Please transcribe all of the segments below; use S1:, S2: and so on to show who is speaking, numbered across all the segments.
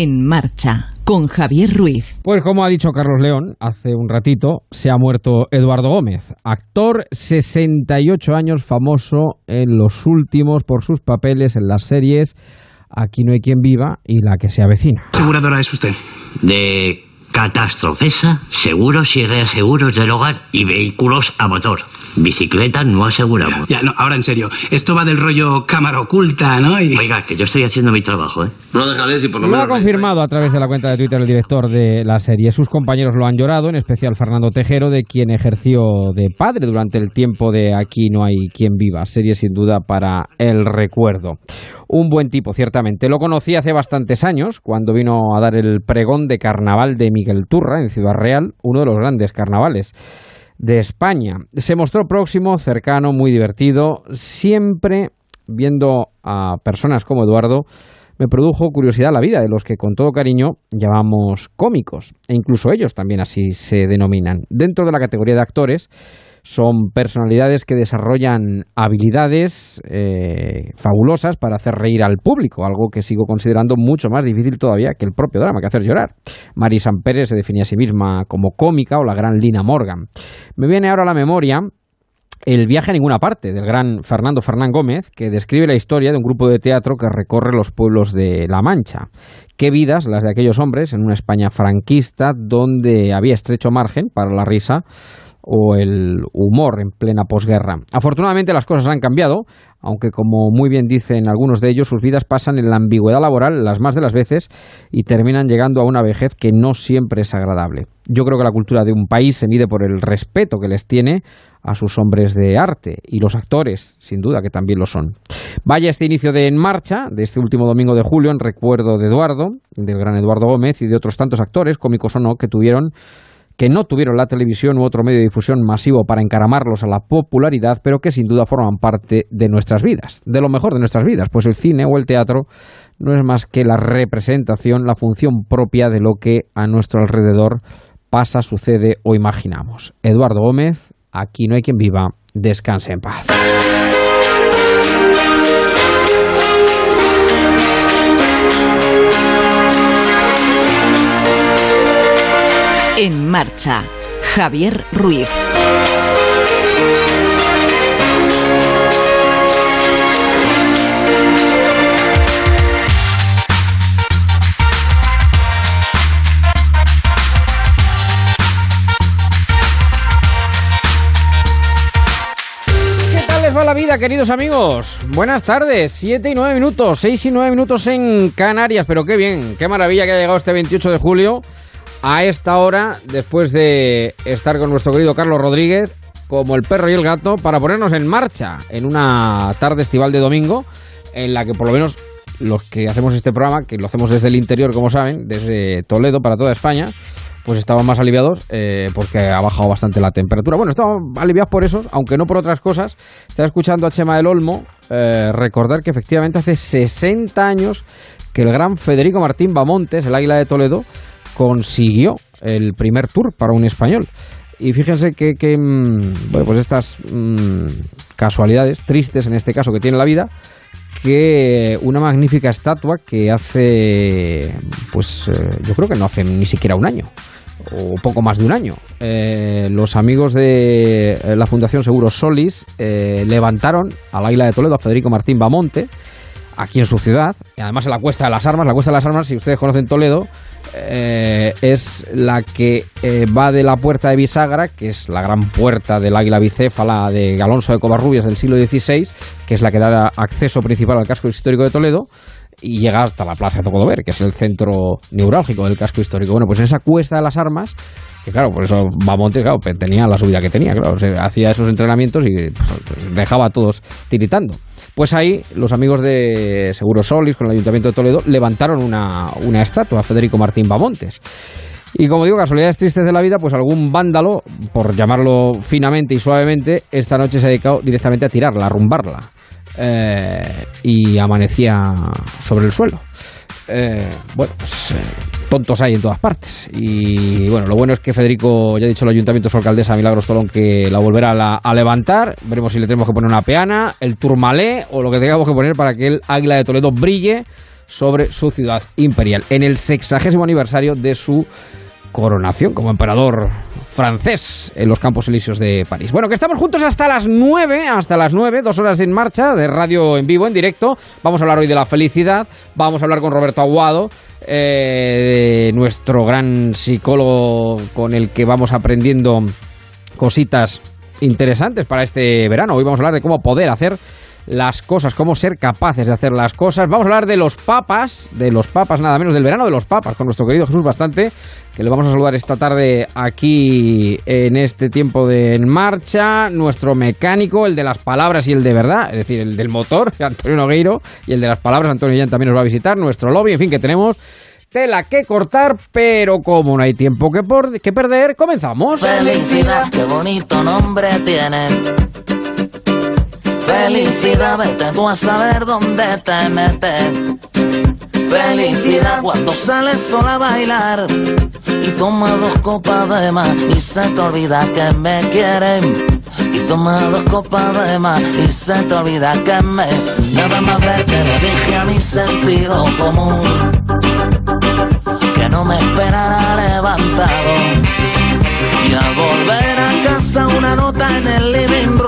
S1: En marcha con Javier Ruiz.
S2: Pues como ha dicho Carlos León hace un ratito, se ha muerto Eduardo Gómez, actor 68 años famoso en los últimos por sus papeles en las series Aquí no hay quien viva y la que se avecina.
S3: ¿Aseguradora es usted?
S4: De Catastrofesa, seguros y reaseguros del hogar y vehículos a motor. Bicicleta no aseguramos.
S3: Ya, no, ahora en serio. Esto va del rollo cámara oculta, ¿no? Y...
S4: Oiga, que yo estoy haciendo mi trabajo, ¿eh?
S5: No dejaré si por lo
S2: Lo ha
S5: menos...
S2: confirmado a través de la cuenta de Twitter el director de la serie. Sus compañeros lo han llorado, en especial Fernando Tejero, de quien ejerció de padre durante el tiempo de Aquí no hay quien viva. Serie sin duda para el recuerdo. Un buen tipo, ciertamente. Lo conocí hace bastantes años, cuando vino a dar el pregón de carnaval de Miguel Turra en Ciudad Real, uno de los grandes carnavales de España. Se mostró próximo, cercano, muy divertido, siempre viendo a personas como Eduardo me produjo curiosidad la vida de los que con todo cariño llamamos cómicos, e incluso ellos también así se denominan. Dentro de la categoría de actores, son personalidades que desarrollan habilidades eh, fabulosas para hacer reír al público, algo que sigo considerando mucho más difícil todavía que el propio drama, que hacer llorar. Mari Pérez se definía a sí misma como cómica o la gran Lina Morgan. Me viene ahora a la memoria el viaje a ninguna parte del gran Fernando Fernán Gómez, que describe la historia de un grupo de teatro que recorre los pueblos de La Mancha. Qué vidas las de aquellos hombres en una España franquista donde había estrecho margen para la risa o el humor en plena posguerra. Afortunadamente las cosas han cambiado, aunque como muy bien dicen algunos de ellos, sus vidas pasan en la ambigüedad laboral las más de las veces y terminan llegando a una vejez que no siempre es agradable. Yo creo que la cultura de un país se mide por el respeto que les tiene a sus hombres de arte y los actores, sin duda que también lo son. Vaya este inicio de En Marcha, de este último domingo de julio, en recuerdo de Eduardo, del gran Eduardo Gómez y de otros tantos actores, cómicos o no, que tuvieron que no tuvieron la televisión u otro medio de difusión masivo para encaramarlos a la popularidad, pero que sin duda forman parte de nuestras vidas, de lo mejor de nuestras vidas, pues el cine o el teatro no es más que la representación, la función propia de lo que a nuestro alrededor pasa, sucede o imaginamos. Eduardo Gómez, aquí no hay quien viva, descanse en paz.
S1: En marcha, Javier Ruiz.
S2: ¿Qué tal les va la vida, queridos amigos? Buenas tardes, 7 y 9 minutos, 6 y 9 minutos en Canarias, pero qué bien, qué maravilla que ha llegado este 28 de julio a esta hora, después de estar con nuestro querido Carlos Rodríguez, como el perro y el gato, para ponernos en marcha en una tarde estival de domingo, en la que por lo menos los que hacemos este programa, que lo hacemos desde el interior, como saben, desde Toledo para toda España, pues estaban más aliviados eh, porque ha bajado bastante la temperatura. Bueno, estaban aliviados por eso, aunque no por otras cosas. Estaba escuchando a Chema del Olmo eh, recordar que efectivamente hace 60 años que el gran Federico Martín Bamontes, el águila de Toledo, consiguió el primer tour para un español. Y fíjense que, mm, pues estas mm, casualidades tristes en este caso que tiene la vida, que una magnífica estatua que hace, pues eh, yo creo que no hace ni siquiera un año, o poco más de un año, eh, los amigos de eh, la Fundación Seguros Solis levantaron al águila de Toledo, a Federico Martín Bamonte, aquí en su ciudad, y además en la Cuesta de las Armas. La Cuesta de las Armas, si ustedes conocen Toledo, eh, es la que eh, va de la puerta de Bisagra, que es la gran puerta del águila bicéfala de Alonso de Covarrubias del siglo XVI, que es la que da acceso principal al casco histórico de Toledo. Y llega hasta la Plaza de Tocodover, que es el centro neurálgico del casco histórico. Bueno, pues en esa cuesta de las armas, que claro, por eso Bamonte, claro, tenía la subida que tenía, claro, se hacía esos entrenamientos y pues, dejaba a todos tiritando. Pues ahí los amigos de Seguro Solis con el Ayuntamiento de Toledo levantaron una, una estatua a Federico Martín Bamontes. Y como digo, casualidades tristes de la vida, pues algún vándalo, por llamarlo finamente y suavemente, esta noche se ha dedicado directamente a tirarla, a arrumbarla. Eh, y amanecía sobre el suelo. Eh, bueno, pues eh, tontos hay en todas partes. Y bueno, lo bueno es que Federico, ya ha dicho el ayuntamiento, su alcaldesa Milagros Tolón, que la volverá a, a levantar. Veremos si le tenemos que poner una peana, el turmalé o lo que tengamos que poner para que el águila de Toledo brille sobre su ciudad imperial en el sexagésimo aniversario de su coronación como emperador francés en los Campos Elíseos de París. Bueno, que estamos juntos hasta las 9, hasta las 9, dos horas en marcha de radio en vivo, en directo. Vamos a hablar hoy de la felicidad, vamos a hablar con Roberto Aguado, eh, nuestro gran psicólogo con el que vamos aprendiendo cositas interesantes para este verano. Hoy vamos a hablar de cómo poder hacer las cosas, cómo ser capaces de hacer las cosas. Vamos a hablar de los papas, de los papas nada menos, del verano de los papas, con nuestro querido Jesús Bastante, que le vamos a saludar esta tarde aquí en este tiempo de En Marcha, nuestro mecánico, el de las palabras y el de verdad, es decir, el del motor, Antonio Nogueiro, y el de las palabras, Antonio Jan también nos va a visitar, nuestro lobby, en fin, que tenemos tela que cortar, pero como no hay tiempo que, por, que perder, comenzamos.
S5: Felicidad, qué bonito nombre. Felicidad, vete tú a saber dónde te metes. Felicidad cuando sales sola a bailar y toma dos copas de más y se te olvida que me quieren. Y toma dos copas de más y se te olvida que me. Nada más verte le dije a mi sentido común que no me esperara levantado. Y al volver a casa una nota en el living room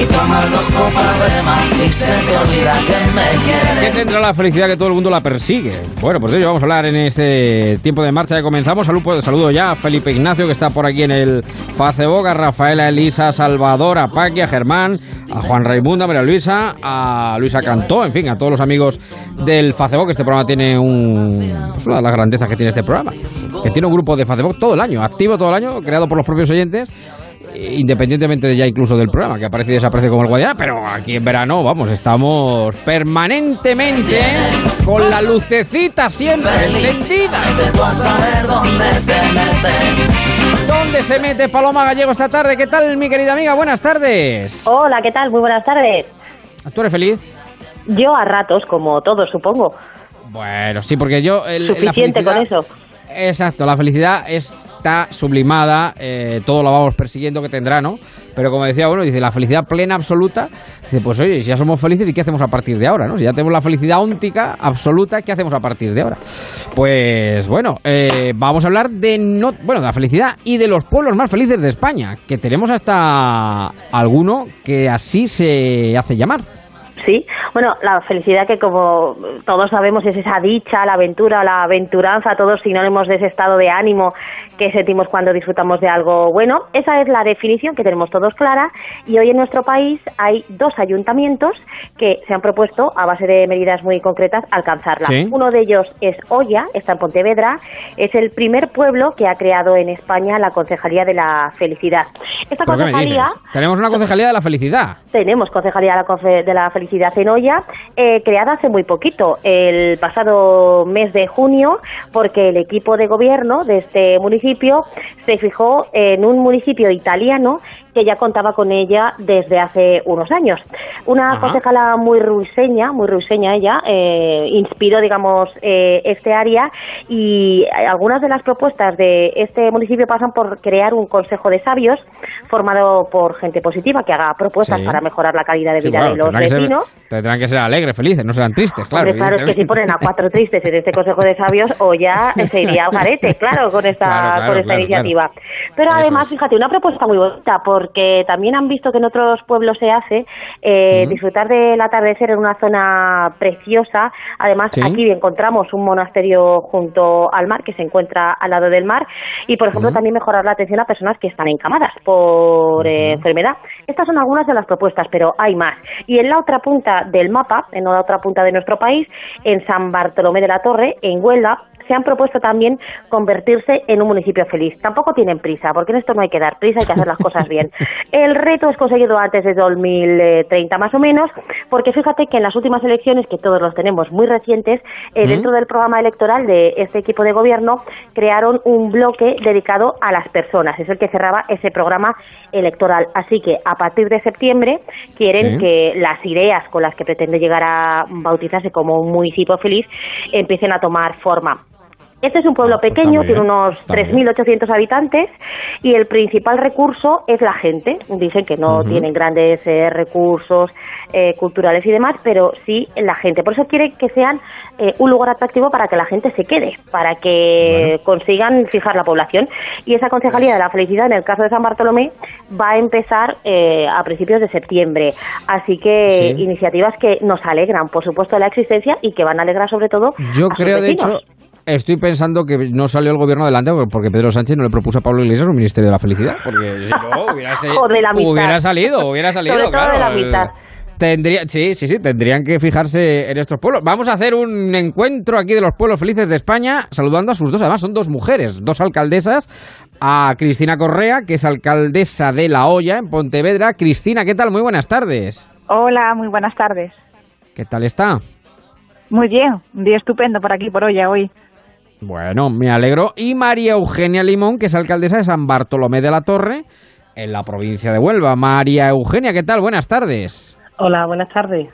S5: y tomar dos copas de más y se te olvida que me quieres.
S2: ¿Qué tendrá la felicidad que todo el mundo la persigue? Bueno, pues de ello vamos a hablar en este tiempo de marcha que comenzamos. Saludo, saludo ya a Felipe Ignacio, que está por aquí en el Facebook, a Rafaela, Elisa, Salvador, a Paqui, a Germán, a Juan Raimundo, a María Luisa, a Luisa Cantó, en fin, a todos los amigos del Facebook. Este programa tiene un, es una de las grandezas que tiene este programa, que tiene un grupo de Facebook todo el año, activo todo el año, creado por los propios oyentes independientemente de ya incluso del programa, que aparece y desaparece como el Guadiana, pero aquí en verano, vamos, estamos permanentemente con la lucecita siempre encendida. ¿Dónde se mete Paloma Gallego esta tarde? ¿Qué tal, mi querida amiga? Buenas tardes.
S6: Hola, ¿qué tal? Muy buenas tardes.
S2: ¿Tú eres feliz?
S6: Yo a ratos, como todos, supongo.
S2: Bueno, sí, porque yo... El,
S6: Suficiente con eso.
S2: Exacto, la felicidad está sublimada, eh, todo lo vamos persiguiendo que tendrá, ¿no? Pero como decía, bueno, dice la felicidad plena absoluta, dice, pues oye, si ya somos felices, ¿y qué hacemos a partir de ahora, no? Si ya tenemos la felicidad óntica absoluta, ¿qué hacemos a partir de ahora? Pues bueno, eh, vamos a hablar de no, bueno, de la felicidad y de los pueblos más felices de España, que tenemos hasta alguno que así se hace llamar.
S6: Sí, bueno, la felicidad que como todos sabemos es esa dicha, la aventura, la aventuranza, todos sinónimos de ese estado de ánimo que sentimos cuando disfrutamos de algo bueno. Esa es la definición que tenemos todos clara y hoy en nuestro país hay dos ayuntamientos que se han propuesto a base de medidas muy concretas alcanzarla.
S2: ¿Sí?
S6: Uno de ellos es Oya, está en Pontevedra, es el primer pueblo que ha creado en España la Concejalía de la Felicidad. Esta
S2: ¿Pero qué
S6: concejalía?
S2: Tenemos una concejalía de la felicidad.
S6: tenemos Concejalía de la, Felicidad en Oya, eh, creada hace muy poquito, el pasado mes de junio, porque el equipo de gobierno de este municipio se fijó en un municipio italiano que ya contaba con ella desde hace unos años. Una
S2: Ajá.
S6: concejala muy ruiseña, muy ruiseña ella, eh, inspiró, digamos, eh, este área y algunas de las propuestas de este municipio pasan por crear un consejo de sabios formado por gente positiva que haga propuestas
S2: Sí.
S6: para mejorar la calidad de
S2: Sí,
S6: vida
S2: claro,
S6: de los
S2: tendrán, que ser,
S6: vecinos.
S2: tendrán que ser alegres, felices, no serán tristes, claro.
S6: Hombre, claro, es que si ponen a cuatro tristes en este Consejo de Sabios, o ya se iría al garete, claro, con esta,
S2: Claro, claro,
S6: con esta iniciativa. Pero
S2: Eso
S6: además,
S2: es.
S6: fíjate, una propuesta muy bonita, porque también han visto que en otros pueblos se hace eh, disfrutar del atardecer en una zona preciosa. Además,
S2: Sí.
S6: aquí encontramos un monasterio junto al mar, que se encuentra al lado del mar, y por ejemplo, también mejorar la atención a personas que están encamadas por eh, enfermedad. Estas son algunas de las propuestas, pero hay más. Y en la otra punta del mapa, en la otra punta de nuestro país, en San Bartolomé de la Torre, en Huelva, se han propuesto también convertirse en un municipio feliz. Tampoco tienen prisa, porque en esto no hay que dar prisa, hay que hacer las cosas bien. El reto es conseguido antes de 2030 más o menos, porque fíjate que en las últimas elecciones, que todos los tenemos muy recientes, eh, dentro del programa electoral de este equipo de gobierno crearon un bloque dedicado a las personas, es el que cerraba ese programa electoral. Así que a partir de septiembre quieren que las ideas con las que pretende llegar a bautizarse como un municipio feliz empiecen a tomar forma. Este es un pueblo pequeño, tiene unos
S2: está bien.
S6: 3.800 habitantes y el principal recurso es la gente. Dicen que no tienen grandes eh, recursos eh, culturales y demás, pero sí la gente. Por eso quiere que sean eh, un lugar atractivo para que la gente se quede, para que consigan fijar la población. Y esa Concejalía de la Felicidad, en el caso de San Bartolomé, va a empezar eh, a principios de septiembre. Así que
S2: Sí.
S6: iniciativas que nos alegran, por supuesto, de la existencia y que van a alegrar sobre todo
S2: Yo
S6: a sus
S2: creo, de
S6: vecinos.
S2: hecho, estoy pensando que no salió el gobierno adelante porque Pedro Sánchez no le propuso a Pablo Iglesias un ministerio de la felicidad. Porque si no, hubiera, se- hubiera salido, hubiera salido.
S6: Sobre todo
S2: claro.
S6: de la mitad.
S2: Tendría, sí, sí, sí, tendrían que fijarse en estos pueblos. Vamos a hacer un encuentro aquí de los pueblos felices de España, saludando a sus dos, además son dos mujeres, dos alcaldesas, a Cristina Correa, que es alcaldesa de La Hoya, en Pontevedra. Cristina, ¿qué tal? Muy buenas tardes.
S7: Hola, muy buenas tardes.
S2: ¿Qué tal está?
S7: Muy bien, un día estupendo por aquí, por hoy, hoy.
S2: Bueno, me alegro. Y María Eugenia Limón, que es alcaldesa de San Bartolomé de la Torre, en la provincia de Huelva. María Eugenia, ¿qué tal? Buenas tardes.
S8: Hola, buenas tardes.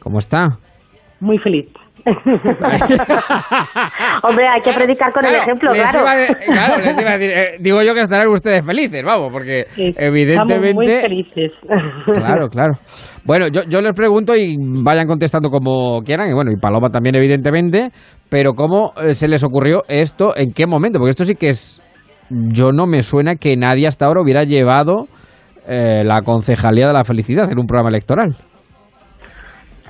S2: ¿Cómo está?
S8: Muy feliz.
S6: Hombre, hay que predicar con el ejemplo,
S2: les
S6: claro.
S2: iba a de- claro, les iba a decir, eh, digo yo que estarán ustedes felices, vamos, porque
S8: Sí,
S2: evidentemente...
S8: Muy felices.
S2: Claro, claro. Bueno, yo, yo les pregunto y vayan contestando como quieran, y bueno, y Paloma también, evidentemente, pero ¿cómo eh, se les ocurrió esto? ¿En qué momento? Porque esto sí que es. Yo no me suena que nadie hasta ahora hubiera llevado eh, la concejalía de la felicidad en un programa electoral.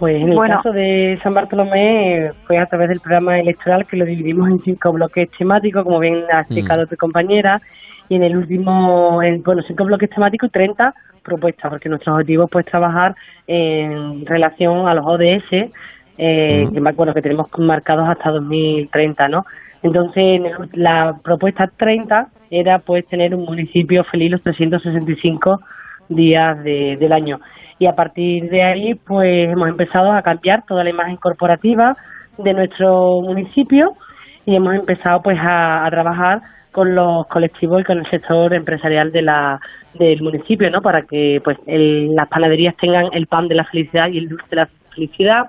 S8: Pues en el
S7: Bueno.
S8: caso de San Bartolomé fue a través del programa electoral que lo dividimos en cinco bloques temáticos, como bien ha explicado tu compañera, y en el último, en, bueno, cinco bloques temáticos y 30 propuestas, porque nuestro objetivo es pues trabajar en relación a los ODS, eh, que, me acuerdo que tenemos marcados hasta 2030, ¿no? Entonces, en el- la propuesta 30 era pues tener un municipio feliz los 365 días de- del año. Y a partir de ahí, pues hemos empezado a cambiar toda la imagen corporativa de nuestro municipio y hemos empezado pues a, a trabajar con los colectivos y con el sector empresarial de la del municipio, ¿no? Para que pues el- las panaderías tengan el pan de la felicidad y el dulce de la felicidad.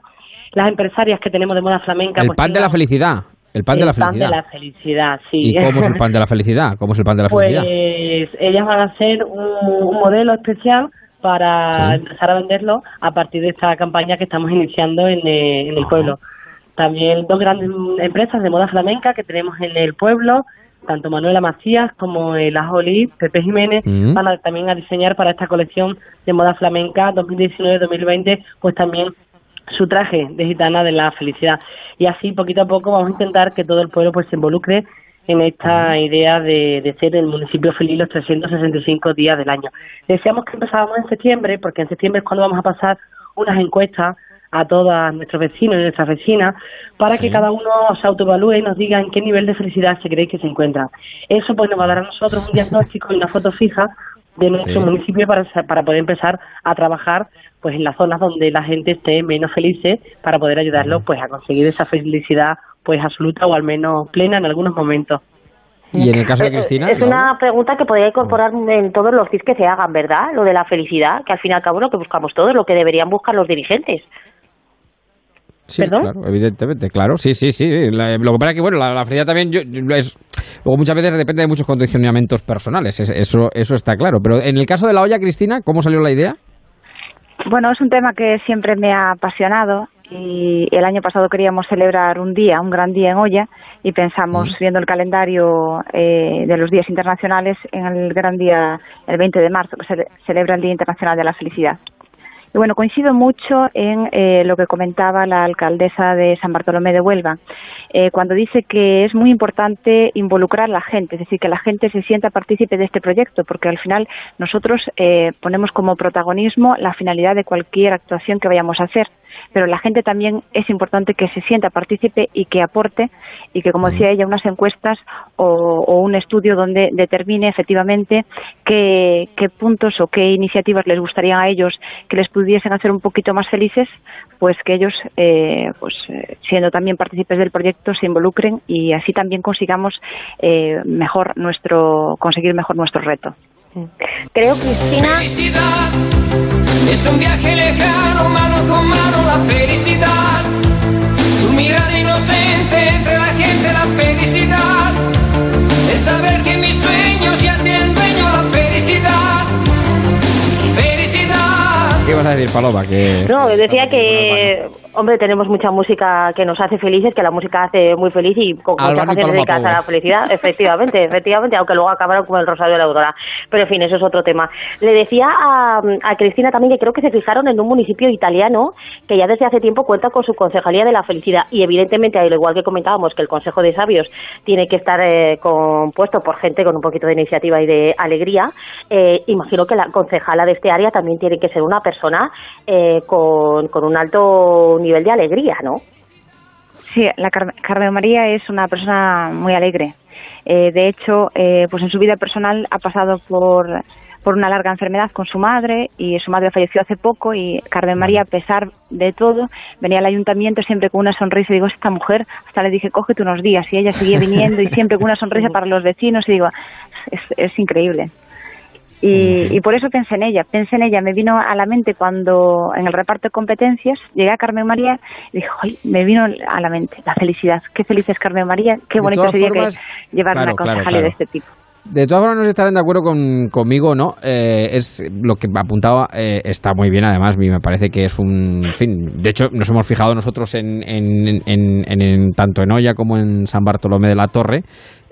S8: Las empresarias que tenemos de moda flamenca,
S2: El
S8: pues,
S2: pan de la felicidad. El pan de la
S8: el pan
S2: felicidad.
S8: de la felicidad, sí.
S2: ¿Y cómo es el pan de la felicidad? ¿Cómo es el pan de la
S8: Pues
S2: felicidad?
S8: ellas van a hacer un, un modelo especial para
S2: Sí.
S8: empezar a venderlo a partir de esta campaña que estamos iniciando en, eh, en el pueblo. También dos grandes empresas de moda flamenca que tenemos en el pueblo, tanto Manuela Macías como el Ajolí, Pepe Jiménez,
S2: Mm.
S8: van a, también a diseñar para esta colección de moda flamenca 2019-2020, pues también su traje de gitana de la felicidad. Y así, poquito a poco, vamos a intentar que todo el pueblo pues se involucre en esta idea de, de ser el municipio feliz los 365 días del año. Deseamos que empezáramos en septiembre, porque en septiembre es cuando vamos a pasar unas encuestas a todos nuestros vecinos y nuestras vecinas para que cada uno se autoevalúe y nos diga en qué nivel de felicidad se cree que se encuentra. Eso pues nos va a dar a nosotros un diagnóstico y una foto fija de nuestro
S2: Sí.
S8: municipio para, para poder empezar a trabajar pues en las zonas donde la gente esté menos feliz para poder ayudarlos pues a conseguir esa felicidad pues absoluta o al menos plena en algunos momentos.
S2: Y en el caso de
S6: Eh,
S2: Cristina.
S6: Es una pregunta que podría incorporar en todos los CIS que se hagan, ¿verdad? Lo de la felicidad, que al fin y al cabo es lo que buscamos todos, lo que deberían buscar los dirigentes.
S2: Sí,
S8: ¿Perdón?
S2: claro, evidentemente, claro. Sí, sí, sí. La- lo que pasa es que, bueno, la, la felicidad también yo- yo- es, luego muchas veces depende de muchos condicionamientos personales. es- eso, eso está claro. Pero en el caso de la olla, Cristina, ¿cómo salió la idea?
S7: Bueno, es un tema que siempre me ha apasionado y el año pasado queríamos celebrar un día, un gran día en Olla y pensamos, viendo el calendario eh, de los días internacionales, en el gran día, el 20 de marzo, que se celebra el Día Internacional de la Felicidad. Y bueno, coincido mucho en eh, lo que comentaba la alcaldesa de San Bartolomé de Huelva, eh, cuando dice que es muy importante involucrar a la gente, es decir, que la gente se sienta partícipe de este proyecto, porque al final nosotros eh, ponemos como protagonismo la finalidad de cualquier actuación que vayamos a hacer pero la gente también es importante que se sienta partícipe y que aporte y que, como decía ella, unas encuestas o, un estudio donde determine efectivamente qué, puntos o qué iniciativas les gustaría a ellos que les pudiesen hacer un poquito más felices, pues que ellos, eh, pues eh, siendo también partícipes del proyecto, se involucren y así también consigamos eh, mejor nuestro, conseguir mejor nuestro reto.
S6: Creo, Cristina.
S9: Felicidad es un viaje lejano, mano con mano, la felicidad. Tu mirada inocente entre la gente, la felicidad. Es saber que mis sueños ya tienen
S2: ¿Qué vas a decir, Paloma? Que...
S6: No, decía que, hombre, tenemos mucha música que nos hace felices, que la música hace muy feliz y con muchas canciones dedicadas a la felicidad, efectivamente, efectivamente, aunque luego acabaron con el Rosario de la Aurora. Pero en fin, eso es otro tema. Le decía a, a Cristina también que creo que se fijaron en un municipio italiano que ya desde hace tiempo cuenta con su Concejalía de la Felicidad y evidentemente, al igual que comentábamos que el Consejo de Sabios tiene que estar eh, compuesto por gente con un poquito de iniciativa y de alegría, eh, imagino que la concejala de este área también tiene que ser una persona persona eh, con, con un alto nivel de alegría, ¿no?
S7: Sí, la Carmen María es una persona muy alegre. Eh, de hecho, eh, pues en su vida personal ha pasado por, por una larga enfermedad con su madre y su madre falleció hace poco y Carmen María, a pesar de todo, venía al ayuntamiento siempre con una sonrisa y digo, esta mujer, hasta le dije, cógete unos días y ella seguía viniendo y siempre con una sonrisa para los vecinos y digo, es, es increíble. Y, por eso pensé en ella, pensé en ella, me vino a la mente cuando en el reparto de competencias llegué a Carmen María y dije, ¡ay! me vino a la mente la felicidad, qué feliz es Carmen María, qué bonito sería que llevar una concejalía de este tipo.
S2: De todas formas, no estarán de acuerdo con, conmigo, ¿no? Eh, es lo que apuntaba, eh, está muy bien, además, me parece que es un. En fin, de hecho, nos hemos fijado nosotros en, en, en tanto en Olla como en San Bartolomé de la Torre,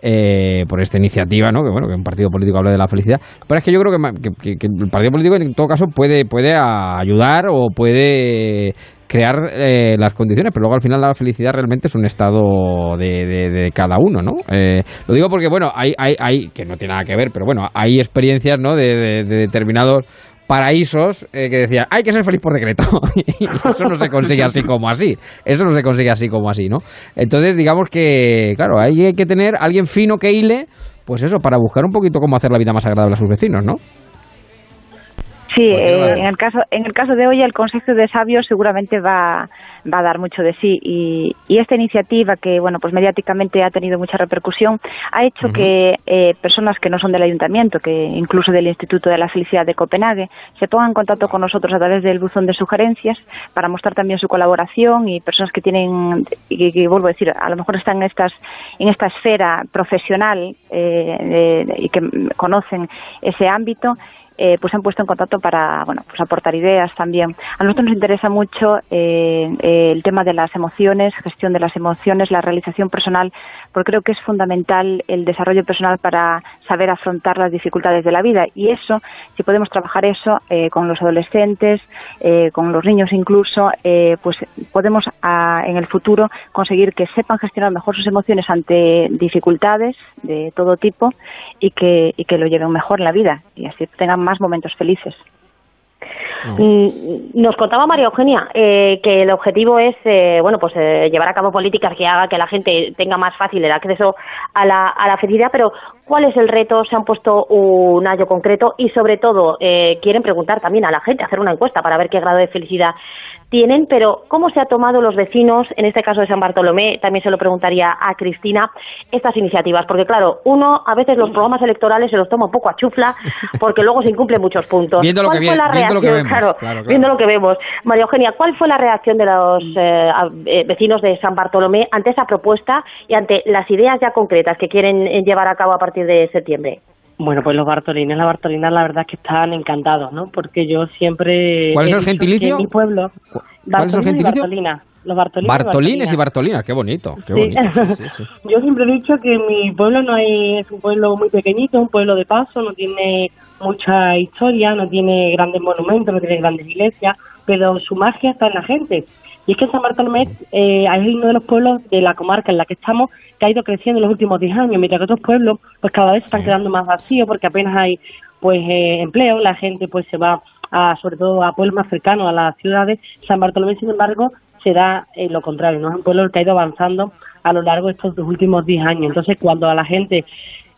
S2: eh, por esta iniciativa, ¿no? Que bueno, que un partido político hable de la felicidad. Pero es que yo creo que, el partido político en todo caso puede, puede ayudar o puede crear eh, las condiciones, pero luego al final la felicidad realmente es un estado de, cada uno, ¿no? Eh, lo digo porque, bueno, hay, hay, hay, que no tiene nada que ver, pero bueno, hay experiencias, ¿no? de determinados paraísos eh, que decían, hay que ser feliz por decreto. eso no se consigue así como así. Eso no se consigue así como así, ¿no? Entonces, digamos que, claro, hay que tener alguien fino que hile, pues eso, para buscar un poquito cómo hacer la vida más agradable a sus vecinos, ¿no?
S7: Sí, eh, en el caso en el caso de hoy el Consejo de Sabios seguramente va, va a dar mucho de sí. Y, esta iniciativa que bueno pues mediáticamente ha tenido mucha repercusión ha hecho que eh, personas que no son del ayuntamiento, que incluso del Instituto de la Felicidad de Copenhague se pongan en contacto con nosotros a través del buzón de sugerencias para mostrar también su colaboración y personas que tienen y que, vuelvo a decir a lo mejor están en estas en esta esfera profesional eh, y que conocen ese ámbito eh, pues han puesto en contacto para bueno pues aportar ideas también. A nosotros nos interesa mucho eh, el tema de las emociones, gestión de las emociones, la realización personal, porque creo que es fundamental el desarrollo personal para saber afrontar las dificultades de la vida y eso, si podemos trabajar eso con los adolescentes, con los niños incluso, pues podemos en el futuro conseguir que sepan gestionar mejor sus emociones ante dificultades de todo tipo y que, y que lo lleven mejor en la vida y así tengan más momentos felices.
S6: Mm, nos contaba María Eugenia eh, que el objetivo es eh, bueno pues eh, llevar a cabo políticas que haga que la gente tenga más fácil el acceso a la, a la felicidad, pero ¿cuál es el reto? ¿Se han puesto un año concreto? Y sobre todo, quieren preguntar también a la gente, hacer una encuesta para ver qué grado de felicidad tienen, pero ¿cómo se ha tomado los vecinos, en este caso de San Bartolomé, también se lo preguntaría a Cristina, estas iniciativas? Porque claro, uno a veces los programas electorales se los toma un poco a chufla porque luego se incumplen muchos puntos.
S2: Viendo lo, que, fue la reacción?
S6: Claro, viendo lo que vemos. María Eugenia, ¿cuál fue la reacción de los eh, eh, vecinos de San Bartolomé ante esa propuesta y ante las ideas ya concretas que quieren eh, llevar a cabo a partir de septiembre?
S8: Bueno, pues los bartolines, las bartolinas, la verdad es que están encantados, ¿no? Porque yo siempre...
S2: ¿Cuál es el gentilicio?
S8: En mi pueblo.
S2: ¿Cuál es el gentilicio?
S8: Bartolina. Los Bartolines.
S2: Bartolines y Bartolinas, qué bonito, qué
S8: Sí.
S2: bonito. Sí, sí, sí.
S8: Yo siempre he dicho que mi pueblo no hay, es un pueblo muy pequeñito, un pueblo de paso, no tiene mucha historia, no tiene grandes monumentos, no tiene grandes iglesias, pero su magia está en la gente. Y es que San Bartolomé eh, es uno de los pueblos de la comarca en la que estamos que ha ido creciendo en los últimos 10 años, mientras que otros pueblos pues cada vez están quedando más vacíos porque apenas hay pues eh, empleo, la gente pues se va a, sobre todo a pueblos más cercanos a las ciudades. San Bartolomé, sin embargo, será eh, lo contrario, no es un pueblo que ha ido avanzando a lo largo de estos dos últimos 10 años. Entonces, cuando a la gente,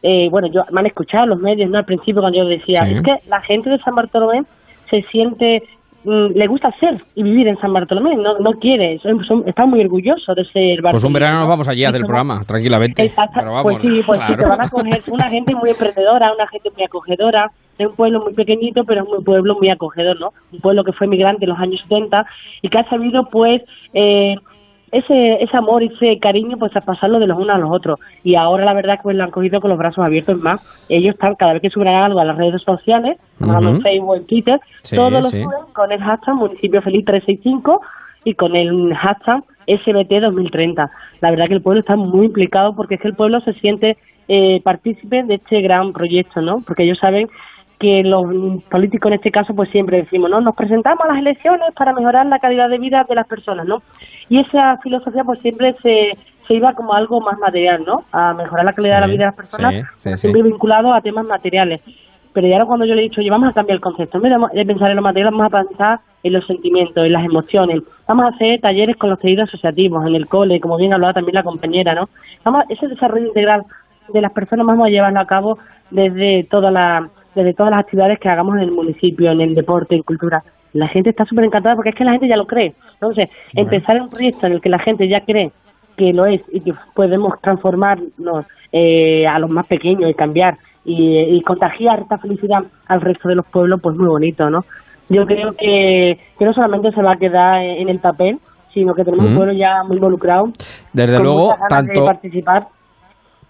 S8: eh, bueno, yo me han escuchado los medios, ¿no? Al principio cuando yo decía,
S10: Sí.
S8: es que la gente de San Bartolomé se siente, le gusta ser y vivir en San Bartolomé, no, no quiere, son, son- está muy orgulloso de ser
S2: Pues un
S8: bartolomé,
S2: verano nos
S8: ¿no?
S2: vamos allá del
S8: Y somos-
S2: programa, tranquilamente.
S8: Exacto.
S2: Pero vamos,
S8: pues sí, pues sí, te van a coger una gente muy emprendedora, una gente muy acogedora, de un pueblo muy pequeñito, pero es un pueblo muy acogedor, ¿no? Un pueblo que fue migrante en los años 70 y que ha sabido, pues, eh, ese, ese amor, ese cariño, pues a pasarlo de los unos a los otros. Y ahora la verdad que pues, lo han cogido con los brazos abiertos más. Ellos están, cada vez que suben algo a las redes sociales, hablando en Facebook, en Twitter,
S10: Sí,
S8: todos lo
S10: sí.
S8: suben con el hashtag Municipio Feliz 365 y con el hashtag SBT 2030. La verdad que el pueblo está muy implicado porque es que el pueblo se siente eh, partícipe de este gran proyecto, ¿no? Porque ellos saben que los políticos en este caso pues siempre decimos, ¿no? Nos presentamos a las elecciones para mejorar la calidad de vida de las personas, ¿no? Y esa filosofía pues siempre se, se iba como algo más material, ¿no? A mejorar la calidad de la vida de las personas,
S2: sí,
S8: siempre vinculado a temas materiales. Pero ya ahora cuando yo le he dicho, oye, vamos a cambiar el concepto, en vez de- de pensar en lo material, vamos a pensar en los sentimientos, en las emociones. Vamos a hacer talleres con los tejidos asociativos, en el cole, como bien hablaba también la compañera, ¿no? Vamos, ese desarrollo integral de las personas vamos a llevarlo a cabo desde toda la, desde todas las actividades que hagamos en el municipio, en el deporte, en cultura. La gente está súper encantada porque es que la gente ya lo cree. Entonces, empezar en un proyecto en el que la gente ya cree que lo es y que podemos transformarnos eh, a los más pequeños y cambiar y, y contagiar esta felicidad al resto de los pueblos, pues muy bonito, ¿no? Yo creo que, que no solamente se va a quedar en el papel, sino que tenemos un
S2: Mm.
S8: pueblo ya muy involucrado.
S2: Desde
S8: con
S2: luego,
S8: muchas ganas de
S2: tanto,
S8: participar.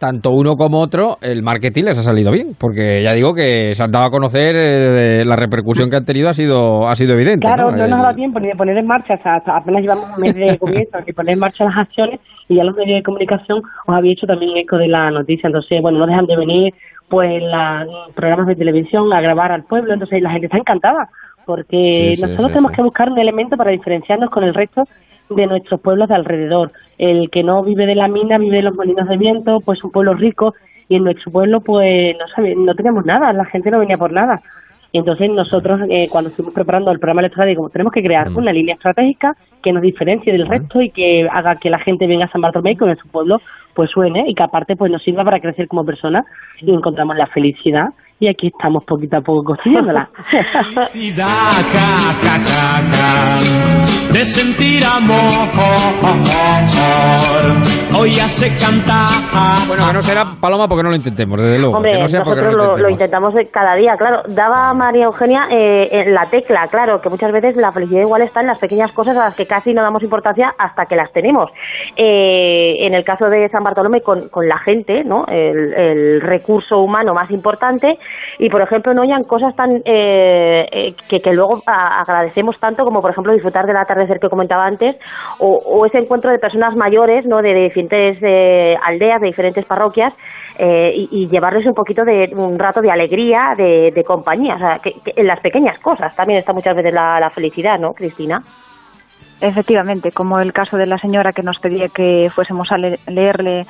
S2: Tanto uno como otro, el marketing les ha salido bien, porque ya digo que se han dado a conocer, eh, la repercusión que han tenido ha sido, ha sido evidente.
S8: Claro, no, nos ha dado tiempo ni de poner en marcha, o sea, hasta apenas llevamos un mes de comienzo, ni poner en marcha las acciones y ya los medios de comunicación os había hecho también eco de la noticia. Entonces, bueno, no dejan de venir pues la, programas de televisión a grabar al pueblo, entonces la gente está encantada porque
S10: Sí, sí,
S8: nosotros
S10: sí,
S8: tenemos
S10: sí.
S8: que buscar un elemento para diferenciarnos con el resto de nuestros pueblos de alrededor. El que no vive de la mina, vive de los molinos de viento, pues un pueblo rico y en nuestro pueblo pues no sabe, no tenemos nada, la gente no venía por nada. Y entonces nosotros, eh, cuando estuvimos preparando el programa electoral, digo, tenemos que crear una línea estratégica que nos diferencie del resto y que haga que la gente venga a San Bartolomé y que nuestro pueblo pues suene y que aparte pues nos sirva para crecer como personas y encontramos la felicidad y aquí estamos poquito a poco construyéndola.
S9: De sentir amor. Hoy hace cantar.
S2: Bueno, que no será Paloma porque no lo intentemos, desde luego.
S6: Hombre,
S2: que no
S6: nosotros
S2: no
S6: lo, lo intentamos cada día, claro. Daba María Eugenia eh, en la tecla, claro, que muchas veces la felicidad igual está en las pequeñas cosas a las que casi no damos importancia hasta que las tenemos. Eh, en el caso de San Bartolomé, con, con la gente, ¿no? El, el recurso humano más importante. Y, por ejemplo, no hayan cosas tan eh, eh, que, que luego a- agradecemos tanto como, por ejemplo, disfrutar del atardecer que comentaba antes o, ese encuentro de personas mayores, ¿no? De, diferentes aldeas, de diferentes parroquias eh, y, llevarles un poquito de un rato de alegría, de, compañía. O sea, que, que en las pequeñas cosas también está muchas veces la, felicidad, ¿no, Cristina?
S7: Efectivamente, como el caso de la señora que nos pedía que fuésemos a le- leerle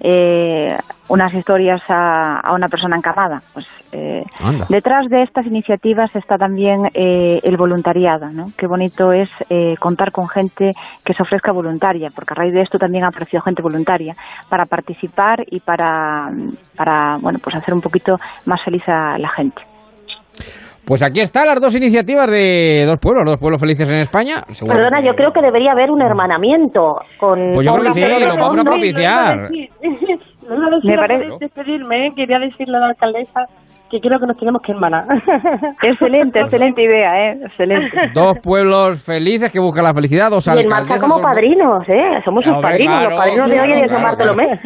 S7: eh, unas historias a, a una persona encarnada. Pues, eh, detrás de estas iniciativas está también eh, el voluntariado. ¿no? Qué bonito es eh, contar con gente que se ofrezca voluntaria, porque a raíz de esto también ha aparecido gente voluntaria para participar y para, para bueno, pues hacer un poquito más feliz a la gente.
S2: Pues aquí están las dos iniciativas de dos pueblos, dos pueblos felices en España.
S6: Perdona, yo creo que debería haber un hermanamiento con...
S2: Pues yo creo que sí, lo vamos a propiciar.
S8: No
S7: Me parece-
S8: de despedirme, ¿eh? quería decirle a la alcaldesa que creo que nos tenemos que hermanar.
S7: Excelente, excelente idea, ¿eh? Excelente.
S2: Dos pueblos felices que buscan la felicidad, dos
S6: Y en marcha
S2: alcaldesas,
S6: como
S2: dos-
S6: padrinos, ¿eh? Somos sus padrinos,
S2: claro,
S6: los padrinos de hoy y de San
S2: claro,
S6: Bartolomé.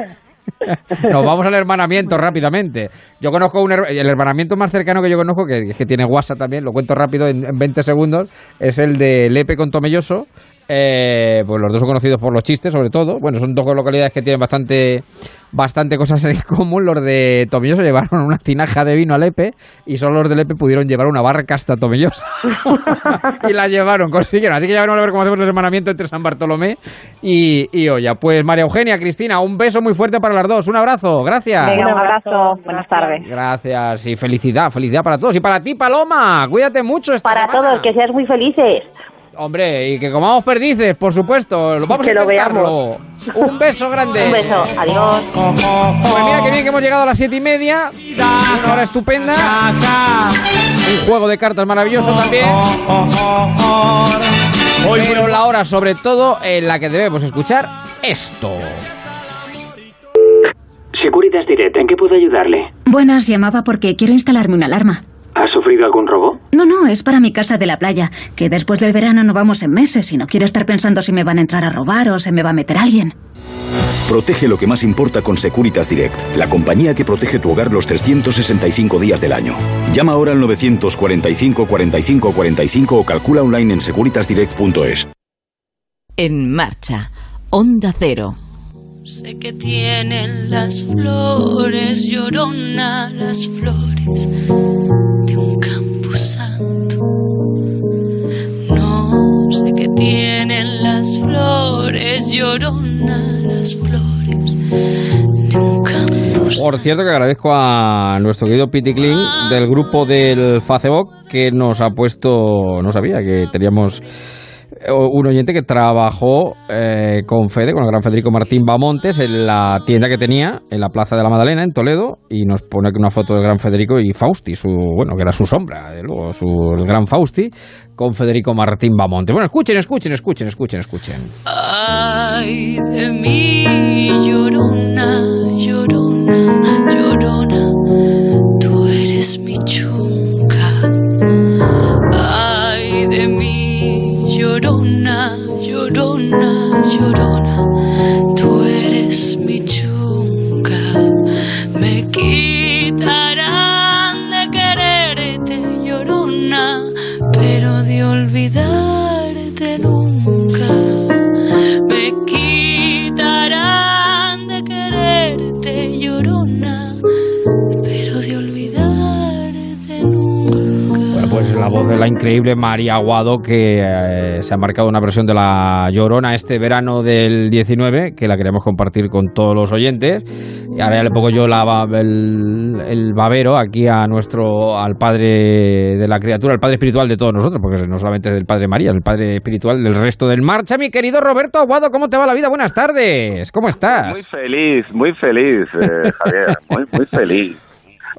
S2: Nos vamos al hermanamiento rápidamente. Yo conozco un el hermanamiento más cercano que yo conozco, que, que tiene WhatsApp también, lo cuento rápido en, en 20 segundos, es el de Lepe con Tomelloso, Eh, pues los dos son conocidos por los chistes, sobre todo. Bueno, son dos localidades que tienen bastante, bastante cosas en común. Los de Tomilloso llevaron una tinaja de vino a Lepe y solo los de Lepe pudieron llevar una barca hasta Tomilloso. y la llevaron, consiguieron. Así que ya veremos a ver cómo hacemos el hermanamiento entre San Bartolomé y, y Olla. Pues María Eugenia, Cristina, un beso muy fuerte para las dos. Un abrazo, gracias.
S7: Venga, un abrazo. Buenas tardes.
S2: Gracias y felicidad, felicidad para todos. Y para ti, Paloma, cuídate mucho. Esta
S6: Para
S2: semana.
S6: todos, que seas muy felices.
S2: Hombre, y que comamos perdices, por supuesto. Lo vamos
S6: Que
S2: a
S6: lo
S2: intentarlo. Un beso grande.
S6: Un beso. Adiós.
S2: Pues mira que bien que hemos llegado a las siete y media. Una hora estupenda. Un juego de cartas maravilloso también. Pero la hora, sobre todo, en la que debemos escuchar esto.
S10: Securitas Direct, ¿en qué puedo ayudarle?
S11: Buenas, llamaba porque quiero instalarme una alarma.
S10: ¿Ha sufrido algún robo?
S11: No, no, es para mi casa de la playa, que después del verano no vamos en meses y no quiero estar pensando si me van a entrar a robar o se me va a meter alguien.
S12: Protege lo que más importa con Securitas Direct, la compañía que protege tu hogar los 365 días del año. Llama ahora al 945 45 45 o calcula online en securitasdirect.es.
S1: En marcha. Onda Cero.
S13: Sé que tienen las flores, llorona las flores camposanto. No sé que tienen las flores, llorona las flores de un camposanto.
S2: Por cierto, que agradezco a nuestro querido Piti Kling del grupo del Facebook que nos ha puesto. No sabía que teníamos un oyente que trabajó eh, con Fede, con el gran Federico Martín Bamontes, en la tienda que tenía en la Plaza de la Madalena, en Toledo, y nos pone aquí una foto del gran Federico y Fausti, su, bueno, que era su sombra, luego, su, el gran Fausti, con Federico Martín Bamontes. Bueno, escuchen, escuchen, escuchen, escuchen, escuchen.
S13: Ay de mí, llorona, llorona, llorona, llorona, llorona, tú eres mi chunca. Me quitarán de quererte, llorona, pero de olvidarte
S2: la voz de la increíble María Aguado, que eh, se ha marcado una versión de la Llorona este verano del 19, que la queremos compartir con todos los oyentes. Y ahora ya le pongo yo la, el, el babero aquí a nuestro, al padre de la criatura, al padre espiritual de todos nosotros, porque no solamente del padre María, el padre espiritual del resto del marcha. Mi querido Roberto Aguado, ¿cómo te va la vida? Buenas tardes, ¿cómo estás?
S14: Muy feliz, muy feliz, eh, Javier, muy, muy feliz.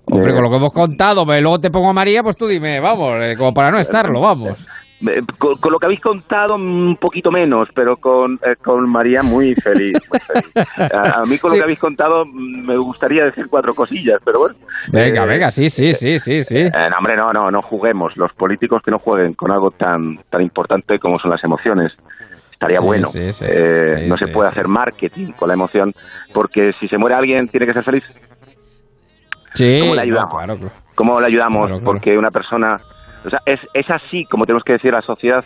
S2: Hombre,
S14: Eh,
S2: con lo que hemos contado, pero luego te pongo a María, pues tú dime, vamos, eh, como para no estarlo, vamos.
S14: con, con lo que habéis contado, un poquito menos, pero con, eh, con María muy feliz. muy feliz. A, a mí con lo que habéis contado mm, me gustaría decir cuatro cosillas, pero bueno.
S2: Venga,
S14: Eh,
S2: venga, sí, sí, sí, sí, sí.
S14: eh, no, hombre, no, no, no juguemos. Los políticos que no jueguen con algo tan, tan importante como son las emociones. Estaría
S2: Sí,
S14: bueno.
S2: sí,
S14: no se puede hacer marketing con la emoción, porque si se muere alguien tiene que ser feliz.
S2: Sí,
S14: ¿Cómo le ayudamos?
S2: claro, claro.
S14: ¿Cómo le ayudamos?
S2: Claro.
S14: Porque una persona, o sea, es, es así como tenemos que decir a la sociedad,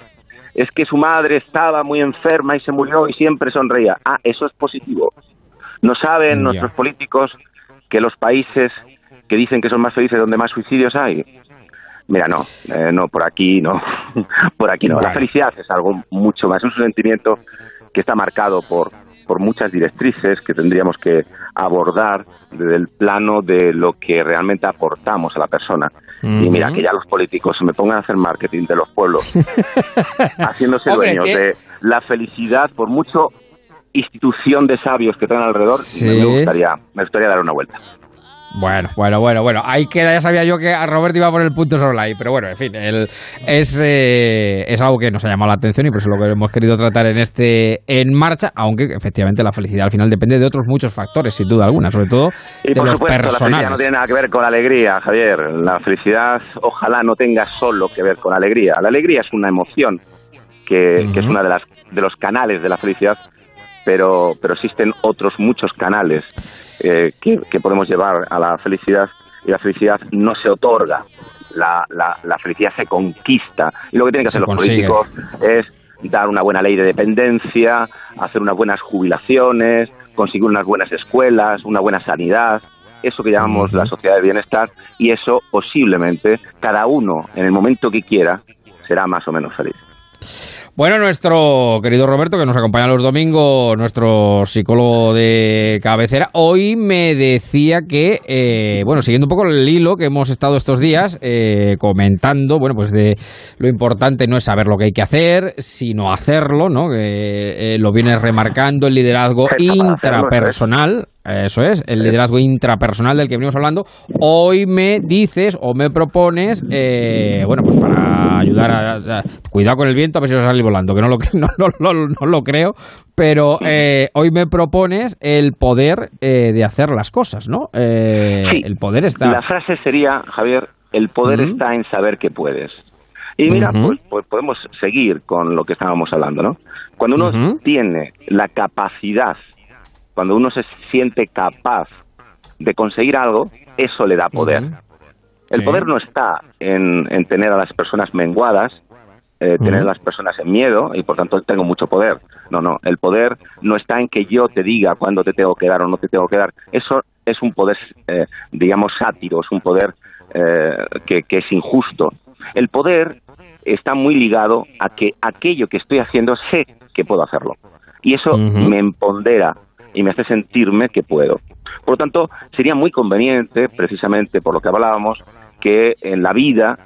S14: es que su madre estaba muy enferma y se murió y siempre sonreía. Ah, eso es positivo. No saben nuestros políticos que los países que dicen que son más felices donde más suicidios hay. Mira, no, eh, no, por aquí no, por aquí no. La felicidad es algo mucho más, es un sentimiento que está marcado por, por muchas directrices que tendríamos que abordar desde el plano de lo que realmente aportamos a la persona. Y mira, que ya los políticos se me pongan a hacer marketing de los pueblos, haciéndose dueños de la felicidad, por mucho institución de sabios que traen alrededor,
S2: Sí.
S14: me, gustaría, me gustaría dar una vuelta.
S2: Bueno, bueno, bueno, bueno. Ahí queda, ya sabía yo que a Roberto iba a poner el punto sobre la I, pero bueno, en fin, el- es, eh, es algo que nos ha llamado la atención y por eso lo que hemos querido tratar en este En Marcha, aunque efectivamente la felicidad al final depende de otros muchos factores, sin duda alguna, sobre todo
S14: Y
S2: de
S14: por
S2: los
S14: supuesto, la felicidad
S2: personales.
S14: no tiene nada que ver con la alegría, Javier. La felicidad ojalá no tenga solo que ver con la alegría. La alegría es una emoción que, que es una de las de los canales de la felicidad, pero pero existen otros muchos canales eh, que, que podemos llevar a la felicidad y la felicidad no se otorga. La, la, la felicidad se conquista y lo que tienen que
S2: Se
S14: hacer los políticos es dar una buena ley de dependencia, hacer unas buenas jubilaciones, conseguir unas buenas escuelas, una buena sanidad, eso que llamamos la sociedad de bienestar, y eso posiblemente cada uno, en el momento que quiera, será más o menos feliz.
S2: Bueno, nuestro querido Roberto, que nos acompaña los domingos, nuestro psicólogo de cabecera, hoy me decía que, eh, bueno, siguiendo un poco el hilo que hemos estado estos días eh, comentando, bueno, pues de lo importante no es saber lo que hay que hacer, sino hacerlo, ¿no? Que eh, lo viene remarcando el liderazgo intrapersonal. Eso es, el liderazgo intrapersonal del que venimos hablando. Hoy me dices o me propones, bueno, pues para ayudar a, Cuidado con el viento, a ver si os sale volando, que no lo, no, no, no lo creo, pero eh, hoy me propones el poder eh, de hacer las cosas, ¿no? Eh,
S14: Sí.
S2: El poder está...
S14: La frase sería, Javier, el poder está en saber que puedes. Y mira, pues, pues podemos seguir con lo que estábamos hablando, ¿no? Cuando uno tiene la capacidad, cuando uno se siente capaz de conseguir algo, eso le da poder. El
S2: Sí.
S14: poder no está en, en tener a las personas menguadas, eh, tener a las personas en miedo y por tanto tengo mucho poder. No, no, el poder no está en que yo te diga cuándo te tengo que dar o no te tengo que dar. Eso es un poder, eh, digamos, sátiro, es un poder eh, que, que es injusto. El poder está muy ligado a que aquello que estoy haciendo sé que puedo hacerlo. Y eso me empodera y me hace sentirme que puedo. Por lo tanto, sería muy conveniente, precisamente por lo que hablábamos, que en la vida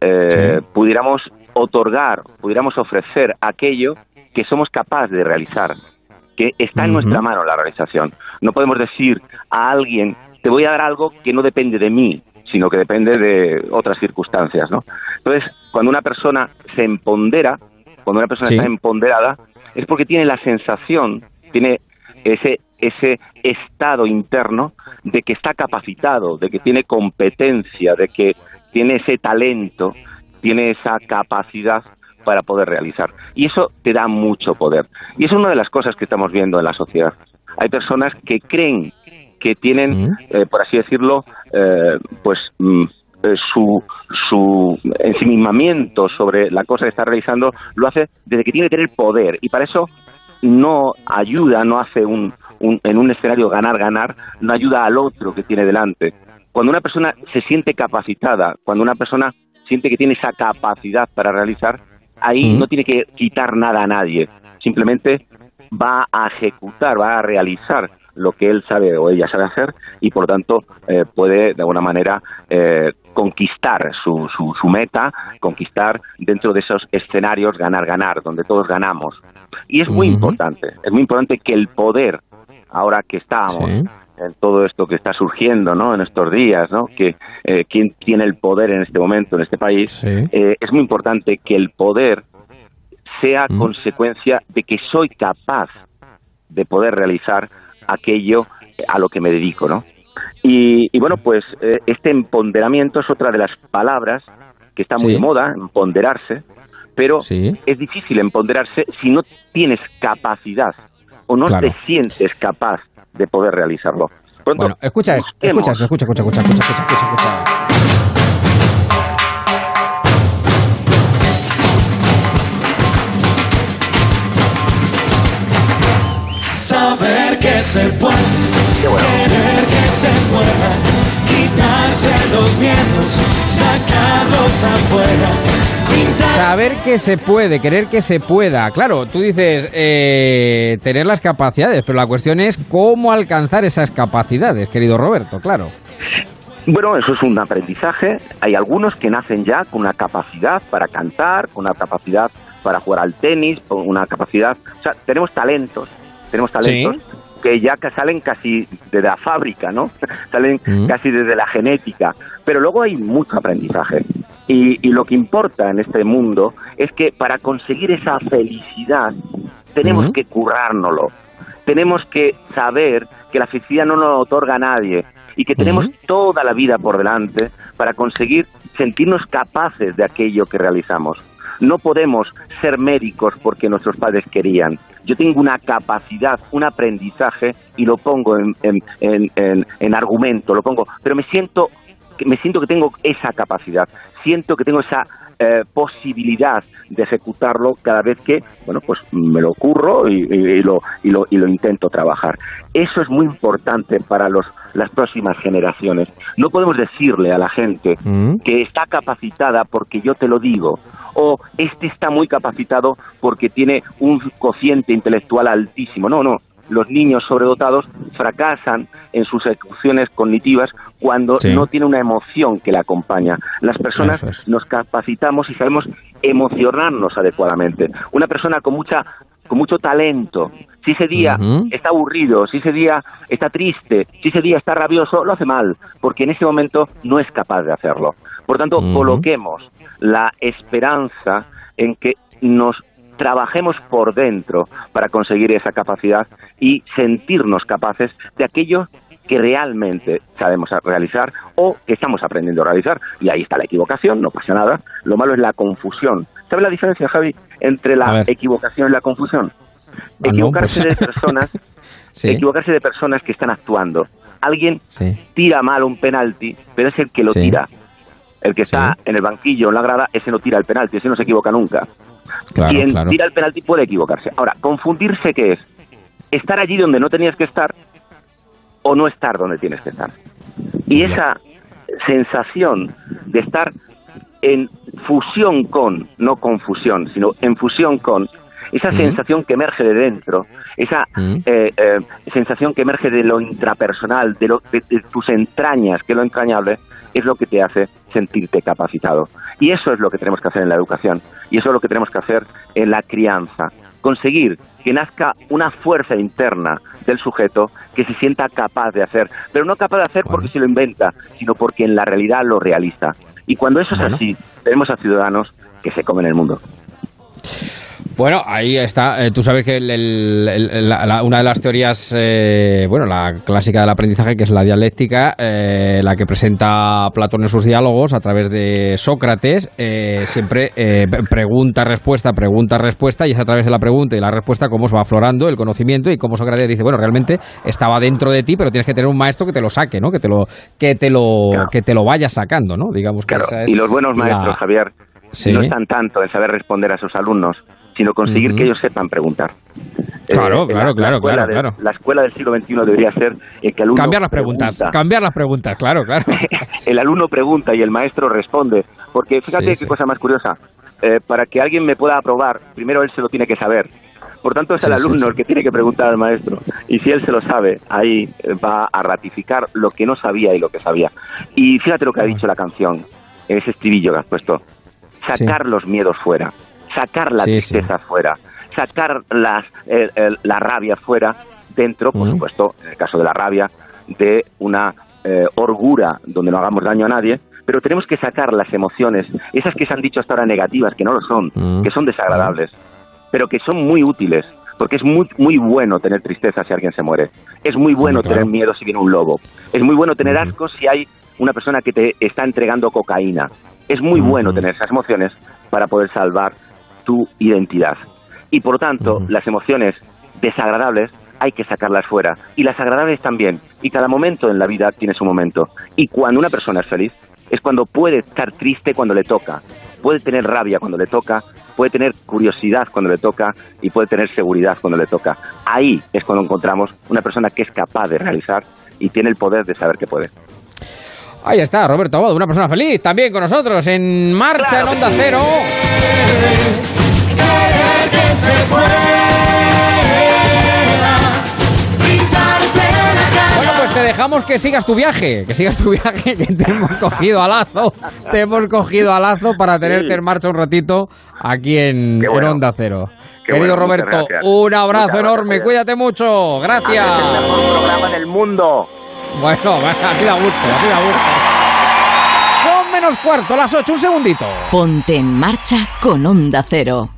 S14: eh, pudiéramos otorgar, pudiéramos ofrecer aquello que somos capaces de realizar, que está en nuestra mano la realización. No podemos decir a alguien, te voy a dar algo que no depende de mí, sino que depende de otras circunstancias, ¿no? Entonces, cuando una persona se empodera, cuando una persona
S2: Sí.
S14: está empoderada, es porque tiene la sensación, tiene ese ese estado interno de que está capacitado, de que tiene competencia, de que tiene ese talento, tiene esa capacidad para poder realizar. Y eso te da mucho poder. Y es una de las cosas que estamos viendo en la sociedad. Hay personas que creen que tienen, eh, por así decirlo, eh, pues mm, eh, su, su ensimismamiento sobre la cosa que está realizando lo hace desde que tiene que tener poder. Y para eso no ayuda, no hace un, un- en un escenario ganar-ganar, no ayuda al otro que tiene delante. Cuando una persona se siente capacitada, cuando una persona siente que tiene esa capacidad para realizar, ahí
S2: Mm.
S14: no tiene que quitar nada a nadie, simplemente va a ejecutar, va a realizar lo que él sabe o ella sabe hacer y por lo tanto eh, puede de alguna manera eh, conquistar su, su, su meta, conquistar dentro de esos escenarios ganar-ganar, donde todos ganamos. Y es muy importante, es muy importante que el poder, ahora que estamos
S2: Sí.
S14: En todo esto que está surgiendo ¿no? en estos días, ¿no? que eh, quién tiene el poder en este momento, en este país, eh, es muy importante que el poder sea
S2: Mm.
S14: consecuencia de que soy capaz de poder realizar aquello a lo que me dedico, ¿no? Y, y bueno, pues eh, este empoderamiento es otra de las palabras que está muy
S2: Sí.
S14: de moda, empoderarse, pero es difícil empoderarse si no tienes capacidad o no
S2: Claro.
S14: te sientes capaz de poder realizarlo.
S2: Bueno, escucha esto, escucha, esto, escucha, escucha, escucha, escucha, escucha, escucha, escucha.
S9: Saber que se puede, querer que se pueda, quitarse los miedos, sacarlos afuera.
S2: Saber que se puede, querer que se pueda. Claro, tú dices eh, tener las capacidades, pero la cuestión es cómo alcanzar esas capacidades, querido Roberto, claro.
S14: Bueno, eso es un aprendizaje. Hay algunos que nacen ya con una capacidad para cantar, con una capacidad para jugar al tenis, con una capacidad... O sea, tenemos talentos, tenemos talentos que ya salen casi de la fábrica, ¿no? salen casi desde la genética. Pero luego hay mucho aprendizaje. Y, y lo que importa en este mundo es que para conseguir esa felicidad tenemos que currárnoslo. Tenemos que saber que la felicidad no nos la otorga nadie y que tenemos toda la vida por delante para conseguir sentirnos capaces de aquello que realizamos. No podemos ser médicos porque nuestros padres querían. Yo tengo una capacidad, un aprendizaje y lo pongo en, en- en- en- en argumento, lo pongo, pero me siento me siento que tengo esa capacidad, siento que tengo esa eh, posibilidad de ejecutarlo cada vez que, bueno, pues me lo ocurro y, y- y lo, y, lo, y lo intento trabajar. Eso es muy importante para los, las próximas generaciones. No podemos decirle a la gente que está capacitada porque yo te lo digo, o este está muy capacitado porque tiene un cociente intelectual altísimo. No, no. Los niños sobredotados fracasan en sus ejecuciones cognitivas cuando
S2: Sí.
S14: no tiene una emoción que la acompaña. Las personas
S2: es.
S14: nos capacitamos y sabemos emocionarnos adecuadamente. Una persona con mucha con mucho talento, si ese día está aburrido, si ese día está triste, si ese día está rabioso, lo hace mal, porque en ese momento no es capaz de hacerlo. Por tanto, coloquemos la esperanza en que nos trabajemos por dentro para conseguir esa capacidad y sentirnos capaces de aquello que realmente sabemos realizar o que estamos aprendiendo a realizar. Y ahí está la equivocación, no pasa nada. Lo malo es la confusión. ¿Sabes la diferencia, Javi, entre la equivocación y la confusión?
S2: Ah,
S14: Equivocarse
S2: pues-
S14: de personas,
S2: Sí.
S14: equivocarse de personas que están actuando. Alguien
S2: Sí.
S14: tira mal un penalti, pero es el que lo
S2: Sí.
S14: tira. El que está en el banquillo, en la grada, ese no tira el penalti, ese no se equivoca nunca.
S2: Claro,
S14: Quien
S2: claro.
S14: tira el penalti puede equivocarse. Ahora, confundirse, ¿qué es? Estar allí donde no tenías que estar o no estar donde tienes que estar. Y esa sensación de estar en fusión con, no confusión, sino en fusión con, esa sensación que emerge de dentro, esa
S2: Mm.
S14: eh, eh, sensación que emerge de lo intrapersonal, de, lo, de, de tus entrañas, que es lo entrañable, es lo que te hace sentirte capacitado. Y eso es lo que tenemos que hacer en la educación, y eso es lo que tenemos que hacer en la crianza. Conseguir que nazca una fuerza interna del sujeto que se sienta capaz de hacer, pero no capaz de hacer porque se lo inventa, sino porque en la realidad lo realiza. Y cuando eso es así, tenemos a ciudadanos que se comen el mundo.
S2: Bueno, ahí está. Eh, tú sabes que el- el- el- la- una de las teorías, eh, bueno, la clásica del aprendizaje, que es la dialéctica, eh, la que presenta Platón en sus diálogos a través de Sócrates, eh, siempre eh, pregunta, respuesta, pregunta, respuesta, y es a través de la pregunta y la respuesta cómo se va aflorando el conocimiento y cómo Sócrates dice, bueno, realmente estaba dentro de ti, pero tienes que tener un maestro que te lo saque, ¿no? Que te lo, que te lo, que te lo vaya sacando, ¿no? Digamos que
S14: Claro,
S2: esa es
S14: y los buenos
S2: la-
S14: maestros, Javier,
S2: Sí.
S14: no están tanto en saber responder a sus alumnos, sino conseguir que ellos sepan preguntar.
S2: Claro,
S14: Eh,
S2: claro,
S14: la-
S2: claro,
S14: la
S2: claro,
S14: de-
S2: claro.
S14: La escuela del siglo XXI debería ser el que el alumno
S2: Cambiar las preguntas,
S14: pregunta.
S2: cambiar las preguntas, claro, claro.
S14: el alumno pregunta y el maestro responde. Porque fíjate
S2: Sí,
S14: qué
S2: sí.
S14: cosa más curiosa. Eh, para que alguien me pueda aprobar, primero él se lo tiene que saber. Por tanto, es
S2: Sí,
S14: el alumno el que tiene que preguntar al maestro. Y si él se lo sabe, ahí eh, va a ratificar lo que no sabía y lo que sabía. Y fíjate lo que ha dicho la canción, en ese estribillo que has puesto. Sacar los miedos fuera, sacar la
S2: Sí, sí.
S14: tristeza fuera, sacar las, eh, la rabia fuera, dentro, por supuesto, en el caso de la rabia, de una eh, orgura donde no hagamos daño a nadie, pero tenemos que sacar las emociones, esas que se han dicho hasta ahora negativas, que no lo son, que son desagradables, pero que son muy útiles, porque es muy, muy bueno tener tristeza si alguien se muere, es muy bueno
S2: claro.
S14: tener miedo si viene un lobo, es muy bueno tener asco si hay una persona que te está entregando cocaína, es muy bueno tener esas emociones para poder salvar tu identidad. Y por tanto, las emociones desagradables hay que sacarlas fuera. Y las agradables también. Y cada momento en la vida tiene su momento. Y cuando una persona es feliz, es cuando puede estar triste cuando le toca. Puede tener rabia cuando le toca, puede tener curiosidad cuando le toca y puede tener seguridad cuando le toca. Ahí es cuando encontramos una persona que es capaz de realizar y tiene el poder de saber que puede.
S2: Ahí está, Roberto Abad, una persona feliz, también con nosotros, en marcha en Onda Cero.
S9: que se cara.
S2: Bueno, pues te dejamos que sigas tu viaje, que sigas tu viaje, que te hemos cogido a lazo, te hemos cogido a lazo para tenerte en marcha un ratito aquí en. Onda Cero.
S14: Qué
S2: Querido
S14: bueno,
S2: Roberto, un abrazo
S14: Muchas
S2: enorme, cuídate mucho, gracias.
S14: El mejor programa del mundo.
S2: Bueno, así da gusto, así da gusto. Son menos cuarto, las ocho, un segundito.
S1: Ponte en marcha con Onda Cero.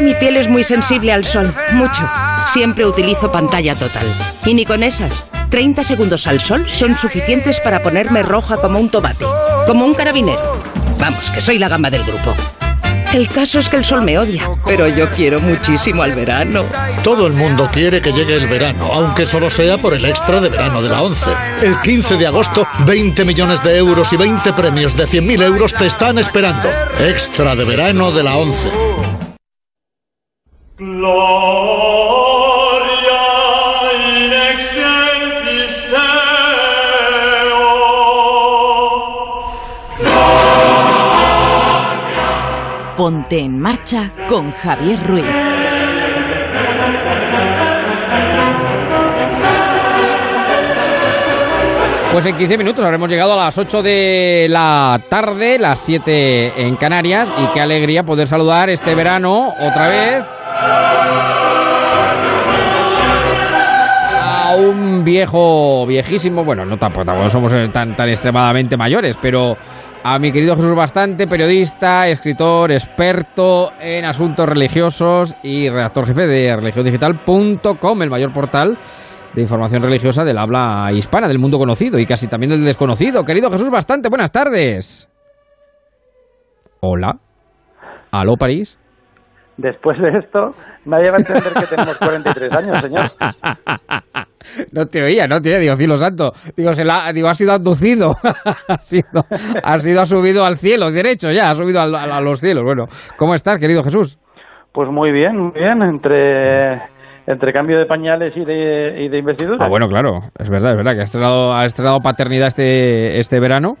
S15: Mi piel es muy sensible al sol, mucho. Siempre utilizo pantalla total. Y ni con esas. 30 segundos al sol son suficientes para ponerme roja como un tomate, como un carabinero. Vamos, que soy la gama del grupo. El caso es que el sol me odia, pero yo quiero muchísimo al verano.
S16: Todo el mundo quiere que llegue el verano, aunque solo sea por el extra de verano de la 11. El 15 de agosto, 20 millones de euros y 20 premios de 100.000 euros te están esperando. Extra de verano de la 11.
S1: Ponte en marcha con Javier Ruiz.
S2: Pues en 15 minutos habremos llegado a las 8 de la tarde, las 7 en Canarias, y qué alegría poder saludar este verano otra vez a un viejo, viejísimo, bueno, no tampoco, tampoco somos eh, tan, tan extremadamente mayores, pero a mi querido Jesús Bastante, periodista, escritor, experto en asuntos religiosos y redactor jefe de religiondigital.com, el mayor portal de información religiosa del habla hispana, del mundo conocido y casi también del desconocido. Querido Jesús Bastante, buenas tardes. Hola. ¿Aló, París?
S17: Después de esto, nadie va a entender que tenemos 43 años, señor.
S2: No te oía, no te oía, digo, cielo santo. Digo, se la, digo ha sido abducido. ha, sido, ha sido ha subido al cielo, derecho ya, ha subido a los cielos. Bueno, ¿cómo estás, querido Jesús?
S17: Pues muy bien, muy bien, entre, entre cambio de pañales y de, y de investidura.
S2: Ah, bueno, claro, es verdad, es verdad que ha estrenado, ha estrenado paternidad este, este verano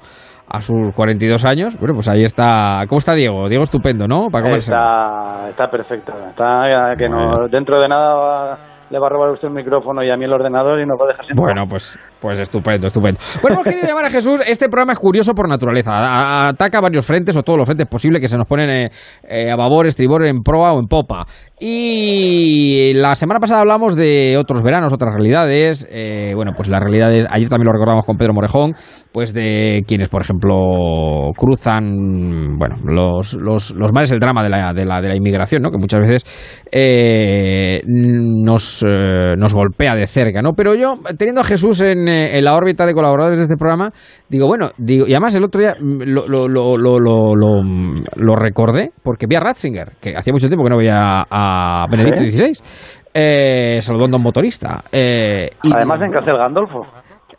S2: a sus 42 años. Bueno, pues ahí está. ¿Cómo está Diego? Diego estupendo, ¿no? Para comerse.
S17: Está, está perfecto. Está que no, dentro de nada va- le va a robar usted el micrófono y a mí el ordenador y nos va a dejar sin
S2: Bueno, pues, pues estupendo, estupendo. Bueno, hemos querido llamar a Jesús. Este programa es curioso por naturaleza. Ataca varios frentes o todos los frentes posibles que se nos ponen eh, eh, a babor, estribor, en proa o en popa. Y la semana pasada hablamos de otros veranos, otras realidades. Eh, bueno, pues las realidades, ayer también lo recordamos con Pedro Morejón, pues de quienes, por ejemplo, cruzan, bueno, los, los, los mares, el drama de la, de la, de la inmigración, ¿no? Que muchas veces eh, nos, nos golpea de cerca, ¿no? Pero yo, teniendo a Jesús en, eh, en la órbita de colaboradores de este programa, digo, bueno, digo, y además el otro día mm, lo, lo, lo, lo, lo, lo- lo recordé porque vi a Ratzinger, que hacía mucho tiempo que no veía a Benedicto
S17: ¿Sí?
S2: XVI, eh, saludando a un motorista. eh, y-
S17: Además en Castel Gandolfo.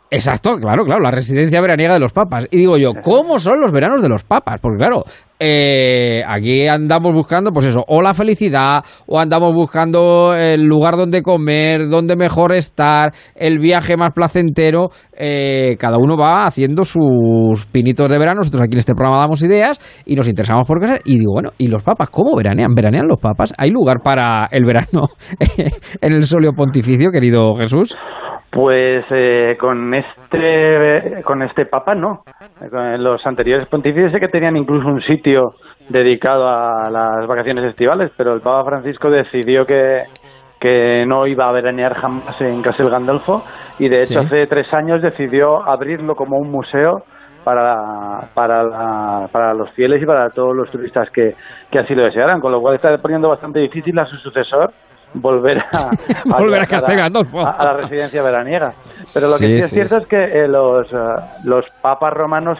S2: Exacto, claro, claro, la residencia veraniega de los papas. Y digo yo, ¿cómo son los veranos de los papas? Porque claro, eh, aquí andamos buscando, pues eso, o la felicidad, o andamos buscando el lugar donde comer, donde mejor estar, el viaje más placentero. Eh, cada uno va haciendo sus pinitos de verano. Nosotros aquí en este programa damos ideas y nos interesamos por cosas. Y digo, bueno, ¿y los papas cómo veranean? ¿Veranean los papas? ¿Hay lugar para el verano en el solio pontificio, querido Jesús?
S17: Pues eh, con este con este papa no. Los anteriores pontífices sé que tenían incluso un sitio dedicado a las vacaciones estivales, pero el Papa Francisco decidió que, que no iba a veranear jamás en Castel Gandolfo y de hecho
S2: Sí.
S17: hace tres años decidió abrirlo como un museo para, para, la- para los fieles y para todos los turistas que, que así lo desearan, con lo cual está poniendo bastante difícil a su sucesor volver a,
S2: Volver a
S17: la-
S2: Castel Gandolfo.
S17: a- a la residencia veraniega. Pero lo que
S2: Sí,
S17: sí es
S2: sí,
S17: cierto es que eh, los, eh, los papas romanos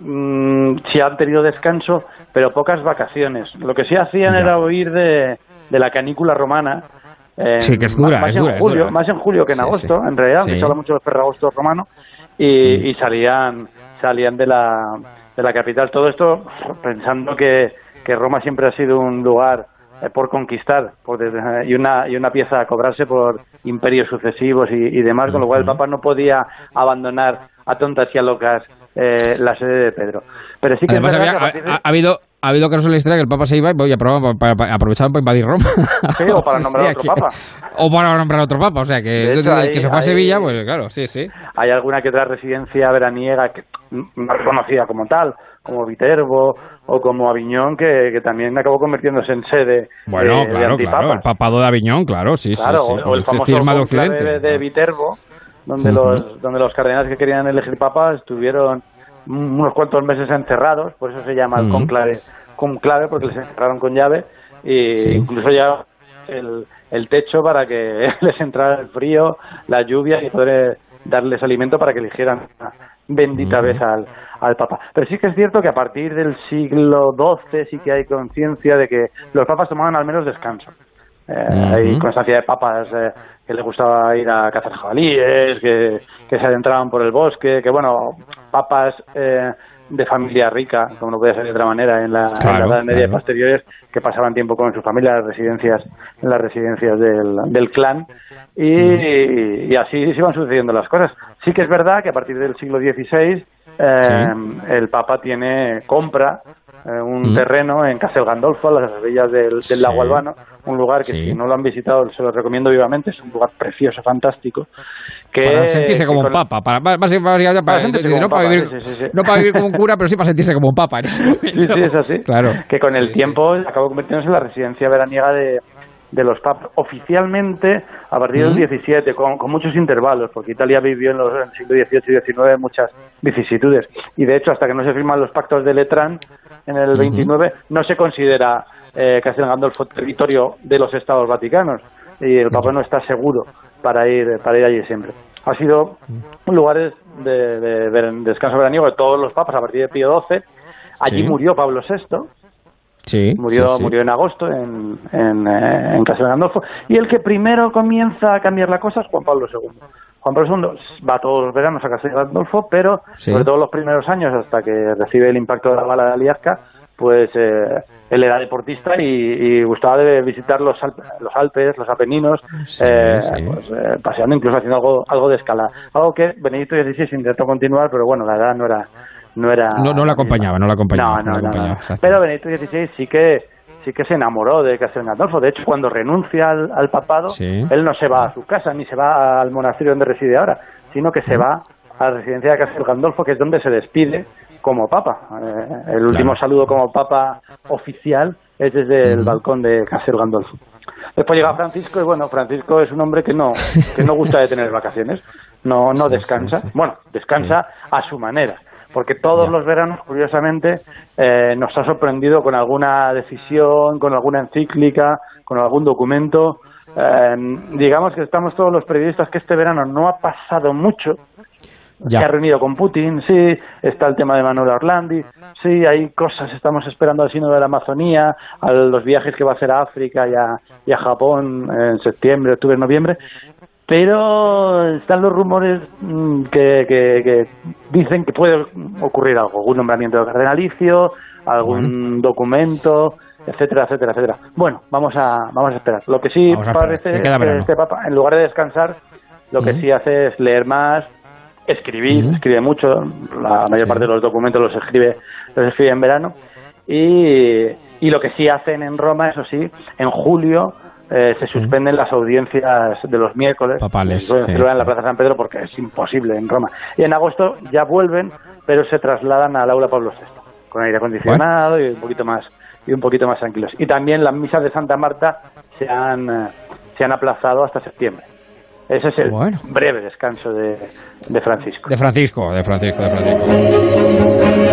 S17: mm, sí han tenido descanso, pero pocas vacaciones. Lo que sí hacían
S2: Ya.
S17: era huir de, de la canícula romana. eh,
S2: Sí, que es dura,
S17: más,
S2: es
S17: en
S2: es
S17: julio,
S2: dura.
S17: más en julio que en agosto, en realidad, se habla mucho del ferragosto romano, y, y salían salían de la, de la capital. Todo esto pensando que, que Roma siempre ha sido un lugar eh, por conquistar por des- y una y una pieza a cobrarse por imperios sucesivos y, y demás, con lo cual el Papa no podía abandonar a tontas y a locas eh, la sede de Pedro. Pero sí que
S2: Además, había-
S17: de-
S2: ha, ha habido, ha habido casos en la historia que el Papa se iba y voy a probar para, para- aprovechaban para invadir Roma.
S17: Sí, o para nombrar
S2: sea
S17: otro
S2: que-
S17: papa.
S2: O para nombrar otro Papa. O sea, que
S17: hecho,
S2: que se fue a Sevilla, pues claro, sí, sí.
S17: hay alguna que otra residencia veraniega que no es conocida como tal, como Viterbo o como Aviñón, que, que también acabó convirtiéndose en sede
S2: Bueno,
S17: de, de
S2: claro, claro. El papado de Aviñón, claro, sí,
S17: Claro,
S2: sí. sí.
S17: o, o el famoso
S2: de
S17: cónclave
S2: Occidente.
S17: de, de Viterbo, donde los donde los cardenales que querían elegir papa estuvieron unos cuantos meses encerrados, por eso se llama el
S2: Ujú.
S17: conclave, conclave porque les encerraron con llave y
S2: Sí.
S17: incluso ya el, el techo para que les entrara el frío, la lluvia y poder eh, darles alimento para que eligieran una bendita vez al, al Papa. Pero sí que es cierto que a partir del siglo XII sí que hay conciencia de que los papas tomaban al menos descanso. Eh, Hay constancia de papas eh, que les gustaba ir a cazar jabalíes, que, que se adentraban por el bosque, que bueno, papas eh, de familia rica, como no podía ser de otra manera, en la, en
S2: Claro,
S17: la Edad Media
S2: claro.
S17: posteriores, que pasaban tiempo con su familia en las residencias, en las residencias del, del clan, y, y así se iban sucediendo las cosas. Sí que es verdad que a partir del siglo XVI eh, el Papa tiene compra eh, un
S2: Mm.
S17: terreno en Castel Gandolfo, a las orillas del, del
S2: Sí.
S17: lago Albano, un lugar que
S2: Sí.
S17: si no lo han visitado se lo recomiendo vivamente, es un lugar precioso, fantástico. Que,
S2: para sentirse como un papa, para, no,
S17: un
S2: para vivir, como un cura, pero sí para sentirse como un papa. en ese
S17: Sí,
S2: momento.
S17: sí, es así.
S2: Claro.
S17: Que con el tiempo acabó convirtiéndose en la residencia veraniega de, de los papas. Oficialmente, a partir del 17, con, con muchos intervalos, porque Italia vivió en, los, en el siglo XVIII y XIX muchas vicisitudes. Y de hecho, hasta que no se firman los pactos de Letrán en el
S2: Ujú.
S17: 29, no se considera eh, Castel Gandolfo territorio de los estados vaticanos. Y el Papa no está seguro para ir, para ir allí siempre. Ha sido lugares de, de- de descanso veraniego de todos los papas a partir de Pío XII. Allí
S2: Sí.
S17: murió Pablo VI,
S2: Sí,
S17: murió,
S2: sí, sí.
S17: murió en agosto en, en, eh, en Castel Gandolfo. Y el que primero comienza a cambiar la cosa es Juan Pablo II. Juan Pablo II va todos los veranos a Castel Gandolfo, pero sobre todo los primeros años, hasta que recibe el impacto de la bala de Aliasca, pues eh, él era deportista y, y gustaba de visitar los, Alp- los Alpes, los Apeninos,
S2: Sí,
S17: eh,
S2: sí.
S17: pues, eh, paseando, incluso haciendo algo, algo de escala. Algo que Benedicto XVI intentó continuar, pero bueno, la edad no era... No, era
S2: No, no la acompañaba, no la acompañaba.
S17: no, no, no,
S2: acompañaba,
S17: no.
S2: exacto.
S17: Pero Benedicto XVI sí que sí que se enamoró de Castel Gandolfo. De hecho, cuando renuncia al, al papado,
S2: Sí.
S17: él no se va a su casa ni se va al monasterio donde reside ahora, sino que se va a la residencia de Castel Gandolfo, que es donde se despide como papa. Eh, el último saludo como papa oficial es desde el balcón de Castel Gandolfo. Después llega Francisco y bueno, Francisco es un hombre que no que no gusta de tener vacaciones, no no descansa. Bueno, descansa a su manera, porque todos los veranos, curiosamente, eh, nos ha sorprendido con alguna decisión, con alguna encíclica, con algún documento. Eh, digamos que estamos todos los periodistas que este verano no ha pasado mucho,
S2: Ya.
S17: se ha reunido con Putin, sí, está el tema de Manuel Orlandi, sí, hay cosas, estamos esperando al sínodo de la Amazonía, a los viajes que va a hacer a África y a, y a Japón en septiembre, octubre, noviembre, pero están los rumores mm, que, que- que dicen que puede ocurrir algo, algún nombramiento de cardenalicio, algún documento, etcétera, etcétera, etcétera. Bueno, vamos a, vamos a esperar. Lo que sí parece
S2: que
S17: es este Papa, en lugar de descansar, lo que sí hace es leer más, escribir, escribe mucho, la mayor parte de los documentos los escribe, los escribe en verano, y, y lo que sí hacen en Roma, eso sí, en julio eh, se suspenden las audiencias de los miércoles,
S2: Papales,
S17: se
S2: sí.
S17: celebran en la Plaza San Pedro porque es imposible en Roma, y en agosto ya vuelven, pero se trasladan al aula Pablo VI, con aire acondicionado y un poquito más y un poquito más tranquilos. Y también las misas de Santa Marta se han, eh, se han aplazado hasta septiembre. Ese es el
S2: Bueno.
S17: breve descanso de, de Francisco.
S2: De Francisco, de Francisco, de Francisco.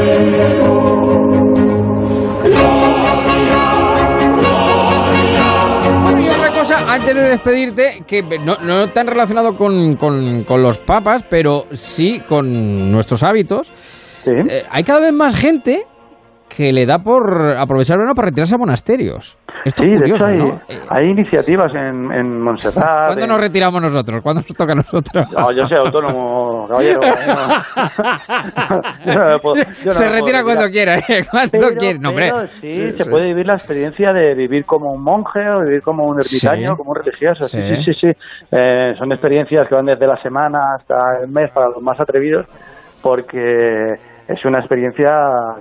S2: Antes de despedirte, que no, no tan relacionado con, con- con los papas, pero sí con nuestros hábitos. Eh, hay cada vez más gente que le da por aprovechar verano para retirarse a monasterios. Esto
S17: Sí,
S2: es
S17: de hecho hay,
S2: ¿no?
S17: hay iniciativas en, en Montserrat.
S2: ¿Cuándo
S17: en-
S2: nos retiramos nosotros? ¿Cuándo nos toca a nosotros?
S17: No, yo soy autónomo, caballero. No puedo- no
S2: Se retira cuando quiera, ¿eh? Cuando
S17: Pero-
S2: quiera. No, hombre.
S17: pero sí, se puede vivir la experiencia de vivir como un monje o vivir como un ermitaño,
S2: Sí.
S17: como un religioso. Sí,
S2: Sí.
S17: sí, sí. sí. Eh, son experiencias que van desde la semana hasta el mes para los más atrevidos, porque es una experiencia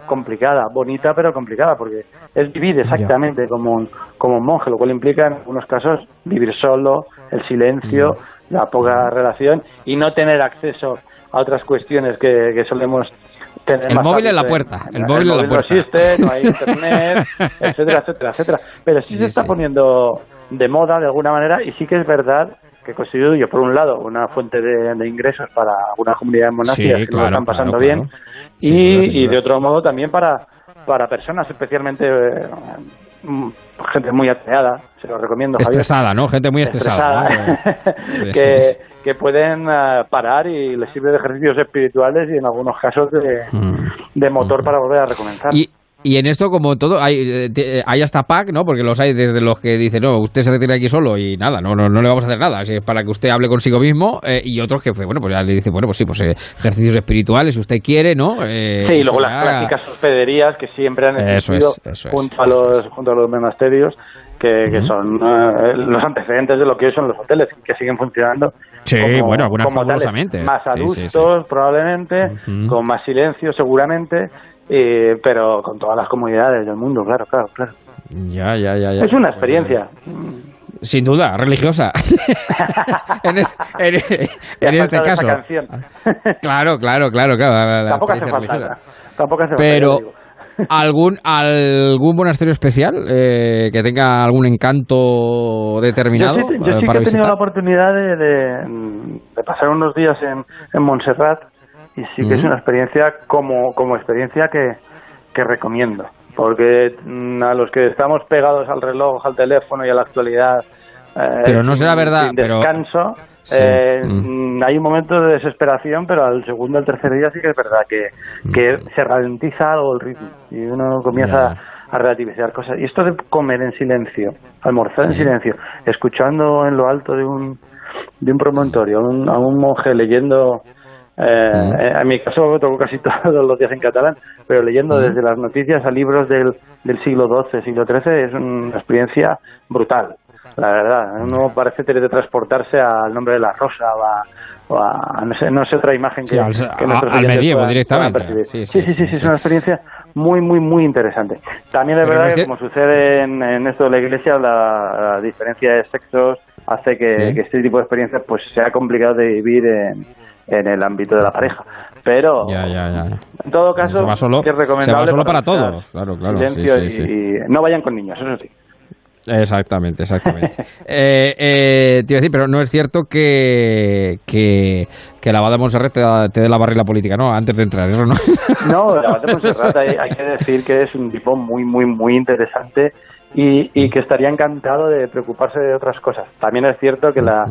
S17: complicada, bonita pero complicada, porque es vivir exactamente como un, como un monje, lo cual implica en algunos casos vivir solo, el silencio, la poca relación y no tener acceso a otras cuestiones que, que solemos tener
S2: El
S17: más
S2: móvil en la puerta, el móvil en la
S17: no
S2: puerta.
S17: existe, no hay internet, etcétera, etcétera, etcétera. Pero sí,
S2: Sí,
S17: se está
S2: sí.
S17: poniendo de moda de alguna manera y sí que es verdad que constituye, por un lado, una fuente de, de ingresos para algunas comunidades monásticas
S2: Sí,
S17: que no lo
S2: claro,
S17: están pasando
S2: claro,
S17: bien
S2: claro.
S17: Y, y de otro modo también para para personas especialmente eh, mm, gente muy atareada, se lo recomiendo. Javier.
S2: Estresada, ¿no? Gente muy estresada. ¿no? Sí,
S17: que, que pueden eh, parar y les sirve de ejercicios espirituales y en algunos casos de, de motor para volver a recomenzar.
S2: Mm. Y, y en esto, como todo, hay, eh, te- hay hasta pack, ¿no? Porque los hay desde los que dicen, no, usted se retira aquí solo y nada, no, no, no le vamos a hacer nada. Así es para que usted hable consigo mismo. eh, y otros que, pues, bueno, pues ya le dicen, bueno, pues sí, pues eh, ejercicios espirituales, si usted quiere, ¿no? Eh,
S17: Sí, y luego las
S2: ya-
S17: clásicas hospederías que siempre han
S2: Eso
S17: existido
S2: es, eso es,
S17: junto, a los, junto a los monasterios, que, que son eh, los antecedentes de lo que hoy son los hoteles, que siguen funcionando.
S2: Sí,
S17: como-
S2: bueno, algunas
S17: como tales. Más adultos,
S2: sí, sí.
S17: probablemente, con más silencio, seguramente, eh, pero con todas las comodidades del mundo, claro, claro, claro.
S2: Ya, ya, ya, ya.
S17: Es una experiencia.
S2: Sin duda, religiosa. en, es- en- en este caso. Claro, claro, claro, claro. la- la
S17: Tampoco hace falta. Tampoco hace falta,
S2: Pero algún algún monasterio especial eh, que tenga algún encanto determinado
S17: Yo sí, yo
S2: eh,
S17: sí que he tenido la oportunidad de, de- de pasar unos días en, en Montserrat y sí que es una experiencia como, como experiencia que, que recomiendo. Porque mm, a los que estamos pegados al reloj, al teléfono y a la actualidad, eh,
S2: Pero no será verdad,
S17: sin
S2: pero-
S17: descanso,
S2: Sí.
S17: eh,
S2: Mm.
S17: mm, hay un momento de desesperación, pero al segundo, al tercer día sí que es verdad que, que se ralentiza algo el ritmo y uno comienza a relativizar cosas. Y esto de comer en silencio, almorzar en silencio, escuchando en lo alto de un, de un promontorio a un, a un monje leyendo, eh, en mi caso me tocó casi todos los días en catalán, pero leyendo desde las noticias a libros del, del siglo XII, siglo XIII, es una experiencia brutal. La verdad, uno parece teletransportarse al nombre de la rosa o a, o a- no, sé, no sé otra imagen que,
S2: Sí, al-
S17: que
S2: a-
S17: nuestros
S2: al medievo
S17: puedan-
S2: directamente.
S17: puedan.
S2: Sí,
S17: Sí,
S2: sí,
S17: sí, es una experiencia muy, muy, muy interesante. También es verdad que, como sucede en, en esto de la iglesia, la, la diferencia de sexos hace que este tipo de experiencias pues sea complicado de vivir en, en el ámbito de la pareja. Pero,
S2: Ya, ya, ya.
S17: en todo caso,
S2: Se va solo-
S17: es recomendable
S2: se va solo para todos, claro, claro,
S17: Silencio
S2: sí, sí,
S17: y, y no vayan con niños, eso sí.
S2: Exactamente, exactamente. eh, eh, te iba a decir, pero no es cierto que, que, que la Abad de Montserrat te, te dé la barrila política, ¿no? Antes de entrar, eso no.
S17: No, la Abad de Montserrat hay, hay que decir que es un tipo muy, muy, muy interesante y, y que estaría encantado de preocuparse de otras cosas. También es cierto que la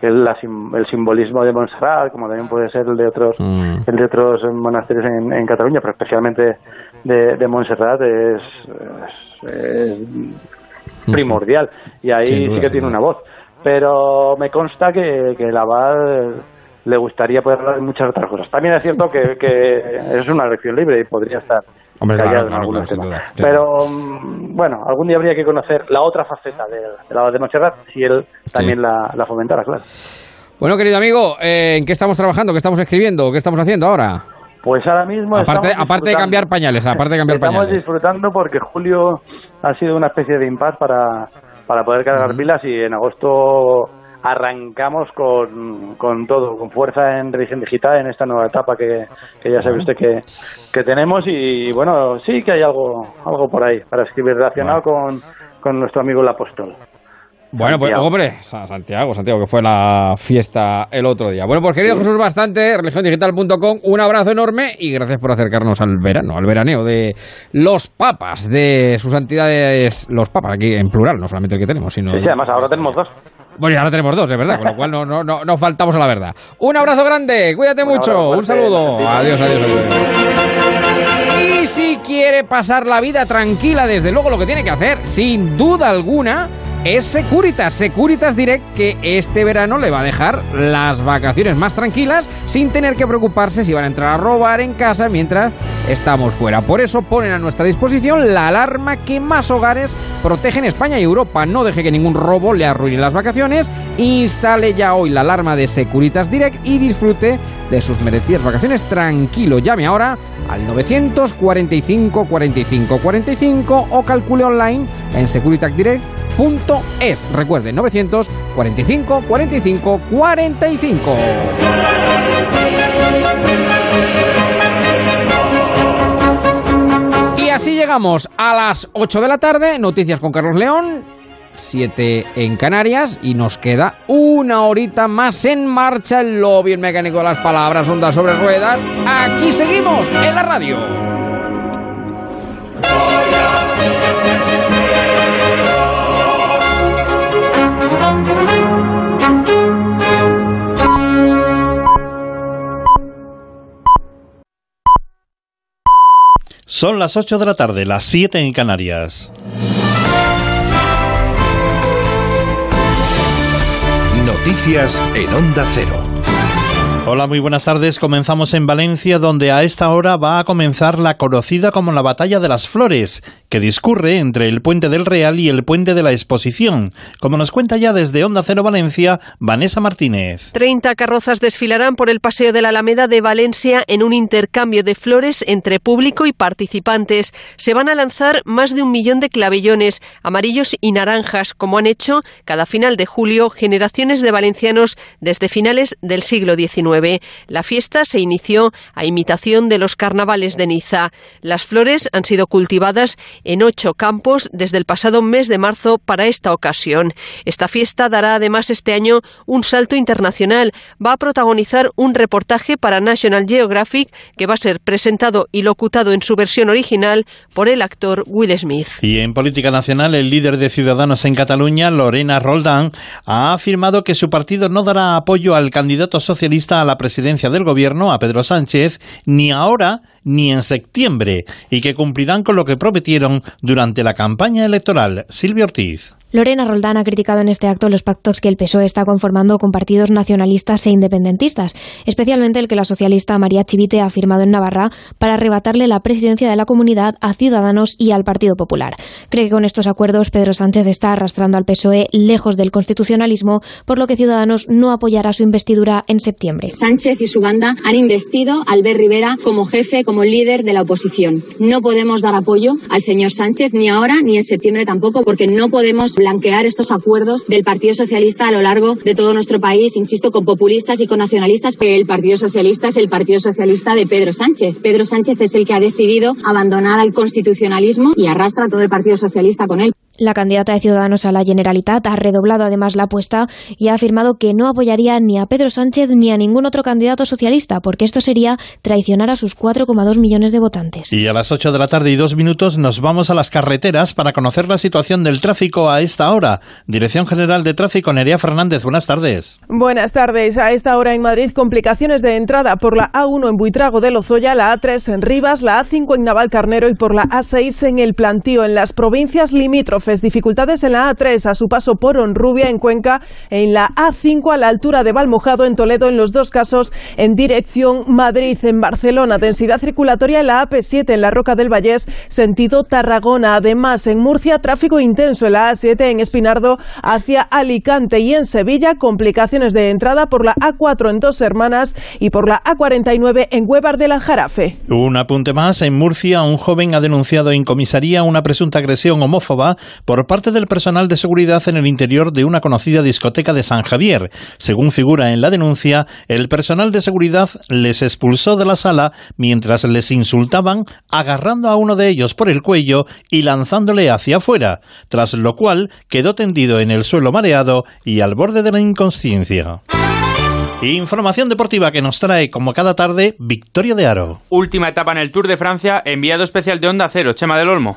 S17: que la el simbolismo de Montserrat, como también puede ser el de otros
S2: Mm.
S17: el de otros monasterios en, en Cataluña, pero especialmente de, de Montserrat es, es- es primordial y ahí
S2: duda,
S17: sí que tiene una voz. Pero me consta que, que el Abad le gustaría poder hablar de muchas otras cosas. También es cierto que, que es una elección libre y podría estar
S2: Hombre,
S17: callado
S2: claro,
S17: en
S2: claro,
S17: algunos
S2: claro, sin
S17: temas.
S2: duda, sí.
S17: Pero mm, bueno, algún día habría que conocer la otra faceta de, de la de Montserrat si él también la, la fomentara, claro.
S2: Bueno, querido amigo, eh, ¿en qué estamos trabajando? ¿Qué estamos escribiendo? ¿Qué estamos haciendo ahora?
S17: Pues ahora mismo
S2: Aparte, de cambiar pañales, aparte de cambiar
S17: Estamos
S2: pañales.
S17: disfrutando porque julio ha sido una especie de impas para, para poder cargar pilas y en agosto arrancamos con, con todo, con fuerza en revisión digital en esta nueva etapa que, que ya sabe usted que, que tenemos y bueno, sí que hay algo, algo por ahí para escribir relacionado con, con nuestro amigo el apóstol.
S2: Bueno, pues hombre, Sa- Santiago, Santiago, que fue la fiesta el otro día. Bueno, pues querido Jesús Bastante, religiondigital.com, un abrazo enorme y gracias por acercarnos al verano, al veraneo de los papas, de sus santidades, los papas, aquí en plural, no solamente el que tenemos, sino...
S17: Sí, sí, además ahora tenemos dos.
S2: Bueno, y ahora tenemos dos, es verdad, con lo cual no, no, no, no faltamos a la verdad. Un abrazo grande, cuídate mucho,
S17: abrazo
S2: un saludo, adiós, adiós, adiós. Y si quiere pasar la vida tranquila, desde luego lo que tiene que hacer, sin duda alguna, es Securitas, Securitas Direct, que este verano le va a dejar las vacaciones más tranquilas sin tener que preocuparse si van a entrar a robar en casa mientras estamos fuera. Por eso ponen a nuestra disposición la alarma que más hogares protege en España y Europa. No deje que ningún robo le arruine las vacaciones. Instale ya hoy la alarma de Securitas Direct y disfrute de sus merecidas vacaciones tranquilo. Llame ahora al 945 45 45 o calcule online en securitasdirect.es. Recuerde, 945 45 45. Y así llegamos a las 8 de la tarde, noticias con Carlos León, 7 en Canarias y nos queda una horita más en marcha el lobby, el mecánico de las palabras, onda sobre ruedas. Aquí seguimos en la radio.
S18: Son las 8 de la tarde, las 7 en Canarias.
S19: Noticias en Onda Cero.
S18: Hola, muy buenas tardes. Comenzamos en Valencia, donde a esta hora va a comenzar la conocida como la Batalla de las Flores, que discurre entre el Puente del Real y el Puente de la Exposición, como nos cuenta ya desde Onda Cero Valencia, Vanessa Martínez.
S20: Treinta carrozas desfilarán por el Paseo de la Alameda de Valencia en un intercambio de flores entre público y participantes. Se van a lanzar más de un millón de clavellones, amarillos y naranjas, como han hecho cada final de julio generaciones de valencianos desde finales del siglo XIX. La fiesta se inició a imitación de los carnavales de Niza. Las flores han sido cultivadas en ocho campos desde el pasado mes de marzo para esta ocasión. Esta fiesta dará además este año un salto internacional. Va a protagonizar un reportaje para National Geographic que va a ser presentado y locutado en su versión original por el actor Will Smith.
S18: Y en política nacional, el líder de Ciudadanos en Cataluña, Lorena Roldán, ha afirmado que su partido no dará apoyo al candidato socialista a la presidencia del gobierno, a Pedro Sánchez, ni ahora ni en septiembre, y que cumplirán con lo que prometieron durante la campaña electoral. Silvio Ortiz.
S21: Lorena Roldán ha criticado en este acto los pactos que el PSOE está conformando con partidos nacionalistas e independentistas, especialmente el que la socialista María Chivite ha firmado en Navarra para arrebatarle la presidencia de la comunidad a Ciudadanos y al Partido Popular. Cree que con estos acuerdos Pedro Sánchez está arrastrando al PSOE lejos del constitucionalismo, por lo que Ciudadanos no apoyará su investidura en septiembre.
S22: Sánchez y su banda han investido a Albert Rivera como jefe, como líder de la oposición. No podemos dar apoyo al señor Sánchez ni ahora ni en septiembre tampoco, porque no podemos blanquear estos acuerdos del Partido Socialista a lo largo de todo nuestro país, insisto, con populistas y con nacionalistas, el Partido Socialista es el Partido Socialista de Pedro Sánchez. Pedro Sánchez es el que ha decidido abandonar al constitucionalismo y arrastra a todo el Partido Socialista con él.
S21: La candidata de Ciudadanos a la Generalitat ha redoblado además la apuesta y ha afirmado que no apoyaría ni a Pedro Sánchez ni a ningún otro candidato socialista, porque esto sería traicionar a sus 4,2 millones de votantes.
S18: Y a las 8 de la tarde y dos minutos nos vamos a las carreteras para conocer la situación del tráfico a esta hora. Dirección General de Tráfico, Nerea Fernández, buenas tardes.
S23: Buenas tardes. A esta hora en Madrid, complicaciones de entrada por la A1 en Buitrago de Lozoya, la A3 en Rivas, la A5 en Navalcarnero y por la A6 en El Plantío, en las provincias limítrofes dificultades en la A3 a su paso por Honrubia en Cuenca, en la A5 a la altura de Valmojado en Toledo, en los dos casos en dirección Madrid, en Barcelona, densidad circulatoria en la AP7 en la Roca del Vallés, sentido Tarragona. Además, en Murcia, tráfico intenso en la A7 en Espinardo hacia Alicante y en Sevilla, complicaciones de entrada por la A4 en Dos Hermanas y por la A49 en Huevar del Aljarafe.
S18: Un apunte más, en Murcia, un joven ha denunciado en comisaría una presunta agresión homófoba por parte del personal de seguridad en el interior de una conocida discoteca de San Javier. Según figura en la denuncia, el personal de seguridad les expulsó de la sala mientras les insultaban agarrando a uno de ellos por el cuello y lanzándole hacia afuera, tras lo cual quedó tendido en el suelo mareado y al borde de la inconsciencia. Información deportiva que nos trae como cada tarde Victoria de Aro.
S24: Última etapa en el Tour de Francia, enviado especial de Onda Cero, Chema del Olmo.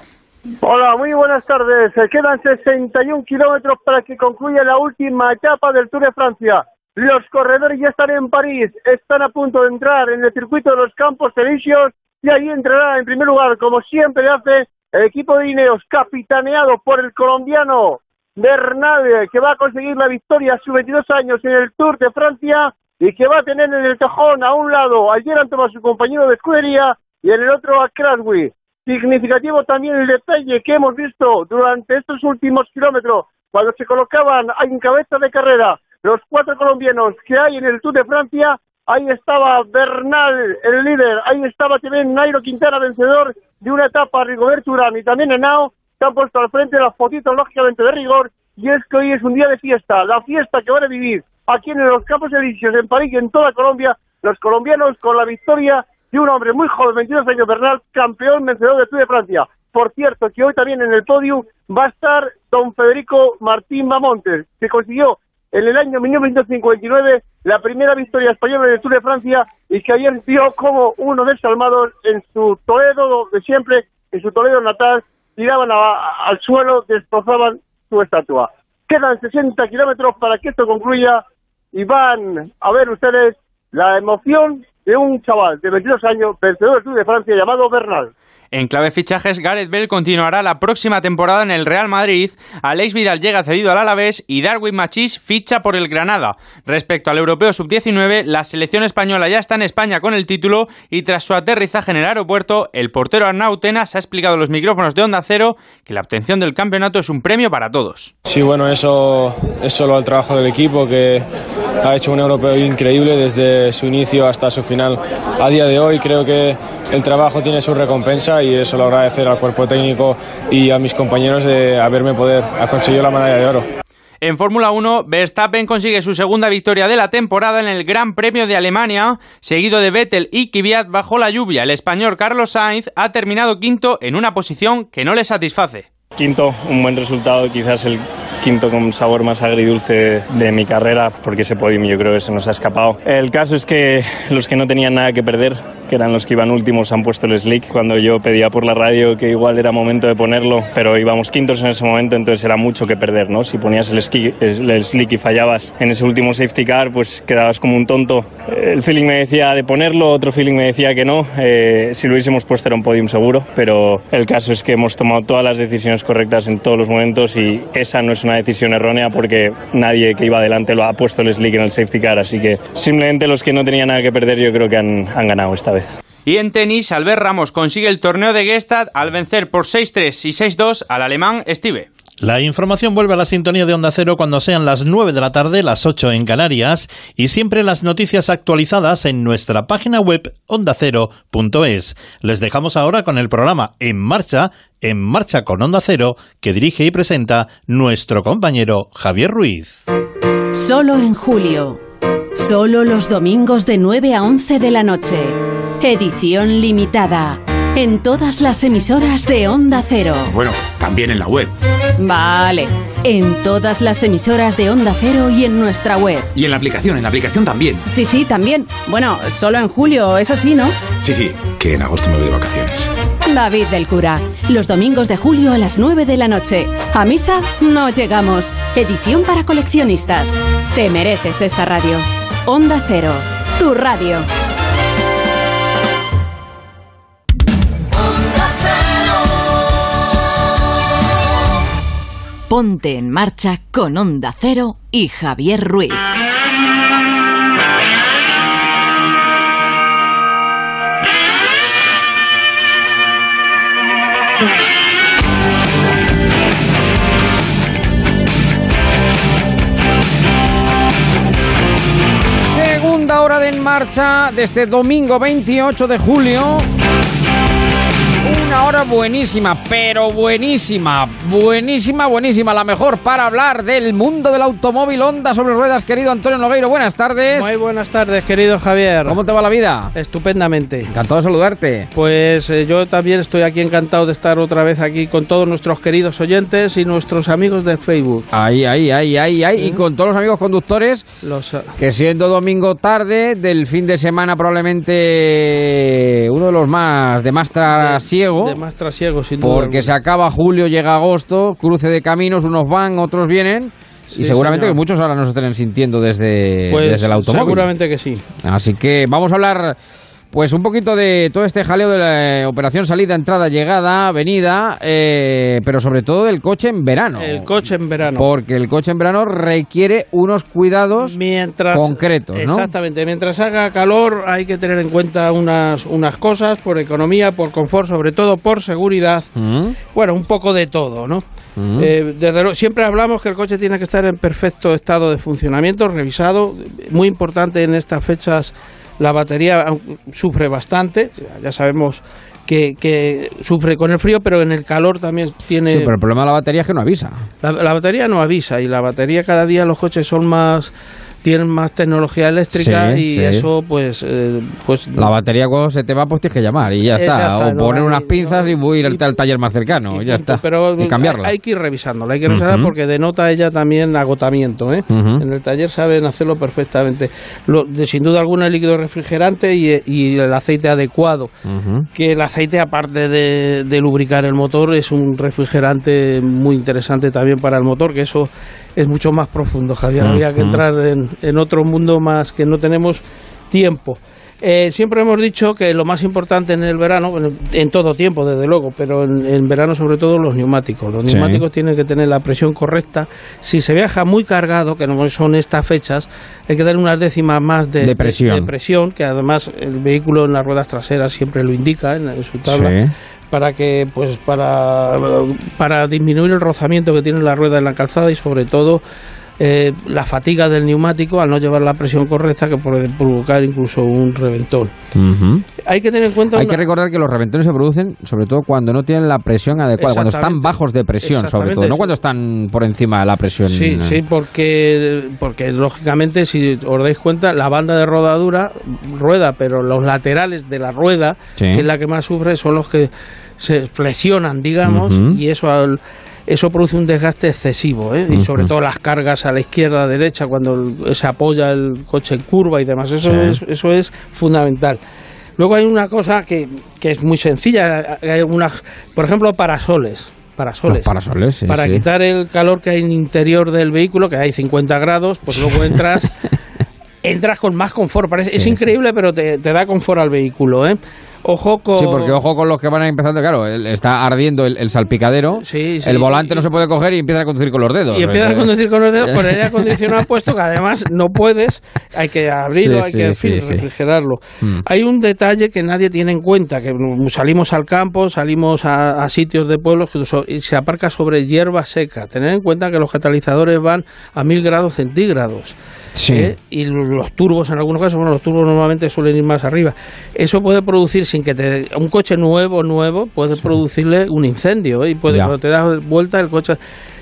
S25: Hola, muy buenas tardes. Quedan 61 kilómetros para que concluya la última etapa del Tour de Francia. Los corredores ya están en París, están a punto de entrar en el circuito de los Campos Elíseos y ahí entrará en primer lugar, como siempre hace, el equipo de Ineos, capitaneado por el colombiano Bernal, que va a conseguir la victoria a sus 22 años en el Tour de Francia y que va a tener en el cajón a un lado a Gerard Thomas, su compañero de escudería, y en el otro a Craswell. Significativo también el detalle que hemos visto durante estos últimos kilómetros, cuando se colocaban en cabeza de carrera los cuatro colombianos que hay en el Tour de Francia, ahí estaba Bernal, el líder, ahí estaba también Nairo Quintana, vencedor de una etapa, Rigoberto Urán y también Henao, se han puesto al frente las fotitos, lógicamente, de rigor, y es que hoy es un día de fiesta, la fiesta que van a vivir aquí en los Campos Elíseos, en París y en toda Colombia, los colombianos con la victoria de un hombre muy joven, 22 años, Bernal, campeón vencedor del Tour de Francia. Por cierto, que hoy también en el podio va a estar don Federico Martín Bamontes, que consiguió en el año 1959 la primera victoria española en el Tour de Francia y que ayer vio como uno desalmados en su Toledo de siempre, en su Toledo natal, tiraban al suelo, destrozaban su estatua. Quedan 60 kilómetros para que esto concluya y van a ver ustedes la emoción de un chaval de 22 años, vencedor del Tour de Francia llamado Bernal.
S24: En clave fichajes, Gareth Bale continuará la próxima temporada en el Real Madrid, Alex Vidal llega cedido al Alavés y Darwin Machís ficha por el Granada. Respecto al europeo sub-19, la selección española ya está en España con el título y tras su aterrizaje en el aeropuerto, el portero Arnau Tenas ha explicado a los micrófonos de Onda Cero que la obtención del campeonato es un premio para todos.
S26: Sí, bueno, eso es solo el trabajo del equipo que ha hecho un europeo increíble desde su inicio hasta su final. A día de hoy creo que el trabajo tiene su recompensa y eso lo agradecer al cuerpo técnico y a mis compañeros de haberme poder conseguido la medalla de oro.
S24: En Fórmula 1, Verstappen consigue su segunda victoria de la temporada en el Gran Premio de Alemania, seguido de Vettel y Kvyat bajo la lluvia. El español Carlos Sainz ha terminado quinto en una posición que no le satisface.
S27: Quinto, un buen resultado, quizás el quinto con sabor más agridulce de mi carrera, porque ese podium yo creo que se nos ha escapado. El caso es que los que no tenían nada que perder, que eran los que iban últimos, han puesto el slick. Cuando yo pedía por la radio que igual era momento de ponerlo, pero íbamos quintos en ese momento, entonces era mucho que perder, ¿no? Si ponías el, el slick y fallabas en ese último safety car, pues quedabas como un tonto. El feeling me decía de ponerlo, otro feeling me decía que no. Eh, si lo hubiésemos puesto era un podium seguro, pero el caso es que hemos tomado todas las decisiones correctas en todos los momentos y esa no es una decisión errónea porque nadie que iba adelante lo ha puesto el slick en el safety car, así que simplemente los que no tenían nada que perder yo creo que han, han ganado esta vez.
S24: Y en tenis, Albert Ramos consigue el torneo de Gestad al vencer por 6-3 y 6-2 al alemán Steve.
S18: La información vuelve a la sintonía de Onda Cero cuando sean las 9 de la tarde, las 8 en Canarias, y siempre las noticias actualizadas en nuestra página web ondacero.es. Les dejamos ahora con el programa En Marcha, En Marcha con Onda Cero, que dirige y presenta nuestro compañero Javier Ruiz.
S28: Solo en julio. Solo los domingos de 9 a 11 de la noche. Edición limitada. En todas las emisoras de Onda Cero.
S29: Bueno, también en la web.
S28: Vale. En todas las emisoras de Onda Cero y en nuestra web.
S29: Y en la aplicación, en la aplicación también.
S28: Sí, sí, también. Bueno, solo en julio, es así, ¿no?
S29: Sí, sí, que en agosto me voy de vacaciones.
S28: David del Cura. Los domingos de julio a las 9 de la noche. A misa no llegamos. Edición para coleccionistas. Te mereces esta radio. Onda Cero. Tu radio.
S1: Ponte en marcha con Onda Cero y Javier Ruiz.
S2: Segunda hora de En Marcha de este domingo 28 de julio. Una hora buenísima, pero buenísima, buenísima, buenísima. La mejor para hablar del mundo del automóvil Honda sobre ruedas, querido Antonio Nogueiro. Buenas tardes.
S30: Muy buenas tardes, querido Javier.
S2: ¿Cómo te va la vida?
S30: Estupendamente.
S2: Encantado de saludarte.
S30: Pues eh, yo también estoy aquí encantado de estar otra vez aquí con todos nuestros queridos oyentes y nuestros amigos de Facebook.
S2: Ahí, ahí, ahí, ahí, ahí. Y con todos los amigos conductores
S30: Los, eh,
S2: que siendo domingo tarde del fin de semana probablemente uno de los más de más trasiego.
S30: De más trasiego, sin duda.
S2: Porque se acaba julio, llega agosto, cruce de caminos, unos van, otros vienen.
S30: Sí,
S2: y seguramente
S30: señor.
S2: que muchos ahora nos estén sintiendo desde,
S30: Pues
S2: desde el automóvil.
S30: seguramente que sí.
S2: Así que vamos a hablar pues un poquito de todo este jaleo de la eh, operación salida, entrada, llegada, venida, eh, pero sobre todo del coche en verano.
S30: El coche en verano.
S2: Porque el coche en verano requiere unos cuidados
S30: Mientras,
S2: concretos, ¿no?
S30: Exactamente. Mientras haga calor hay que tener en cuenta unas, unas cosas por economía, por confort, sobre todo por seguridad.
S2: Mm,
S30: Bueno, un poco de todo, ¿no?
S2: mm.
S30: Eh, desde siempre hablamos que el coche tiene que estar en perfecto estado de funcionamiento, revisado. Muy importante en estas fechas, la batería sufre bastante. Ya sabemos que, que sufre con el frío, pero en el calor también tiene...
S2: Sí, pero el problema de la batería es que no avisa.
S30: La, la batería no avisa y la batería cada día los coches son más tienen más tecnología eléctrica
S2: Sí,
S30: y
S2: sí.
S30: eso pues eh, pues
S2: La batería cuando se te va, pues tienes que llamar y ya
S30: Eh,
S2: está.
S30: ya está,
S2: o
S30: no
S2: poner
S30: hay-
S2: unas pinzas y voy a ir al, al taller más cercano, ya
S30: punto.
S2: está.
S30: pero
S2: y cambiarla.
S30: hay, hay que ir revisándola hay que revisarla porque denota ella también agotamiento ¿eh? En el taller saben hacerlo perfectamente Lo- de, sin duda alguna el líquido refrigerante y, y el aceite adecuado que el aceite aparte de, de lubricar el motor es un refrigerante muy interesante también para el motor que eso es mucho más profundo Javier habría que
S2: Ujú.
S30: entrar en, en otro mundo más que no tenemos tiempo Eh, siempre hemos dicho que lo más importante en el verano, bueno, en todo tiempo desde luego, pero en, en verano sobre todo los neumáticos. Los
S2: Sí.
S30: neumáticos tienen que tener la presión correcta. Si se viaja muy cargado, que no son estas fechas, hay que dar unas décimas más de,
S2: De presión.
S30: de presión, que además el vehículo en las ruedas traseras siempre lo indica en, en su tabla.
S2: Sí.
S30: Para que, pues, para, para disminuir el rozamiento que tiene la rueda en la calzada y sobre todo eh, la fatiga del neumático al no llevar la presión correcta que puede provocar incluso un reventón. Hay que tener en cuenta
S2: Hay
S30: una-
S2: que recordar que los reventones se producen sobre todo cuando no tienen la presión adecuada, cuando están bajos de presión, sobre todo, no cuando están por encima de la presión.
S30: Sí, sí, porque, porque lógicamente, si os dais cuenta, la banda de rodadura rueda, pero los laterales de la rueda,
S2: Sí.
S30: que es la que más sufre, son los que se flexionan, digamos, y eso al- eso produce un desgaste excesivo, ¿eh? y sobre todo las cargas a la izquierda, a la derecha, cuando se apoya el coche en curva y demás. Eso,
S2: Sí.
S30: es, eso es fundamental. Luego hay una cosa que, que es muy sencilla, hay unas, por ejemplo, parasoles. Parasoles.
S2: Parasoles, sí,
S30: para
S2: sí.
S30: quitar el calor que hay en el interior del vehículo, que hay 50 grados, pues luego entras entras con más confort. Parece, es
S2: Sí,
S30: increíble, pero te, te da confort al vehículo, ¿eh? Ojo con...
S2: Sí, porque ojo con los que van empezando, claro, está ardiendo el, el salpicadero,
S30: Sí, sí.
S2: el volante no se puede coger y empieza a conducir con los dedos.
S30: Y empiezas a conducir con los dedos con el aire acondicionado puesto, que además no puedes, hay que abrirlo, hay que en fin, refrigerarlo.
S2: Mm.
S30: Hay un detalle que nadie tiene en cuenta, que salimos al campo, salimos a, a sitios de pueblos y se aparca sobre hierba seca. Tener en cuenta que los catalizadores van a mil grados centígrados.
S2: Sí.
S30: ¿eh? Y los turbos, en algunos casos, bueno, los turbos normalmente suelen ir más arriba. Eso puede producir, sin que te. Un coche nuevo, nuevo, puede producirle un incendio. ¿eh? Y puede,
S2: Ya.
S30: cuando te das vuelta, el coche.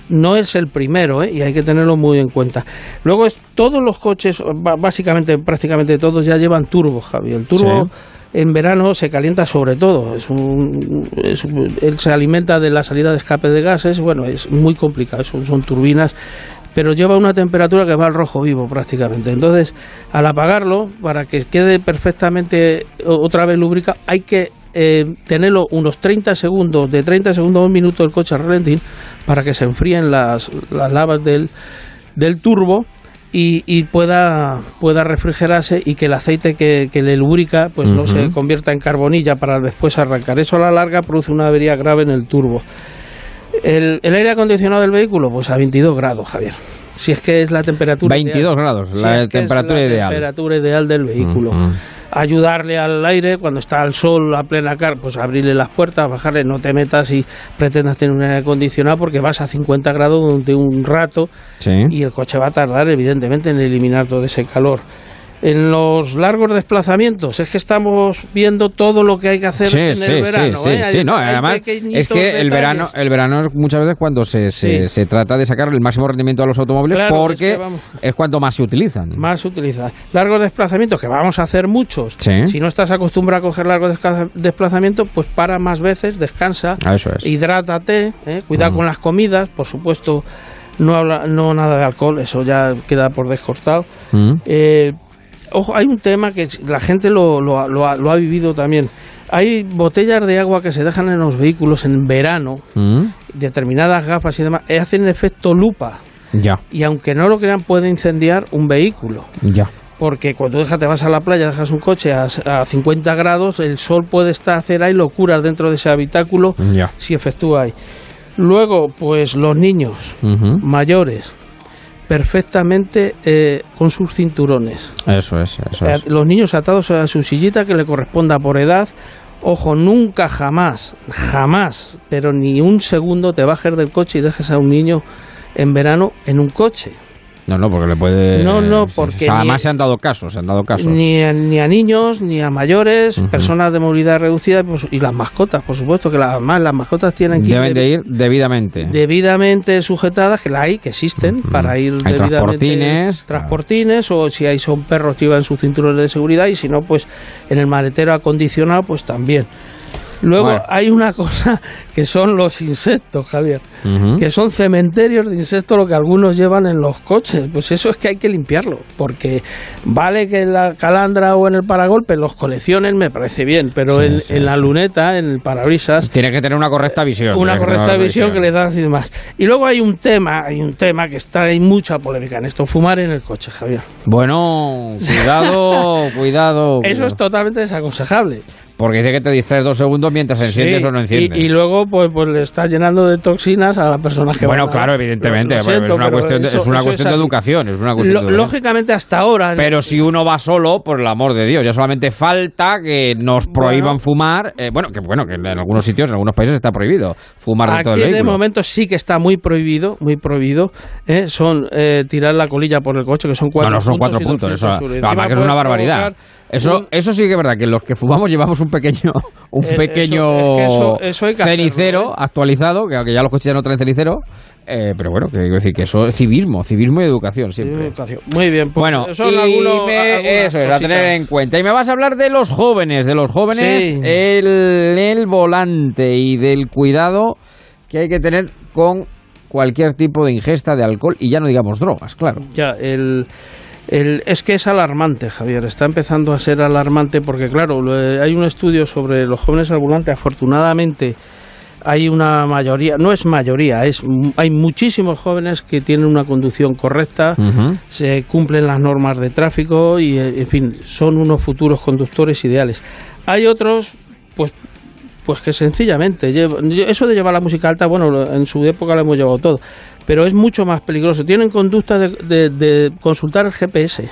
S30: No es el primero, ¿eh? y hay que tenerlo muy en cuenta. Luego, es, todos los coches, básicamente, prácticamente todos, ya llevan turbo, Javi. El turbo.
S2: Sí.
S30: En verano se calienta sobre todo, es un, es un- él se alimenta de la salida de escape de gases, bueno, es muy complicado, son, son turbinas pero lleva una temperatura que va al rojo vivo prácticamente. Entonces, al apagarlo, para que quede perfectamente otra vez lubricado, hay que eh, tenerlo unos 30 segundos, de 30 segundos a un minuto el coche a ralentín, para que se enfríen las, las lavas del, del turbo y, y pueda, pueda refrigerarse y que el aceite que, que le lubrica pues no se convierta en carbonilla para después arrancar. Eso a la larga produce una avería grave en el turbo. El, el aire acondicionado del vehículo, pues a 22 grados, Javier. Si es que es la temperatura
S2: 22
S30: ideal.
S2: grados,
S30: Si
S2: la
S30: es que es
S2: temperatura
S30: la
S2: ideal.
S30: temperatura ideal del vehículo.
S2: Ujú.
S30: Ayudarle al aire cuando está al sol a plena carga, pues abrirle las puertas, bajarle, no te metas y pretendas tener un aire acondicionado porque vas a 50 grados durante un rato
S2: Sí.
S30: y el coche va a tardar evidentemente en eliminar todo ese calor. En los largos desplazamientos es que estamos viendo todo lo que hay que hacer
S2: Sí,
S30: en
S2: sí,
S30: el verano.
S2: sí,
S30: ¿eh?
S2: sí, sí,
S30: Hay-
S2: no, además es que el verano, el verano es muchas veces cuando se, se, se trata de sacar el máximo rendimiento a los automóviles
S30: Claro,
S2: porque
S30: es que
S2: cuando más se utilizan.
S30: más utilizar. Largos desplazamientos, que vamos a hacer muchos. Si no estás acostumbrado a coger largos desplazamientos, pues para más veces, descansa,
S2: Ah, Eso es.
S30: hidrátate, ¿eh? cuida
S2: Mm.
S30: con las comidas, por supuesto, no, habla, no nada de alcohol, eso ya queda por descortado.
S2: Mm.
S30: Eh, ojo, hay un tema que la gente lo, lo ha- lo ha, lo ha vivido también. Hay botellas de agua que se dejan en los vehículos en verano,
S2: Mm.
S30: determinadas gafas y demás, eh, hacen efecto lupa.
S2: Ya,
S30: Y aunque no lo crean, puede incendiar un vehículo.
S2: ya.
S30: Porque cuando dejas, te vas a la playa, dejas un coche a, a 50 grados, el sol puede estar hacer ahí locuras dentro de ese habitáculo
S2: Ya.
S30: si efectúa ahí. Luego, pues los niños mayores, perfectamente eh, con sus cinturones.
S2: Eso es, eso
S30: Eh,
S2: es.
S30: Los niños atados a su sillita que le corresponda por edad. Ojo, nunca jamás, jamás, pero ni un segundo te bajes del coche y dejes a un niño en verano en un coche.
S2: No, no, porque le puede...
S30: No, no, porque
S2: O sea, además
S30: ni-
S2: se han dado casos, se han dado casos.
S30: Ni a, ni a niños, ni a mayores, personas de movilidad reducida pues, y las mascotas, por supuesto, que las, más, las mascotas tienen que
S2: Deben
S30: ir
S2: de ir debidamente.
S30: debidamente sujetadas, que la hay, que existen, para ir
S2: Hay
S30: debidamente...
S2: transportines.
S30: Transportines, o si hay son perros, llevan sus cinturones de seguridad, y si no, pues en el maletero acondicionado, pues también. Luego
S2: Bueno.
S30: hay una cosa que son los insectos, Javier, que son cementerios de insectos lo que algunos llevan en los coches. Pues eso es que hay que limpiarlo, porque vale que en la calandra o en el paragolpe los coleccionen, me parece bien, pero
S2: Sí,
S30: en,
S2: sí,
S30: en la luneta, en el parabrisas,
S2: Tiene que tener una correcta visión.
S30: una correcta visión que le da así más. Y luego hay un tema, hay un tema que está, hay mucha polémica en esto, fumar en el coche, Javier.
S2: Bueno, cuidado, cuidado.
S30: Eso es totalmente desaconsejable.
S2: Porque dice que te distraes dos segundos mientras enciendes
S30: Sí,
S2: o no enciendes.
S30: Y, y luego, pues, pues le está llenando de toxinas a las personas que
S2: bueno,
S30: van a-
S2: claro, evidentemente.
S30: Lo
S2: bueno,
S30: siento,
S2: es una cuestión, de,
S30: eso-
S2: es una cuestión
S30: es
S2: de educación. Es una cuestión
S30: Lo-
S2: de
S30: lógicamente, hasta ahora.
S2: Pero si uno va solo, por el amor de Dios, ya solamente falta que nos prohíban fumar. eh, bueno, que bueno, que en algunos sitios, en algunos países está prohibido fumar dentro del
S30: Aquí de
S2: vehículo.
S30: momento sí que está muy prohibido, muy prohibido. ¿eh? Son eh, tirar la colilla por el coche, que son cuatro
S2: no, no, son cuatro
S30: y dos
S2: puntos. Eso, además que es una barbaridad. Eso, eso sí que es verdad, que los que fumamos llevamos un pequeño, un
S30: Eh,
S2: pequeño
S30: eso- es que eso- eso
S2: cenicero
S30: hacerlo, ¿eh?
S2: actualizado, que aunque ya los coches ya no traen cenicero, eh, pero bueno, que quiero decir que eso es civismo, civismo y educación siempre.
S30: Educación. Muy bien, pues
S2: Bueno,
S30: son
S2: y
S30: algunos-
S2: me- eso es, a tener en cuenta. Y me vas a hablar de los jóvenes, de los jóvenes,
S30: Sí.
S2: el, el volante y del cuidado que hay que tener con cualquier tipo de ingesta de alcohol y ya no digamos drogas, claro.
S30: Ya, el, el- es que es alarmante, Javier. Está empezando a ser alarmante porque, claro, lo- hay un estudio sobre los jóvenes al volante. Afortunadamente, hay una mayoría, no es mayoría, es hay muchísimos jóvenes que tienen una conducción correcta, se cumplen las normas de tráfico y, eh, en fin, son unos futuros conductores ideales. Hay otros, pues pues que sencillamente eso de llevar la música alta, bueno, en su época lo hemos llevado todo, pero es mucho más peligroso. Tienen conducta de, de- de consultar el GPS,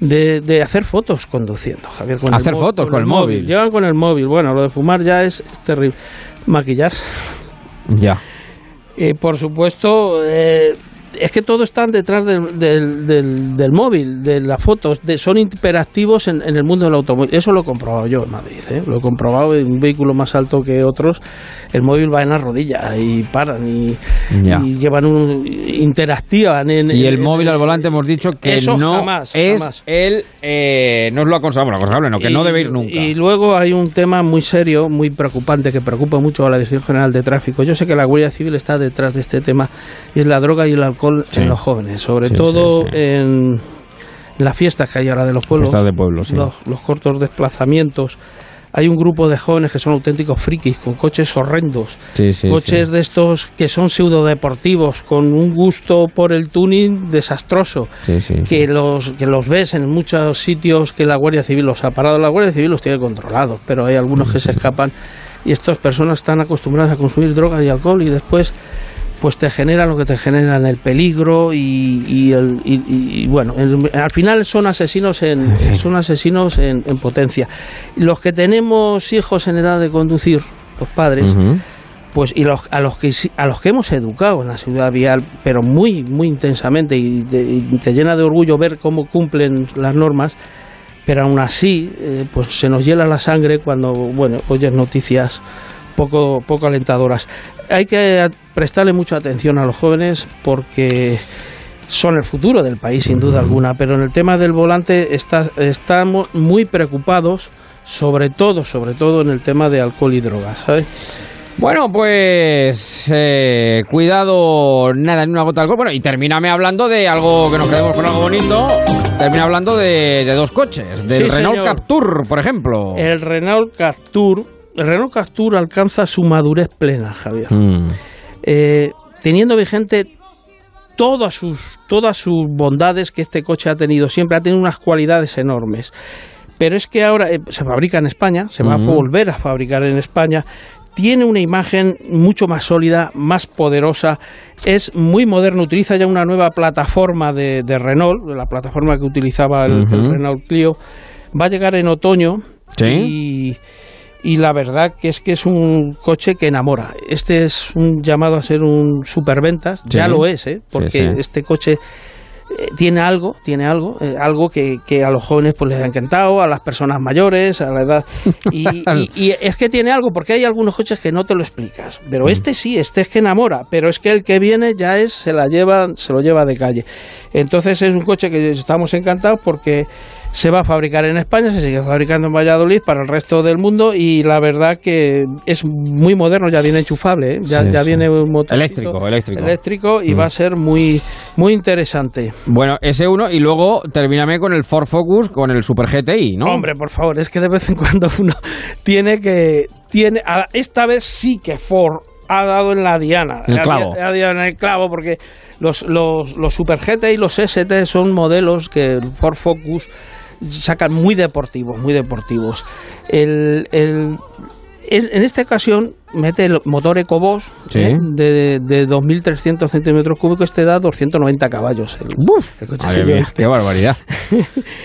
S30: de, de hacer fotos conduciendo, Javier. Con
S2: Hacer fotos con el móvil.
S30: Llevan con el móvil. Bueno, lo de fumar ya es terrible. Maquillarse.
S2: Ya.
S30: Y por supuesto, eh, es que todos están detrás del, del, del- del móvil, de las fotos, de, son interactivos en, en el mundo del automóvil. Eso lo he comprobado yo en Madrid, ¿eh? lo he comprobado en un vehículo más alto que otros. El móvil va en la rodilla y paran y, llevan un interactivan en,
S2: Y el
S30: en-
S2: móvil al volante hemos dicho que
S30: Eso
S2: no
S30: jamás,
S2: es
S30: jamás.
S2: el eh, no es lo aconsejable, aconsejable no, que no debe ir nunca.
S30: Y luego hay un tema muy serio, muy preocupante, que preocupa mucho a la Dirección General de Tráfico. Yo sé que la Guardia Civil está detrás de este tema, y es la droga y el alcohol
S2: Sí.
S30: en los jóvenes, sobre
S2: Sí,
S30: todo
S2: sí, sí.
S30: en las fiestas que hay ahora de los pueblos,
S2: de sí.
S30: los, los cortos desplazamientos. Hay un grupo de jóvenes que son auténticos frikis, con coches horrendos,
S2: Sí, sí,
S30: coches de estos que son pseudodeportivos, con un gusto por el tuning desastroso
S2: Sí, sí, sí.
S30: que los que los ves en muchos sitios que la Guardia Civil los ha parado. La Guardia Civil los tiene controlados, pero hay algunos que se escapan y estas personas están acostumbradas a consumir drogas y alcohol y después pues te generan lo que te generan el peligro y, y el- y- y, bueno el- al final son asesinos en son asesinos en, en potencia. Los que tenemos hijos en edad de conducir los padres pues y los, a los que a los que hemos educado en la ciudad vial pero muy muy intensamente y, te- y te llena de orgullo ver cómo cumplen las normas pero aún así eh, pues se nos hiela la sangre cuando bueno oyes noticias poco poco alentadoras hay que prestarle mucha atención a los jóvenes porque son el futuro del país sin duda alguna pero en el tema del volante está- estamos muy preocupados sobre todo sobre todo en el tema de alcohol y drogas ¿sabes?
S2: Bueno, pues eh, cuidado, nada, ni una gota de alcohol. Bueno, y termíname hablando de algo que nos quedemos con algo bonito. Termina hablando de, de dos coches, del
S30: Sí,
S2: Renault
S30: señor.
S2: Captur, por ejemplo.
S30: El Renault Captur, el Renault Captur alcanza su madurez plena, Javier.
S2: Mm.
S30: Eh, teniendo vigente todas sus, todas sus bondades que este coche ha tenido siempre, ha tenido unas cualidades enormes. Pero es que ahora eh, se fabrica en España, se va a
S2: Ujú.
S30: volver a fabricar en España. Tiene una imagen mucho más sólida, más poderosa, es muy moderno, utiliza ya una nueva plataforma de, de Renault, la plataforma que utilizaba el. Renault Clio. Va a llegar en otoño
S2: Sí.
S30: y, y la verdad que es que es un coche que enamora. Este es un llamado a ser un superventas,
S2: Sí.
S30: ya lo es, ¿eh? porque
S2: Sí, sí.
S30: este coche eh, tiene algo, tiene algo, eh, algo que, que a los jóvenes pues les ha encantado, a las personas mayores, a la edad. Y, y- y es que tiene algo, porque hay algunos coches que no te lo explicas.
S2: Mm.
S30: Pero este sí, este es que enamora, pero es que el que viene ya es, se la lleva, se lo lleva de calle. Entonces es un coche que estamos encantados porque se va a fabricar en España, se sigue fabricando en Valladolid para el resto del mundo y la verdad que es muy moderno, ya viene enchufable, ¿eh? ya,
S2: Sí,
S30: ya
S2: sí.
S30: viene un motor
S2: Eléctrico, eléctrico.
S30: eléctrico y
S2: Mm.
S30: va a ser muy, muy interesante.
S2: Bueno, ese uno y luego termíname con el Ford Focus con el Super GTI, ¿no?
S30: Hombre, por favor, es que de vez en cuando uno tiene que... tiene Esta vez sí que Ford ha dado en la diana.
S2: El clavo.
S30: Ha, dado en el clavo porque los, los, los Super GT y los ST son modelos que el Ford Focus sacan muy deportivos, muy deportivos. El, el- en esta ocasión mete el motor EcoBoost
S2: Sí.
S30: ¿eh? de, de 2.300 centímetros cúbicos, este da 290 caballos. El, el coche
S2: Madre mía,
S30: este.
S2: qué barbaridad.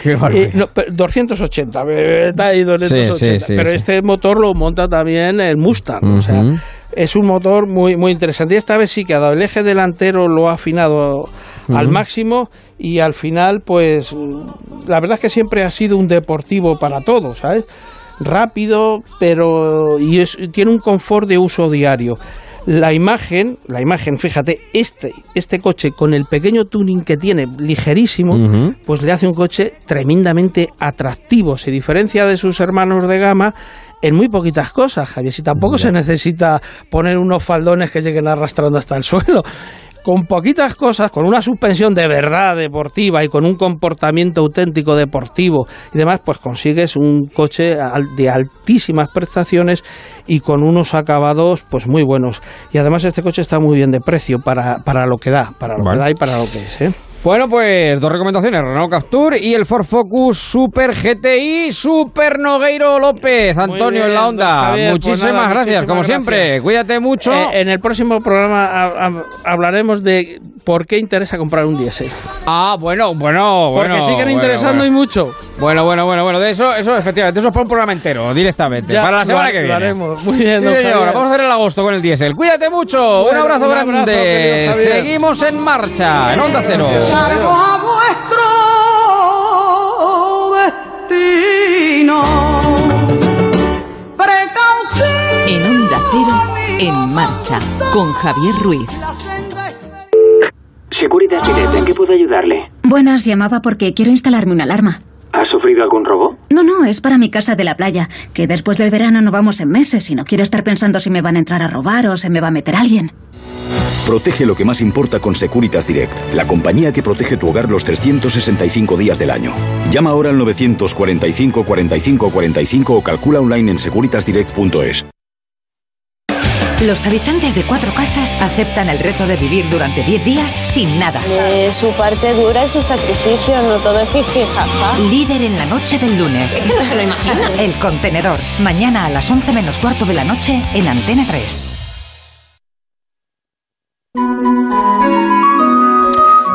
S2: qué
S30: Eh,
S2: barbaridad.
S30: no, pero 280, me- está ahí 280.
S2: Sí, sí,
S30: pero este motor lo monta también el Mustang. O sea. Es un motor muy, muy interesante. Y esta vez sí que ha dado el eje delantero, lo ha afinado al máximo y al final, pues, la verdad es que siempre ha sido un deportivo para todos, ¿sabes? Rápido, pero y es- tiene un confort de uso diario. La imagen, la imagen, fíjate, este, este coche con el pequeño tuning que tiene, ligerísimo, pues le hace un coche tremendamente atractivo. Se diferencia de sus hermanos de gama en muy poquitas cosas, Javier. Si tampoco se necesita poner unos faldones que lleguen arrastrando hasta el suelo. Con poquitas cosas, con una suspensión de verdad deportiva y con un comportamiento auténtico deportivo y demás, pues consigues un coche de altísimas prestaciones y con unos acabados pues muy buenos. Y además este coche está muy bien de precio para, para lo que da, para lo
S2: Vale.
S30: que da y para lo que es. ¿eh?
S2: Bueno, pues dos recomendaciones, Renault Captur y el Ford Focus Super GTI Super Nogueiro López, Antonio
S30: bien,
S2: en la onda.
S30: Javier, pues
S2: muchísimas
S30: nada,
S2: gracias,
S30: muchísimas
S2: como
S30: gracias.
S2: siempre. Cuídate mucho.
S30: Eh, en el próximo programa ha- ha- hablaremos de por qué interesa comprar un diésel.
S2: Ah, bueno, bueno,
S30: Porque
S2: bueno.
S30: siguen
S2: bueno,
S30: interesando
S2: bueno.
S30: y mucho.
S2: Bueno, bueno, bueno, bueno, de eso, eso efectivamente, eso es para un programa entero, directamente,
S30: Ya
S2: para la semana
S30: lo-
S2: que
S30: lo
S2: viene.
S30: haremos. Muy bien,
S2: Sí, señor, vamos a hacer el agosto con el diésel. Cuídate mucho, un
S30: Bueno,
S2: abrazo
S30: un abrazo,
S2: grande. Seguimos en marcha, en Onda Cero.
S31: Salgo a vuestro destino. Precaución.
S1: En Onda Cero, en marcha, con Javier Ruiz.
S10: Securitas Direct, ¿en qué puedo ayudarle?
S32: Buenas, llamaba porque quiero instalarme una alarma.
S10: ¿Ha sufrido algún robo?
S32: No, no, es para mi casa de la playa, que después del verano no vamos en meses y no quiero estar pensando si me van a entrar a robar o se me va a meter alguien.
S12: Protege lo que más importa con Securitas Direct, la compañía que protege tu hogar los 365 días del año. Llama ahora al 945 45 45 o calcula online en securitasdirect.es.
S33: Los habitantes de Cuatro Casas aceptan el reto de vivir durante 10 días sin nada.
S34: De su parte dura y su sacrificio, no todo es jiji, jaja.
S33: Líder en la noche del lunes.
S34: Es que no se lo imagina.
S33: El contenedor. Mañana a las 11 menos cuarto de la noche en Antena 3.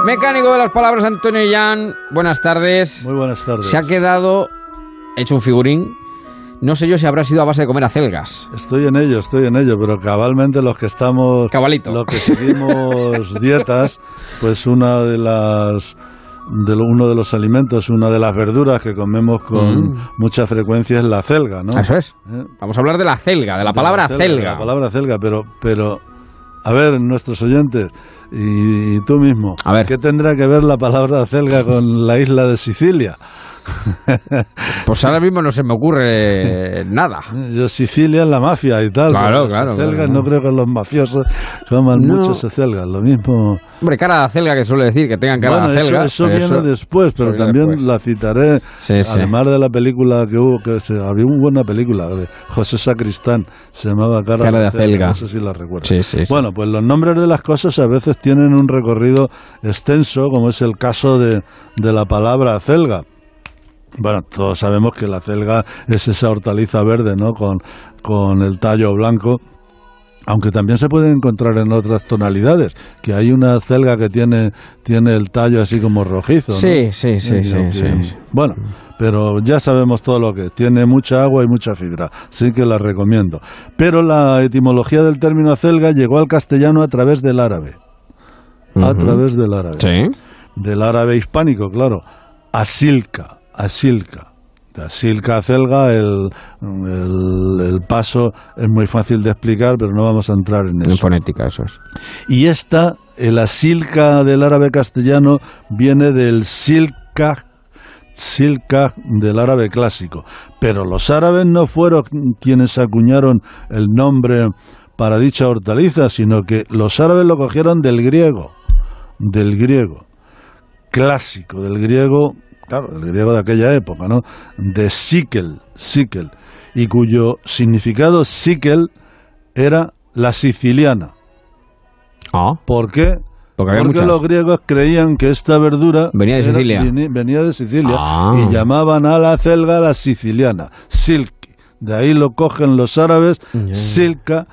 S2: Mecánico de las palabras, Antonio Yan. Buenas tardes.
S35: Muy buenas tardes.
S2: Se ha quedado hecho un figurín. No sé yo si habrá sido a base de comer acelgas.
S35: Estoy en ello, estoy en ello, pero cabalmente los que estamos,
S2: Cabalito.
S35: los que seguimos dietas, pues una de las de lo- uno de los alimentos, una de las verduras que comemos con
S2: Mm.
S35: mucha frecuencia es la celga, ¿no?
S2: Eso es.
S35: ¿Eh?
S2: Vamos a hablar de la celga, de la
S35: De
S2: palabra
S35: de
S2: celga.
S35: La palabra celga, pero, pero a ver, nuestros oyentes y, y tú mismo,
S2: A ver.
S35: ¿qué tendrá que ver la palabra celga con la isla de Sicilia?
S2: Pues ahora mismo no se me ocurre nada.
S35: Yo Sicilia es la mafia y tal.
S2: Claro, claro,
S35: acelgas,
S2: claro.
S35: no creo que los mafiosos coman
S2: No.
S35: muchos acelgas. Lo mismo.
S2: Hombre, cara de acelga que suele decir que tengan cara
S35: bueno,
S2: de
S35: eso,
S2: acelga.
S35: eso viene después, pero
S2: eso viene
S35: también
S2: después.
S35: la citaré.
S2: Sí, sí.
S35: Además de la película que hubo, que se, había una buena película de José Sacristán, se llamaba Cara,
S2: Cara de acelga.
S35: No sé si la recuerdo.
S2: Sí.
S35: Bueno, pues los nombres de las cosas a veces tienen un recorrido extenso, como es el caso de, de la palabra acelga. Bueno, todos sabemos que la celga es esa hortaliza verde, ¿no? Con, con el tallo blanco. Aunque también se puede encontrar en otras tonalidades, que hay una celga que tiene, tiene el tallo así como rojizo. ¿no?
S2: Sí, sí, sí, sí,
S35: que-
S2: sí.
S35: Bueno, pero ya sabemos todo lo que es. Tiene mucha agua y mucha fibra, así que la recomiendo. Pero la etimología del término acelga llegó al castellano a través del árabe. A través del árabe.
S2: Sí.
S35: Del árabe hispánico, claro. Asilca, asilca. De asilca a celga, el, el, el paso es muy fácil de explicar, pero no vamos a entrar en eso.
S2: En fonética, eso es.
S35: Y esta, el asilca del árabe castellano, viene del silka, silka del árabe clásico. Pero los árabes no fueron quienes acuñaron el nombre para dicha hortaliza, sino que los árabes lo cogieron del griego, del griego clásico, del griego, claro, del griego de aquella época, ¿no? De síquel, síquel, y cuyo significado síquel era la siciliana. ¿Por qué?
S2: Porque había
S35: Porque los griegos creían que esta verdura
S2: Venía de
S35: era-
S2: Sicilia.
S35: venía de Sicilia
S2: Ah.
S35: y llamaban a la celga la siciliana, silk. De ahí lo cogen los árabes, silka,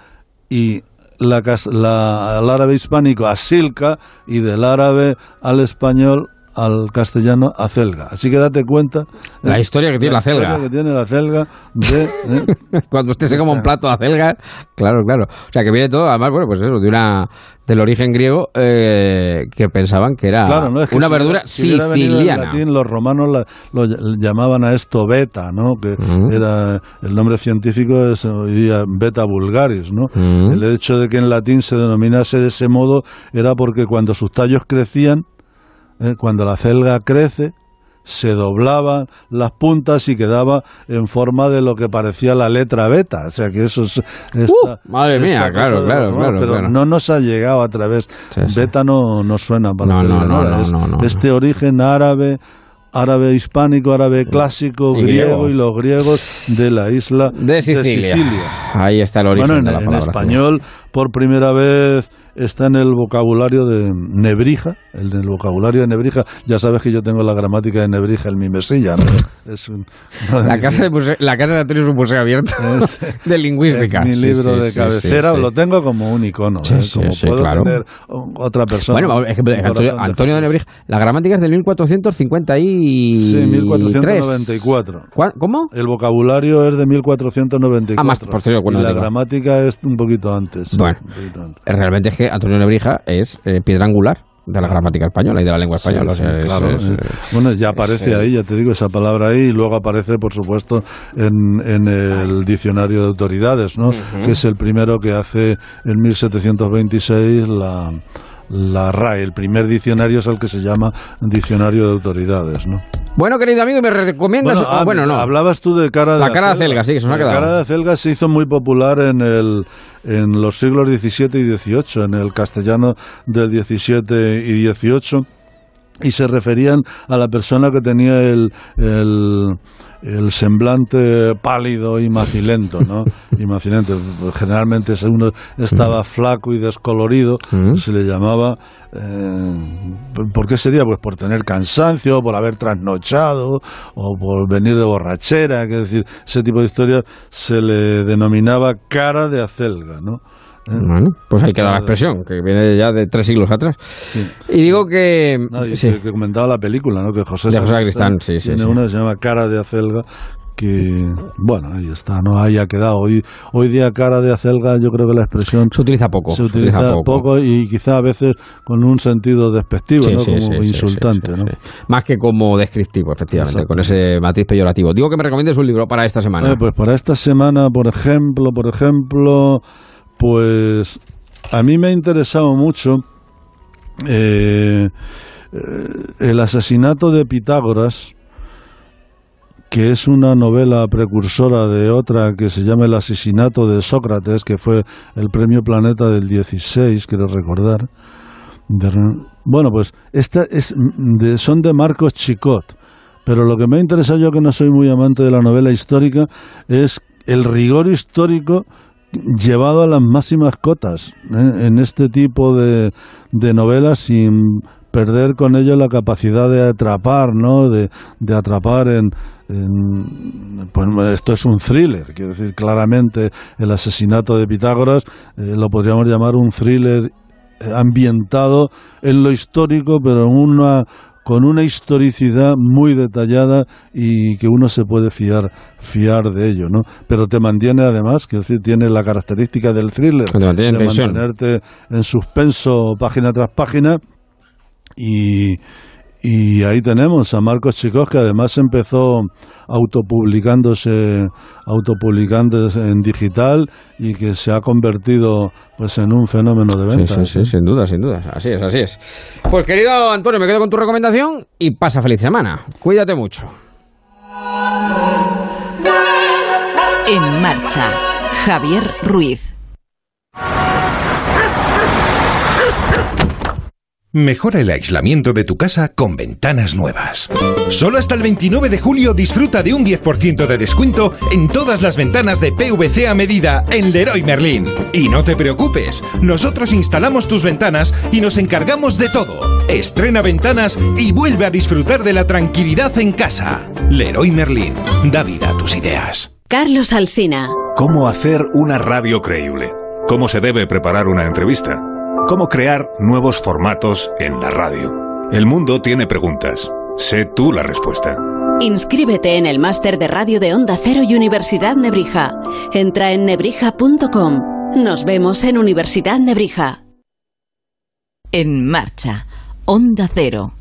S35: y la, la- el árabe hispánico a silka, y del árabe al español al castellano a celga. Así que date cuenta.
S2: La historia que tiene la
S35: historia
S2: celga.
S35: que tiene la celga de... ¿eh?
S2: Cuando usted se coma un plato de acelga, claro, claro. O sea, que viene todo, además, bueno, pues eso, de una del origen griego eh, que pensaban que era
S35: Claro, no es que
S2: una
S35: si
S2: verdura
S35: si
S2: siciliana.
S35: latín, los romanos la- lo ll- llamaban a esto beta, ¿no? Que era el nombre científico es hoy día beta vulgaris, ¿no? El hecho de que en latín se denominase de ese modo era porque cuando sus tallos crecían, eh, cuando la celga crece, se doblaban las puntas y quedaba en forma de lo que parecía la letra beta. O sea que eso es. esta-
S2: Uh, madre mía, claro, claro,
S35: los
S2: claro,
S35: Pero
S2: claro.
S35: no nos ha llegado a través. Beta no, no suena para
S2: No, no,
S35: nada. Es-. Este origen árabe árabe hispánico, árabe clásico,
S2: Y
S35: griego,
S2: griego.
S35: y los griegos de la isla
S2: de Sicilia. Ahí está el origen
S35: bueno, en,
S2: de la
S35: en
S2: palabra.
S35: español, por primera vez está en el vocabulario de Nebrija. En el vocabulario de Nebrija, ya sabes que yo tengo la gramática de Nebrija en mi mesilla. ¿no? Es un-
S2: La casa, de museo- la casa de Antonio es un museo abierto de lingüística.
S35: es mi libro
S2: sí,
S35: de
S2: sí,
S35: cabecera,
S2: sí,
S35: lo tengo como un icono.
S2: Sí,
S35: ¿eh? como puedo
S2: claro.
S35: tener otra persona.
S2: Bueno, es que Antonio,
S35: de
S2: Antonio de. Nebrija, la gramática es del 1453.
S35: Sí, 1494.
S2: ¿Cuá- ¿Cómo?
S35: El vocabulario es de 1494.
S2: Ah, más posterior, bueno,
S35: y la
S2: digo.
S35: gramática es un poquito antes.
S2: Bueno.
S35: un poquito antes.
S2: Realmente es que Antonio Nebrija es eh, piedra angular de la gramática española y de la lengua española. o
S35: sí,
S2: sea, es-
S35: claro.
S2: es,
S35: bueno, ya aparece
S2: eh,
S35: ahí, ya te digo, esa palabra ahí, y luego aparece, por supuesto, en, en el diccionario de autoridades, ¿no? Que es el primero que hace en 1726 la, la RAE. El primer diccionario es el que se llama Diccionario de Autoridades, ¿no?
S2: Bueno, querido amigo, ¿me recomiendas?
S35: Bueno,
S2: Ah, bueno, no.
S35: Hablabas tú de cara de
S2: La cara de acelga, sí, que se nos ha
S35: La
S2: quedado.
S35: cara de acelga se hizo muy popular en, el, en los siglos XVII y XVIII, en el castellano del XVII y XVIII, y se referían a la persona que tenía el, el, el semblante pálido y macilento, ¿no? y macilento. Generalmente si uno estaba flaco y descolorido, se le llamaba... eh, ¿Por qué sería? Pues por tener cansancio, por haber trasnochado o por venir de borrachera, que decir, ese tipo de historias se le denominaba cara de acelga, ¿no? ¿Eh?
S2: Bueno, pues ahí queda la expresión, que viene ya de tres siglos atrás. Y digo que...
S35: No, y
S2: sí.
S35: que, comentaba la película, ¿no? Que José
S2: De José Sacristán, sí, sí,
S35: Tiene
S2: sí.
S35: una que se llama Cara de Acelga, que, bueno, ahí está, ¿no? Ahí ha quedado. Hoy, hoy día Cara de Acelga, yo creo que la expresión...
S2: Se utiliza poco.
S35: Se utiliza, poco. y quizá a veces con un sentido despectivo,
S2: Sí,
S35: ¿no?
S2: sí,
S35: Como
S2: sí,
S35: insultante,
S2: sí, sí,
S35: ¿no?
S2: sí. Más que como descriptivo, efectivamente, con ese matiz peyorativo. Digo que me recomiendes un libro para esta semana.
S35: Eh, pues para esta semana, por ejemplo, por ejemplo, pues a mí me ha interesado mucho eh, eh, el asesinato de Pitágoras, que es una novela precursora de otra que se llama El asesinato de Sócrates, que fue el premio Planeta del 16, quiero recordar. Bueno, pues esta es son de Marcos Chicot, pero lo que me ha interesado yo, que no soy muy amante de la novela histórica, es el rigor histórico llevado a las máximas cotas ¿eh? en este tipo de, de novelas sin perder con ello la capacidad de atrapar, ¿no? De, de atrapar en, en- pues, esto es un thriller, quiero decir claramente el asesinato de Pitágoras eh, lo podríamos llamar un thriller ambientado en lo histórico, pero en una con una historicidad muy detallada y que uno se puede fiar fiar de ello, ¿no? Pero te mantiene además, quiero decir, tiene la característica del thriller de mantenerte en suspenso página tras página y Y ahí tenemos a Marcos Chicos, que además empezó autopublicándose, autopublicándose en digital y que se ha convertido pues en un fenómeno de
S2: Sí,
S35: ventas.
S2: sí, sí, sin duda, sin duda. Así es, así es. Pues querido Antonio, me quedo con tu recomendación y pasa feliz semana. Cuídate mucho.
S1: En marcha, Javier Ruiz.
S36: Mejora el aislamiento de tu casa con ventanas nuevas. Solo hasta el 29 de julio disfruta de un 10% de descuento en todas las ventanas de PVC a medida en Leroy Merlin. Y no te preocupes, nosotros instalamos tus ventanas y nos encargamos de todo. Estrena ventanas y vuelve a disfrutar de la tranquilidad en casa. Leroy Merlin, da vida a tus ideas.
S28: Carlos Alsina.
S37: ¿Cómo hacer una radio creíble? ¿Cómo se debe preparar una entrevista? ¿Cómo crear nuevos formatos en la radio? El mundo tiene preguntas. Sé tú la respuesta.
S28: Inscríbete en el máster de radio de Onda Cero y Universidad Nebrija. Entra en nebrija.com. Nos vemos en Universidad Nebrija.
S1: En marcha, Onda Cero.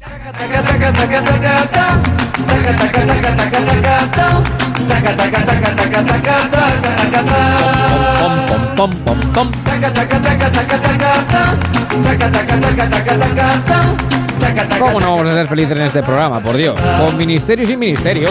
S2: ¿Cómo no vamos a ser felices en este programa, por Dios? Con ministerio y sin ministerio.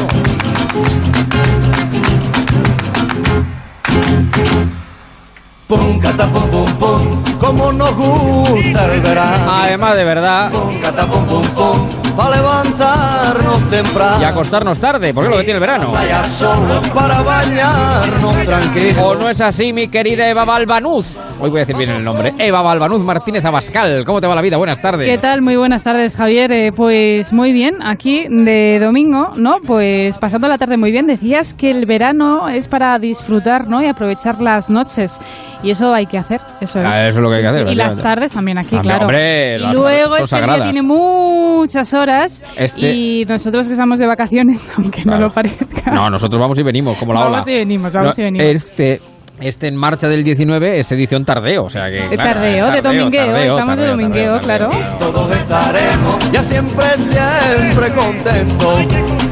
S9: Pum, cata, pum, pum, pum, como nos gusta el verano.
S2: Además, de verdad.
S9: Pum, cata, pum, pum, pum, para levantarnos temprano.
S2: Y acostarnos tarde, porque es lo que tiene el verano.
S9: Vaya solo para bañarnos tranquilos.
S2: ¿O no es así, mi querida Eva Balbanuz? Hoy voy a decir bien el nombre. Eva Balbanuz Martínez Abascal. ¿Cómo te va la vida? Buenas tardes.
S38: ¿Qué tal? Muy buenas tardes, Javier. Eh, pues muy bien, aquí de domingo, ¿no? Pues pasando la tarde muy bien. Decías que el verano es para disfrutar, ¿no? Y aprovechar las noches. Y eso hay que hacer, eso es.
S2: Ah, eso es lo que hay que hacer,
S38: Y las tardes también aquí,
S2: Hombre,
S38: claro.
S2: hombre,
S38: y luego
S2: son
S38: este día
S2: sagradas.
S38: tiene muchas horas
S2: Este-
S38: y nosotros que estamos de vacaciones, aunque no lo parezca.
S2: No, nosotros vamos y venimos, como la
S38: Vamos
S2: ola.
S38: y venimos, vamos
S2: No,
S38: y venimos.
S2: Este, este en marcha del 19 es edición tardeo, o sea que...
S38: De
S2: claro,
S38: tardeo,
S2: es
S38: de domingueo,
S2: tardeo,
S38: estamos de
S2: tardeo,
S38: domingueo,
S2: tardeo,
S38: claro.
S2: tardeo.
S9: Todos estaremos ya siempre, siempre contentos.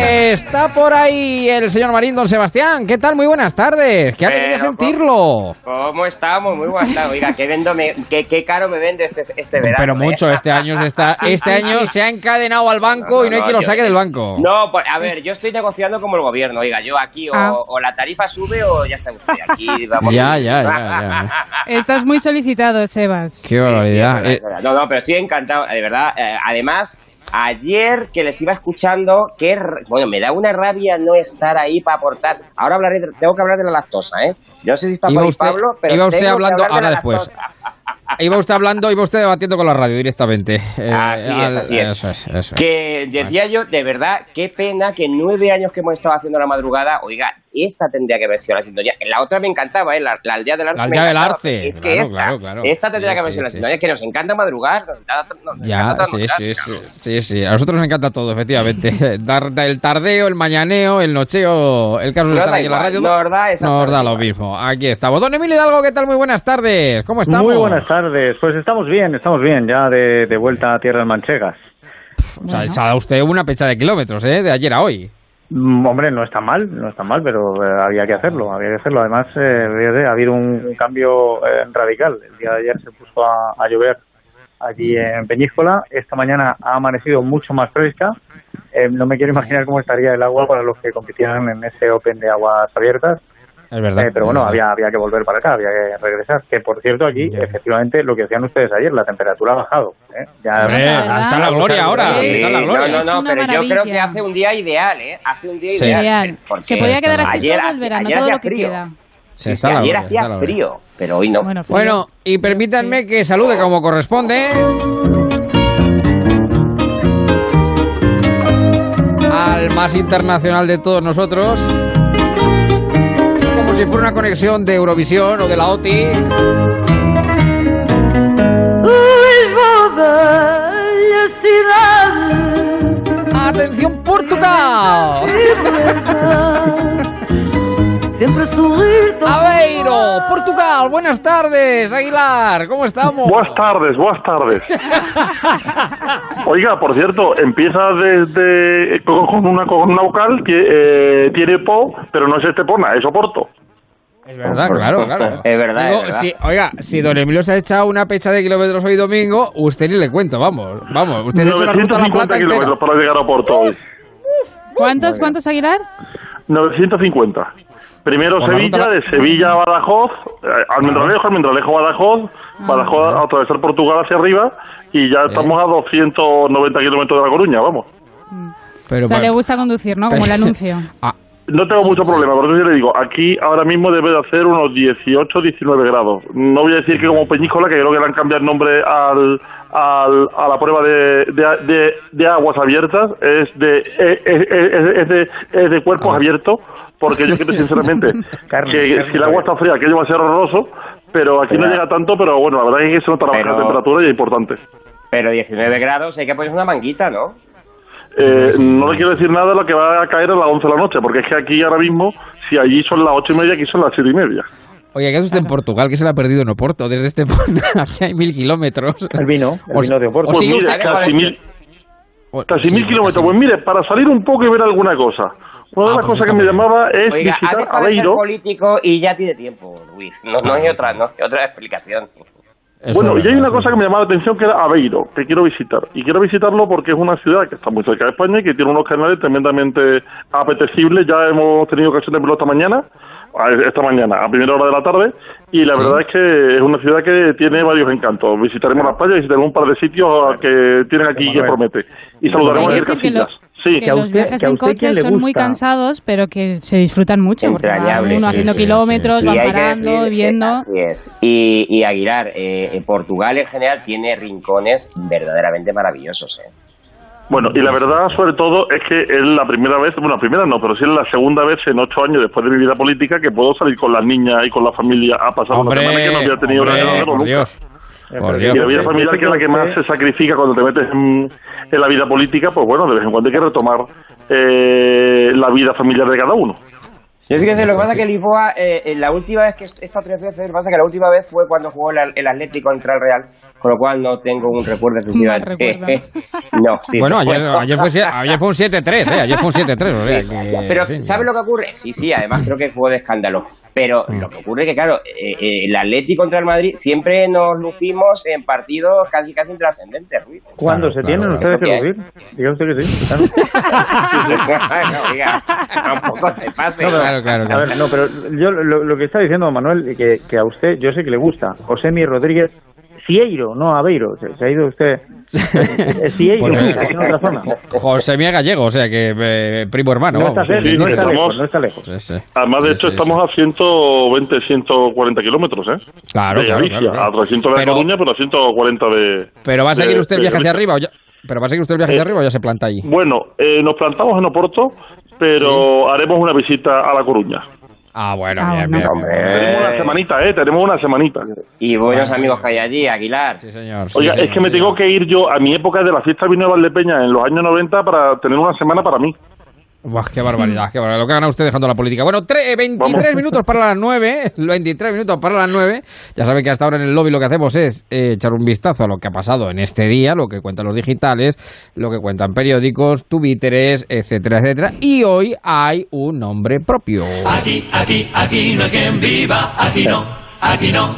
S2: Está por ahí el señor Marín Don Sebastián. ¿Qué tal? Muy buenas tardes. Qué alegría sentirlo.
S39: ¿Cómo estamos? Muy buenas tardes. Oiga, qué, vendo me- qué, qué caro me vende este, este verano.
S2: Pero
S39: ¿eh?
S2: mucho, este año se está,
S39: Sí,
S2: este
S39: sí,
S2: año
S39: sí.
S2: se ha encadenado al banco y no hay quien lo
S39: yo-
S2: saque del banco.
S39: No, pues, a ver, yo estoy negociando como el gobierno. Oiga, yo aquí o,
S38: Ah.
S39: o la tarifa sube o ya sabe usted. Aquí vamos.
S2: Ya, ya, ya, ya.
S38: Estás muy solicitado, Sebas.
S2: Qué barbaridad. Eh.
S39: No, no, pero estoy encantado, de verdad. Eh, además, ayer que les iba escuchando, que bueno, me da una rabia no estar ahí para aportar. Ahora hablaré, de- tengo que hablar de la lactosa, ¿eh? Yo no sé si está por ahí
S2: usted-
S39: Pablo, pero
S2: iba usted
S39: tengo que
S2: hablando
S39: de
S2: ahora
S39: la
S2: después.
S39: lactosa.
S2: Iba usted hablando, iba usted debatiendo con la radio directamente. Eh,
S39: Así es, así es.
S2: Eso es, eso es.
S39: Que decía yo, de verdad, qué pena que nueve años que hemos estado haciendo la madrugada, oiga, esta tendría que haber sido la sintonía. La otra me encantaba, ¿eh? La, la aldea del arce.
S2: La aldea del arce,
S39: Es que
S2: claro,
S39: esta,
S2: claro, claro.
S39: esta tendría
S2: Sí,
S39: que haber
S2: sí,
S39: sido la
S2: sí.
S39: sintonía, que nos encanta madrugar. nos encanta- nos
S2: Ya,
S39: encanta
S2: sí, sí, sí, sí, sí. A nosotros nos encanta todo, efectivamente. Dar- el tardeo, el mañaneo, el nocheo, el caso de estar aquí en la radio.
S39: nos da
S2: Nos da lo mismo. Aquí estamos. Don Emilio Hidalgo, ¿qué tal? Muy buenas tardes. ¿Cómo estamos?
S40: Muy buenas tardes. Pues estamos bien, estamos bien, ya de, de vuelta a tierras manchegas.
S2: O sea, se ha dado usted una pecha de kilómetros, ¿eh? De ayer a hoy.
S40: Mm, Hombre, no está mal, no está mal, pero eh, había que hacerlo, había que hacerlo. Además, eh, ha habido un, un cambio eh, radical. El día de ayer se puso a, a llover allí en Peñíscola. Esta mañana ha amanecido mucho más fresca. Eh, no me quiero imaginar cómo estaría el agua para los que compitieran en ese Open de aguas abiertas.
S2: Es verdad.
S40: Eh, pero bueno, había, había que volver para acá, había que regresar. Que por cierto, aquí, efectivamente, lo que decían ustedes ayer, la temperatura ha bajado. ¿eh? Ya,
S2: está la gloria ahora.
S39: Sí,
S2: Está la gloria.
S39: No, no,
S38: Es
S39: no,
S38: una
S39: pero yo creo
S38: maravilla.
S39: que hace un día ideal, ¿eh? Hace un día
S2: Sí.
S39: ideal.
S38: Se podía quedar así
S39: ayer,
S38: todo el verano,
S39: ayer
S38: todo lo que
S39: frío.
S38: queda.
S2: Sí,
S39: Sí, ayer
S2: gloria,
S39: hacía frío, pero hoy no.
S38: Bueno,
S2: y permítanme que salude como corresponde al más internacional de todos nosotros. Si fuera una conexión de Eurovisión o de la OTI. ¡Atención, Portugal!
S41: Siempre
S2: Aveiro, Portugal. Buenas tardes, Aguilar. ¿Cómo estamos?
S42: Buenas tardes, buenas tardes. Oiga, por cierto, empieza desde con con una con una vocal que eh, tiene po, pero no es Estepona, es Oporto.
S2: Es verdad, claro, claro.
S39: Es verdad,
S2: Digo,
S39: es verdad.
S2: si- oiga, si don Emilio se ha echado una pecha de kilómetros hoy domingo, usted ni le cuento, vamos, vamos. Usted ha hecho la ruta a La
S42: 950
S2: Plata entera.
S42: kilómetros para llegar a Oporto hoy.
S38: ¿Cuántos, cuántos, Aguilar?
S42: 950. Primero Sevilla,
S2: ruta-
S42: de Sevilla a Badajoz, eh, Almendralejo, Almendralejo, Badajoz, Badajoz a atravesar Portugal hacia arriba y ya estamos a 290 kilómetros de La Coruña, vamos.
S2: Pero,
S38: o sea,
S2: bueno,
S38: le gusta conducir, ¿no? Como el anuncio.
S42: No tengo mucho problema, por eso yo le digo, aquí ahora mismo debe de hacer unos 18, 19 grados. No voy a decir que como Peñíscola, que creo que le han cambiado el nombre al, al- a la prueba de, de, de- de aguas abiertas, es de, es, es- es de, es de cuerpos abiertos, porque yo creo sinceramente que si el agua está fría aquello va a ser horroroso, pero aquí no llega tanto, pero bueno, la verdad es que se nota la baja temperatura y es importante.
S39: Pero 19 grados hay que poner una manguita, ¿no?
S42: Eh, no le quiero decir nada de lo que va a caer a las 11 de la noche, porque es que aquí ahora mismo, si allí son las 8 y media, aquí son las 7 y media.
S2: Oye, ¿qué hace usted en Portugal? Que se le ha perdido en Oporto. Desde este aquí hay mil kilómetros.
S40: El vino, el
S2: O-
S40: vino de Oporto.
S42: Pues mire, casi mil, casi
S2: sí,
S42: mil kilómetros.
S2: casi.
S42: Pues mire, para salir un poco y ver alguna cosa. Una de
S2: Ah,
S42: las
S2: pues
S42: cosas que me llamaba es
S39: Oiga,
S42: visitar
S39: ser
S42: Aveiro.
S39: político y ya tiene tiempo, Luis. No, no hay otra, no hay otra explicación.
S42: Bueno, y hay una cosa que me llamaba la atención que era Aveiro, que quiero visitar. Y quiero visitarlo porque es una ciudad que está muy cerca de España y que tiene unos canales tremendamente apetecibles. Ya hemos tenido ocasión de verlo esta mañana, a- esta mañana, a primera hora de la tarde. Y la verdad es que es una ciudad que tiene varios encantos. Visitaremos las playas, visitaremos un par de sitios que tienen aquí que promete. Y saludaremos a
S38: Hay que los viajes en coche son muy cansados, pero que se disfrutan mucho. Porque uno
S39: sí,
S38: haciendo
S39: sí,
S38: kilómetros,
S39: sí, sí.
S38: van parando, viendo.
S39: Así es. Y, y Aguilar, eh, eh, Portugal en general tiene rincones verdaderamente maravillosos. ¿eh?
S42: Bueno, y la verdad, sobre todo, es que es la primera vez, bueno, la primera no, pero sí es la segunda vez en ocho años después de mi vida política que puedo salir con las niñas y con la familia a pasar
S2: Hombre,
S42: una semana que no había tenido
S2: hombre, por
S42: nunca.
S2: Dios. Por
S42: Y la vida familiar, que es la que más se sacrifica cuando te metes en, en la vida política, pues bueno, de vez en cuando hay que retomar eh, la vida familiar de cada uno.
S39: Yo fíjese, lo que pasa es que Lisboa, eh, eh, la última vez que he estado tres veces, lo que pasa es que la última vez fue cuando jugó el, el Atlético contra el Real, con lo cual no tengo un recuerdo excesivamente. no, sí.
S2: bueno, ayer, fue, ayer fue un 7-3, ¿eh? Ayer fue un 7-3. O sea,
S39: Pero,
S2: en fin,
S39: ¿sabe lo que ocurre? Sí, sí, además creo que fue de escándalo. Pero lo que ocurre es que, claro, eh, eh, el Atleti contra el Madrid siempre nos lucimos en partidos casi casi intrascendentes, Ruiz.
S40: ¿Cuándo se tienen ustedes que lucir? Diga usted que sí. claro.
S39: no, oiga, tampoco se pase.
S40: No, pero, A ver, no, pero yo lo, lo que está diciendo Manuel, que, que a usted yo sé que le gusta, Josemi Rodríguez Cieiro, no Aveiro, se, se ha ido usted. Cieiro, en otra zona.
S2: José Mía Gallego, o sea que eh, primo hermano.
S40: No está
S42: Sí,
S40: no
S42: sí,
S40: está
S42: estamos-
S40: lejos, no está lejos.
S2: Sí, sí.
S42: Además, de
S2: Sí,
S42: hecho,
S2: sí,
S42: estamos a 120, 140 kilómetros, ¿eh?
S2: Claro,
S42: de
S2: claro,
S42: Galicia,
S2: claro, claro.
S42: a 300 de
S2: Pero-
S42: Coruña, pero a 140 de...
S2: Pero va a seguir
S42: de-
S2: usted el
S42: de
S2: viaje hacia arriba o ya... Pero va a seguir usted el viaje hacia arriba o ya se planta ahí.
S42: Bueno, eh, nos plantamos en Oporto, pero haremos una visita a La Coruña.
S2: Ah, bueno,
S38: Ah,
S2: bien, bien.
S42: Tenemos una semanita, ¿eh? Tenemos una semanita.
S39: Y buenos amigos que hay allí, Aguilar.
S2: Sí, señor.
S42: Oiga,
S2: sí,
S42: es que me tengo que ir yo a mi época de la fiesta de vino de Valdepeña en los años 90 para tener una semana para mí.
S2: Buah, qué barbaridad, qué barbaridad. Lo que gana usted dejando la política. Bueno, tre- eh, 23
S42: Vamos.
S2: minutos para las 9. eh, 23 minutos para las 9. Ya saben que hasta ahora en el lobby lo que hacemos es eh, echar un vistazo a lo que ha pasado en este día, lo que cuentan los digitales, lo que cuentan periódicos, tubíteres, etcétera, etcétera. Y hoy hay un nombre propio.
S9: Aquí, aquí, aquí no hay quien viva, aquí no, aquí no.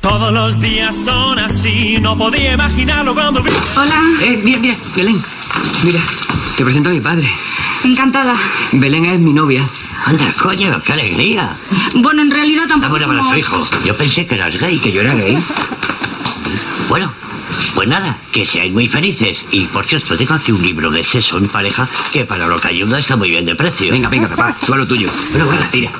S9: Todos los días son así, no podía imaginarlo cuando vi.
S43: Hola.
S44: Eh, mira, mira, Belén. Mira, te presento a mi padre.
S43: Encantada.
S44: Belén es mi novia.
S43: Anda, coño, qué alegría. Bueno, en realidad tampoco
S44: Ahora para
S43: somos...
S44: su hijo. Yo pensé que eras gay, que yo era gay. Bueno, pues nada, que seáis muy felices. Y por cierto, tengo aquí un libro de sexo en pareja que para lo que ayuda está muy bien de precio. Venga, venga, papá, tú a lo tuyo. Bueno, bueno, tira.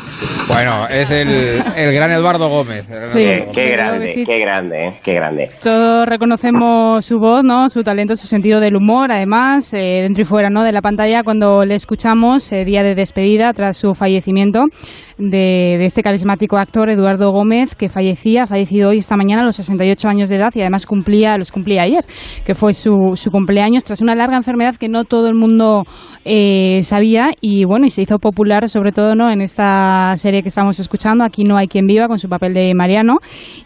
S2: Bueno, es el, el gran Eduardo Gómez. Gran
S38: Sí.
S2: Eduardo
S39: Qué,
S2: Gómez.
S39: grande,
S38: sí.
S39: qué grande, eh, qué grande.
S38: Todos reconocemos su voz, ¿no? Su talento, su sentido del humor, además, eh, dentro y fuera, ¿no? De la pantalla, cuando le escuchamos eh, día de despedida tras su fallecimiento de, de este carismático actor Eduardo Gómez, que fallecía, ha fallecido hoy esta mañana a los 68 años de edad y además cumplía, los cumplía ayer, que fue su, su cumpleaños tras una larga enfermedad que no todo el mundo eh, sabía y bueno, y se hizo popular sobre todo, ¿no? En esta serie que estamos escuchando, Aquí no hay quien viva, con su papel de Mariano.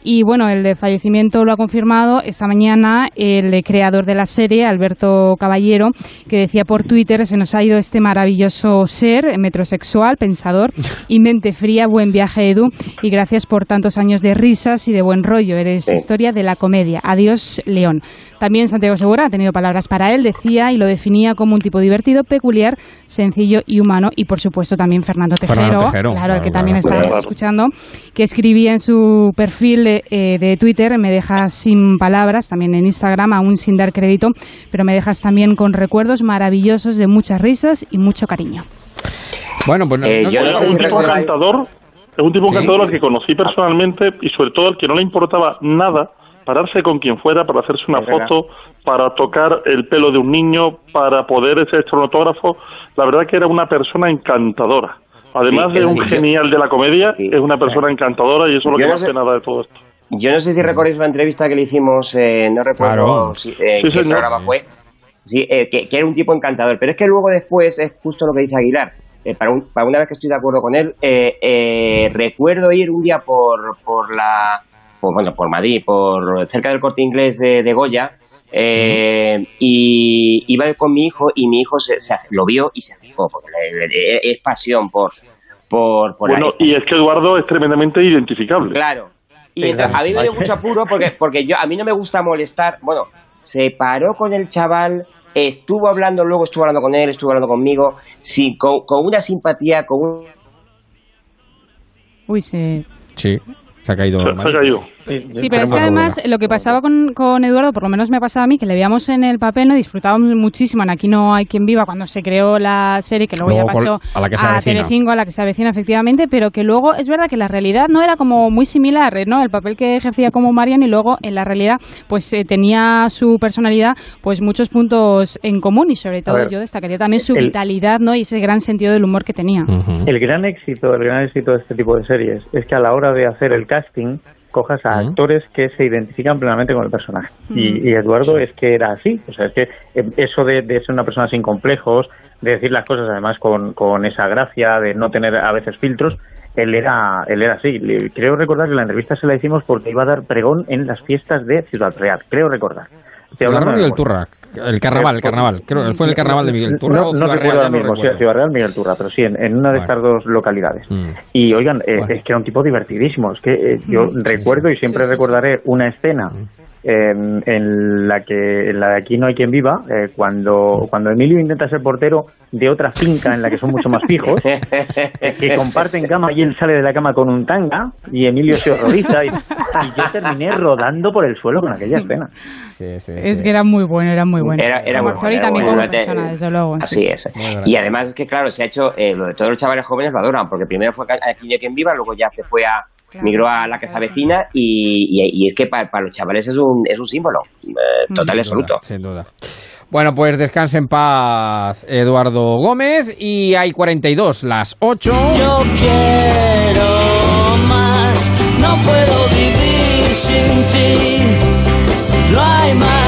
S38: Y bueno, el fallecimiento lo ha confirmado esta mañana el creador de la serie, Alberto Caballero, que decía por Twitter, se nos ha ido este maravilloso ser, metrosexual, pensador y mente fría, buen viaje Edu, y gracias por tantos años de risas y de buen rollo. Eres historia de la comedia. Adiós, León. También Santiago Segura ha tenido palabras para él, decía y lo definía como un tipo divertido, peculiar, sencillo y humano. Y por supuesto también Fernando Tejero,
S2: Fernando Tejero,
S38: claro,
S2: claro,
S38: el que también
S2: claro.
S38: estábamos
S2: Claro.
S38: escuchando, que escribía en su perfil eh, de Twitter, me dejas sin palabras, también en Instagram, aún sin dar crédito, pero me dejas también con recuerdos maravillosos de muchas risas y mucho cariño.
S2: Bueno, pues no,
S39: Eh,
S2: no
S39: yo no sé
S42: un tipo encantador, es un tipo
S2: Sí.
S42: encantador al que conocí personalmente y sobre todo al que no le importaba nada pararse con quien fuera para hacerse una foto, para tocar el pelo de un niño, para poder ser un autógrafo. La verdad que era una persona encantadora. Además
S39: Sí,
S42: de un
S39: decir,
S42: genial de la comedia, es una persona encantadora y eso es lo que
S39: no
S42: más
S39: sé-
S42: que nada de todo esto.
S39: Yo no sé si recordáis una entrevista que le hicimos, eh, no recuerdo
S42: Claro.
S39: si, eh,
S42: Sí,
S39: qué
S42: señor.
S39: programa fue, sí, eh, que, que era un tipo encantador. Pero es que luego después es justo lo que dice Aguilar. Eh, para, un- para una vez que estoy de acuerdo con él, eh, eh, recuerdo ir un día por, por la, por, bueno, por Madrid, por cerca del corte inglés de, de Goya, eh, y iba con mi hijo y mi hijo se, se- lo vio y se fijó, porque es pasión por, por, por
S42: Bueno, y es que Eduardo es tremendamente identificable.
S39: Claro. Y entonces, a mí me dio mucho apuro porque, porque yo, a mí no me gusta molestar. Bueno, se paró con el chaval, estuvo hablando, luego estuvo hablando con él, estuvo hablando conmigo, con, con una simpatía, con un...
S38: Uy, sí.
S2: Sí, se ha caído.
S42: Se- se ha caído.
S38: Sí, pero es que además lo que pasaba con, con Eduardo, por lo menos me pasaba a mí, que le veíamos en el papel, no disfrutábamos muchísimo en Aquí no hay quien viva cuando se creó la serie, que luego,
S2: Luego
S38: ya pasó
S2: a la que se.
S38: Telecinco, a la que se avecina efectivamente, pero que luego es verdad que la realidad no era como muy similar, ¿no? El papel que ejercía como Marian y luego en la realidad pues eh, tenía su personalidad pues muchos puntos en común y sobre todo
S40: ver,
S38: yo destacaría también su
S40: el-
S38: vitalidad, ¿no? Y ese gran sentido del humor que tenía.
S40: El gran éxito, el gran éxito de este tipo de series es que a la hora de hacer el casting cojas a actores que se identifican plenamente con el personaje. Y, y Eduardo es que era así, o sea, es que eh, eso de, de ser una persona sin complejos, de decir las cosas además con, con esa gracia, de no tener a veces filtros, él era, él era así. Le- Creo recordar que la entrevista se la hicimos porque iba a dar pregón en las fiestas de Ciudad Real, creo recordar. Estoy
S2: La
S40: hablando de
S2: radio del
S40: memoria.
S2: Turra. El carnaval, el carnaval. Creo que fue el carnaval de Miguel Turra.
S40: No,
S2: o
S40: no
S2: Ciudad
S40: recuerdo ahora mismo si
S2: recuerdo.
S40: era Ciudad Real Miguel Turra, pero sí, en, en una de estas dos localidades.
S2: Mm.
S40: Y oigan, eh, es que era un tipo divertidísimo. Es que eh, yo
S2: Mm.
S40: recuerdo y siempre
S2: Sí, sí,
S40: recordaré una escena en, en la que en la de aquí no hay quien viva, eh, cuando, cuando Emilio intenta ser portero de otra finca en la que son mucho más fijos, eh, que comparten cama y él sale de la cama con un tanga y Emilio se horroriza y, y yo terminé rodando por el suelo con aquella escena.
S38: Es que era muy bueno, era muy bueno.
S39: Era, era
S38: como
S39: muy
S38: actor y
S39: bueno,
S38: también
S39: era
S38: como
S39: bueno.
S38: persona, desde luego. sí,
S39: Así
S38: sí.
S39: es. Y además es que, claro, se ha hecho, eh, lo de todos los chavales jóvenes lo adoran, porque primero fue Aquí no hay quien viva, luego ya se fue a, migró a la casa vecina y, y, y es que para, para los chavales es un, es un símbolo, eh, total y absoluto.
S2: Sin duda. Bueno, pues descanse en paz Eduardo Gómez y hay 42, las 8.
S9: Yo quiero más, no puedo vivir sin ti, no hay manera.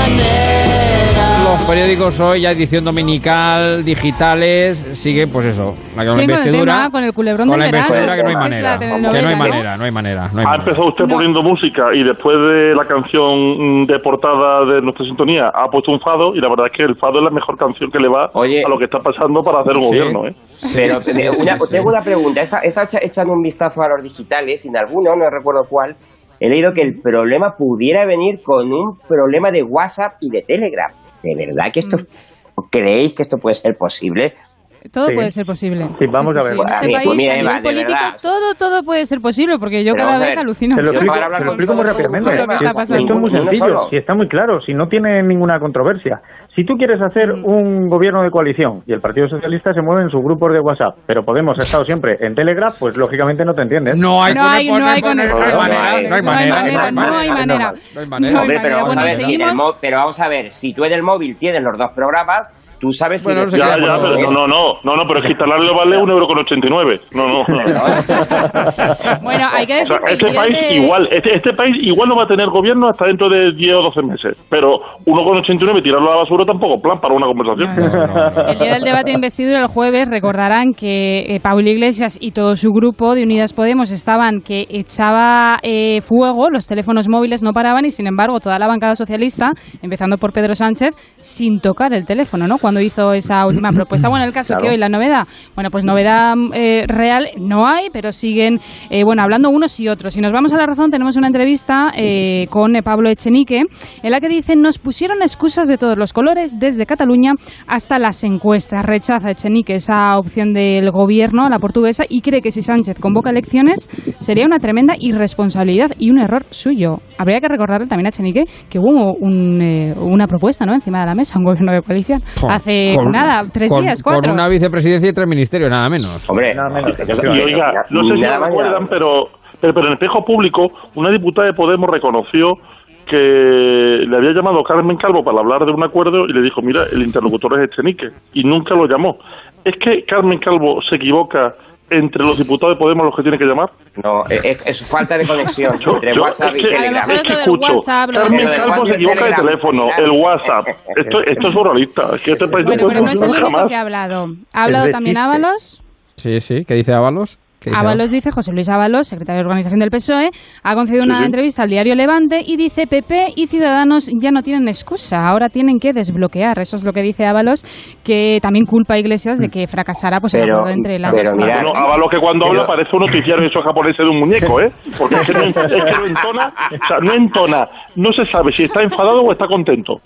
S2: Periódicos hoy, ya edición dominical, digitales, siguen, pues eso, la, con la
S38: Sí, con el
S2: investidura.
S38: tema, con el culebrón
S2: con la
S38: verano.
S2: investidura que no hay
S38: que
S2: manera.
S38: la
S2: Que no hay manera, no hay manera. No hay
S42: Ha empezado usted poniendo música y después de la canción de portada de nuestra sintonía ha puesto un fado y la verdad es que el fado es la mejor canción que le va a lo que está pasando para hacer un
S39: Sí.
S42: gobierno. ¿eh?
S39: Pero
S2: Sí, sí,
S39: una-
S2: sí.
S39: tengo una pregunta. Echa- echando un vistazo a los digitales y en alguno, no recuerdo cuál, he leído que el problema pudiera venir con un problema de WhatsApp y de Telegram. ¿De verdad que esto... ¿Creéis que esto puede ser posible?
S38: Todo
S39: Sí.
S38: puede ser posible.
S40: Sí, vamos a ver.
S38: En este
S39: a mí,
S38: país,
S39: mira,
S38: a nivel político,
S39: verdad.
S38: todo, todo puede ser posible, porque yo
S40: Pero
S38: cada vez alucino.
S40: Te lo explico,
S38: para hablar
S40: te lo
S38: con
S40: explico muy rápidamente.
S38: con lo que
S40: Si
S38: está
S40: es-
S38: pasando.
S40: Esto es muy sencillo, si está muy claro, si no tiene ninguna controversia. Si tú quieres hacer un gobierno de coalición y el Partido Socialista se mueve en sus grupos de WhatsApp, pero Podemos ha estado siempre en Telegram, pues lógicamente no te entiendes.
S2: No hay,
S38: No hay- no hay
S2: manera, no hay manera, no hay manera.
S39: Hombre, pero vamos a ver, si el pero vamos a ver, si tú en el móvil tienes los dos programas, tú sabes si...
S2: Bueno, no sé
S42: Ya, ya, pero no, no, no, no, no, pero es que instalarlo vale un euro con 89. No, no. no.
S38: Bueno, hay que
S42: O sea,
S38: decir que
S42: este país
S38: de-
S42: igual, este, este país igual no va a tener gobierno hasta dentro de 10 o 12 meses. Pero 1,89 tirarlo a la basura tampoco plan para una conversación.
S38: El día del debate de investidura el jueves recordarán que eh, Pablo Iglesias y todo su grupo de Unidas Podemos estaban que echaba eh, fuego, los teléfonos móviles no paraban y sin embargo toda la bancada socialista, empezando por Pedro Sánchez, sin tocar el teléfono, ¿no? Cuando hizo esa última propuesta. Bueno, el caso
S45: Claro.
S38: que hoy la novedad, bueno, pues novedad eh, real no hay, pero siguen, eh, bueno, hablando unos y otros. Si nos vamos a la razón, tenemos una entrevista eh, con eh, Pablo Echenique, en la que dicen nos pusieron excusas de todos los colores, desde Cataluña hasta las encuestas. Rechaza Echenique esa opción del gobierno, la portuguesa, y cree que si Sánchez convoca elecciones sería una tremenda irresponsabilidad y un error suyo. Habría que recordarle también a Echenique que hubo un, eh, una propuesta ¿no? encima de la mesa, un gobierno de coalición, hace
S2: Con-
S38: nada, tres
S2: con-
S38: días, cuatro.
S2: Con una vicepresidencia y tres ministerios, nada menos.
S39: Hombre,
S42: Y oiga, no sé si lo recuerdan, pero, pero, pero en el espejo público, una diputada de Podemos reconoció que le había llamado Carmen Calvo para hablar de un acuerdo y le dijo, mira, el interlocutor es Echenique, y nunca lo llamó. ¿Es que Carmen Calvo se equivoca entre los diputados de Podemos los que tiene que llamar?
S39: No, es, es falta de conexión
S42: Yo-
S39: entre
S42: yo-
S39: WhatsApp
S42: es
S39: y Telegram.
S42: es que escucho, Carmen Calvo se equivoca de teléfono, el WhatsApp. Esto, esto es surrealista, es que este país
S38: Bueno,
S42: no
S38: pero no es el único
S42: jamás.
S38: que ha hablado. Ha hablado también. Ábalos.
S2: Sí, sí. ¿Qué dice Ábalos? ¿Qué dice
S38: Ábalos dice, José Luis Ábalos, secretario de organización del PSOE, ha concedido una
S2: sí.
S38: entrevista al diario Levante y dice PP y Ciudadanos ya no tienen excusa, ahora tienen que desbloquear. Eso es lo que dice Ábalos, que también culpa a Iglesias de que fracasara pues, el acuerdo entre las
S42: pero
S38: dos partes.
S42: bueno, Ábalos que cuando habla parece un noticiario eso japonés de un muñeco, ¿eh? Porque es que, no, es que no entona, o sea, no entona, no se sabe si está enfadado o está contento.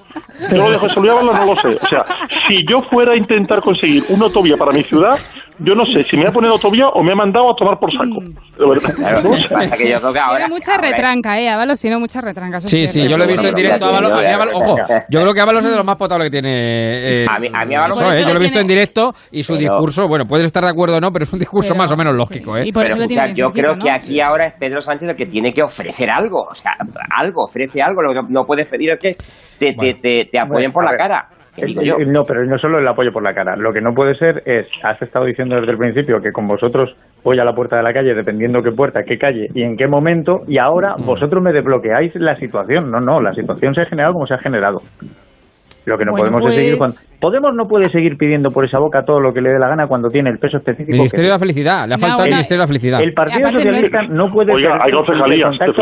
S42: Yo lo de José Luis Ábalos no lo sé. O sea, si yo fuera a intentar conseguir una autovía para mi ciudad, yo no sé si me ha ponido autovía o me ha mandado a tomar por saco. De verdad.
S39: Claro,
S42: No
S39: lo que
S42: sé.
S39: pasa es que yo creo que ahora...
S38: Tiene mucha retranca, ¿eh? Ábalos tiene mucha retranca.
S2: Sí, sí, yo lo he visto en directo a Ábalos. Ojo, yo creo que Ábalos es de lo más potable que tiene. eh,
S39: A mí- a mí Ábalos
S2: eso,
S39: por
S2: eh,
S39: eso
S2: Yo lo he visto en directo y su
S39: Pero-
S2: discurso, bueno, puedes estar de acuerdo o no, pero es un discurso
S39: Pero-
S2: más o menos lógico, ¿eh?
S39: Pero escucha, yo creo que aquí ahora es Pedro Sánchez el que tiene que ofrecer algo, o sea, algo, ofrece algo, lo que no puedes pedir es que te, te, te, te apoyen
S46: Bueno,
S39: por la cara. yo.
S46: Eh, No, pero no solo el apoyo por la cara. Lo que no puede ser es, has estado diciendo desde el principio que con vosotros voy a la puerta de la calle dependiendo qué puerta, qué calle y en qué momento, y ahora vosotros me desbloqueáis la situación. No, no, la situación se ha generado como se ha generado. Lo que no
S2: Bueno,
S46: podemos es seguir
S2: pues-
S46: cuando... Podemos no puede seguir pidiendo por esa boca todo lo que le dé la gana cuando tiene el peso específico.
S2: Ministerio
S46: que
S2: de la Felicidad, le ha faltado el Ministerio de la Felicidad.
S46: El Partido
S38: no es-
S46: Socialista no puede
S42: Oiga, hay
S46: contacto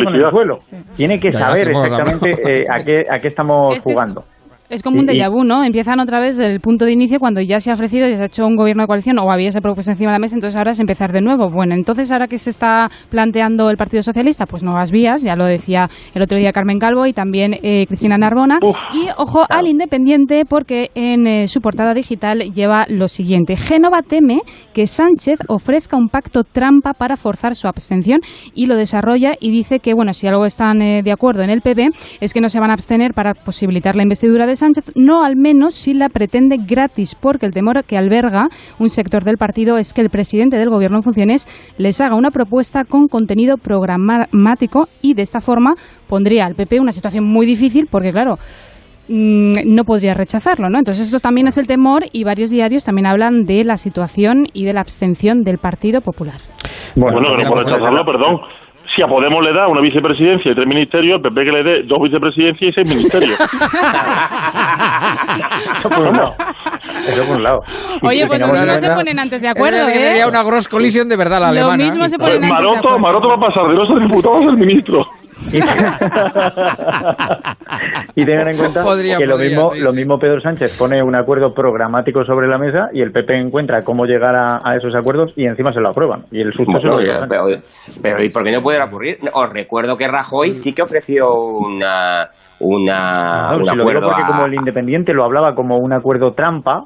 S42: de
S46: con el suelo. Tiene que
S2: Ya,
S46: saber exactamente eh, a, qué, a qué estamos
S38: Es que es-
S46: jugando.
S38: Es como un déjà vu, ¿no? Empiezan otra vez del punto de inicio cuando ya se ha ofrecido, ya se ha hecho un gobierno de coalición o había esa propuesta encima de la mesa, entonces ahora es empezar de nuevo. Bueno, entonces ahora que se está planteando el Partido Socialista, pues nuevas vías, ya lo decía el otro día Carmen Calvo y también eh, Cristina Narbona. y ojo al Independiente porque en eh, su portada digital lleva lo siguiente. Génova teme que Sánchez ofrezca un pacto trampa para forzar su abstención y lo desarrolla y dice que, bueno, si algo están eh, de acuerdo en el PP es que no se van a abstener para posibilitar la investidura de Sánchez, no al menos si la pretende gratis, porque el temor que alberga un sector del partido es que el presidente del gobierno en funciones les haga una propuesta con contenido programático y de esta forma pondría al PP una situación muy difícil porque, claro, mm, no podría rechazarlo, ¿no? Entonces esto también es el temor y varios diarios también hablan de la situación y de la abstención del Partido Popular.
S42: Bueno, no por rechazarlo, perdón. Si a Podemos le da una vicepresidencia y tres ministerios, el PP que le dé dos vicepresidencias y seis ministerios.
S46: Eso por un lado. Eso por un lado.
S38: Oye, pues
S46: en
S38: no se ponen antes de acuerdo, ¿eh?
S2: Sería una gross collision de verdad la
S38: Lo
S2: alemana.
S38: mismo se ponen antes de
S42: Maroto,
S38: acuerdo.
S42: Maroto va a pasar de no ser diputado a ser ministro.
S46: Y tengan en cuenta
S2: Podría,
S46: que lo
S2: podría,
S46: mismo,
S2: sí,
S46: lo mismo Pedro Sánchez pone un acuerdo programático sobre la mesa y el PP encuentra cómo llegar a, a esos acuerdos y encima se lo aprueban. Y el susto se lo
S39: Bueno,
S46: llevan.
S39: pero, pero ¿y por qué no puede ocurrir? Os recuerdo que Rajoy sí que ofreció una, una,
S46: Claro,
S39: un
S46: si lo digo
S39: acuerdo
S46: porque
S39: a-
S46: como el Independiente lo hablaba como un acuerdo trampa,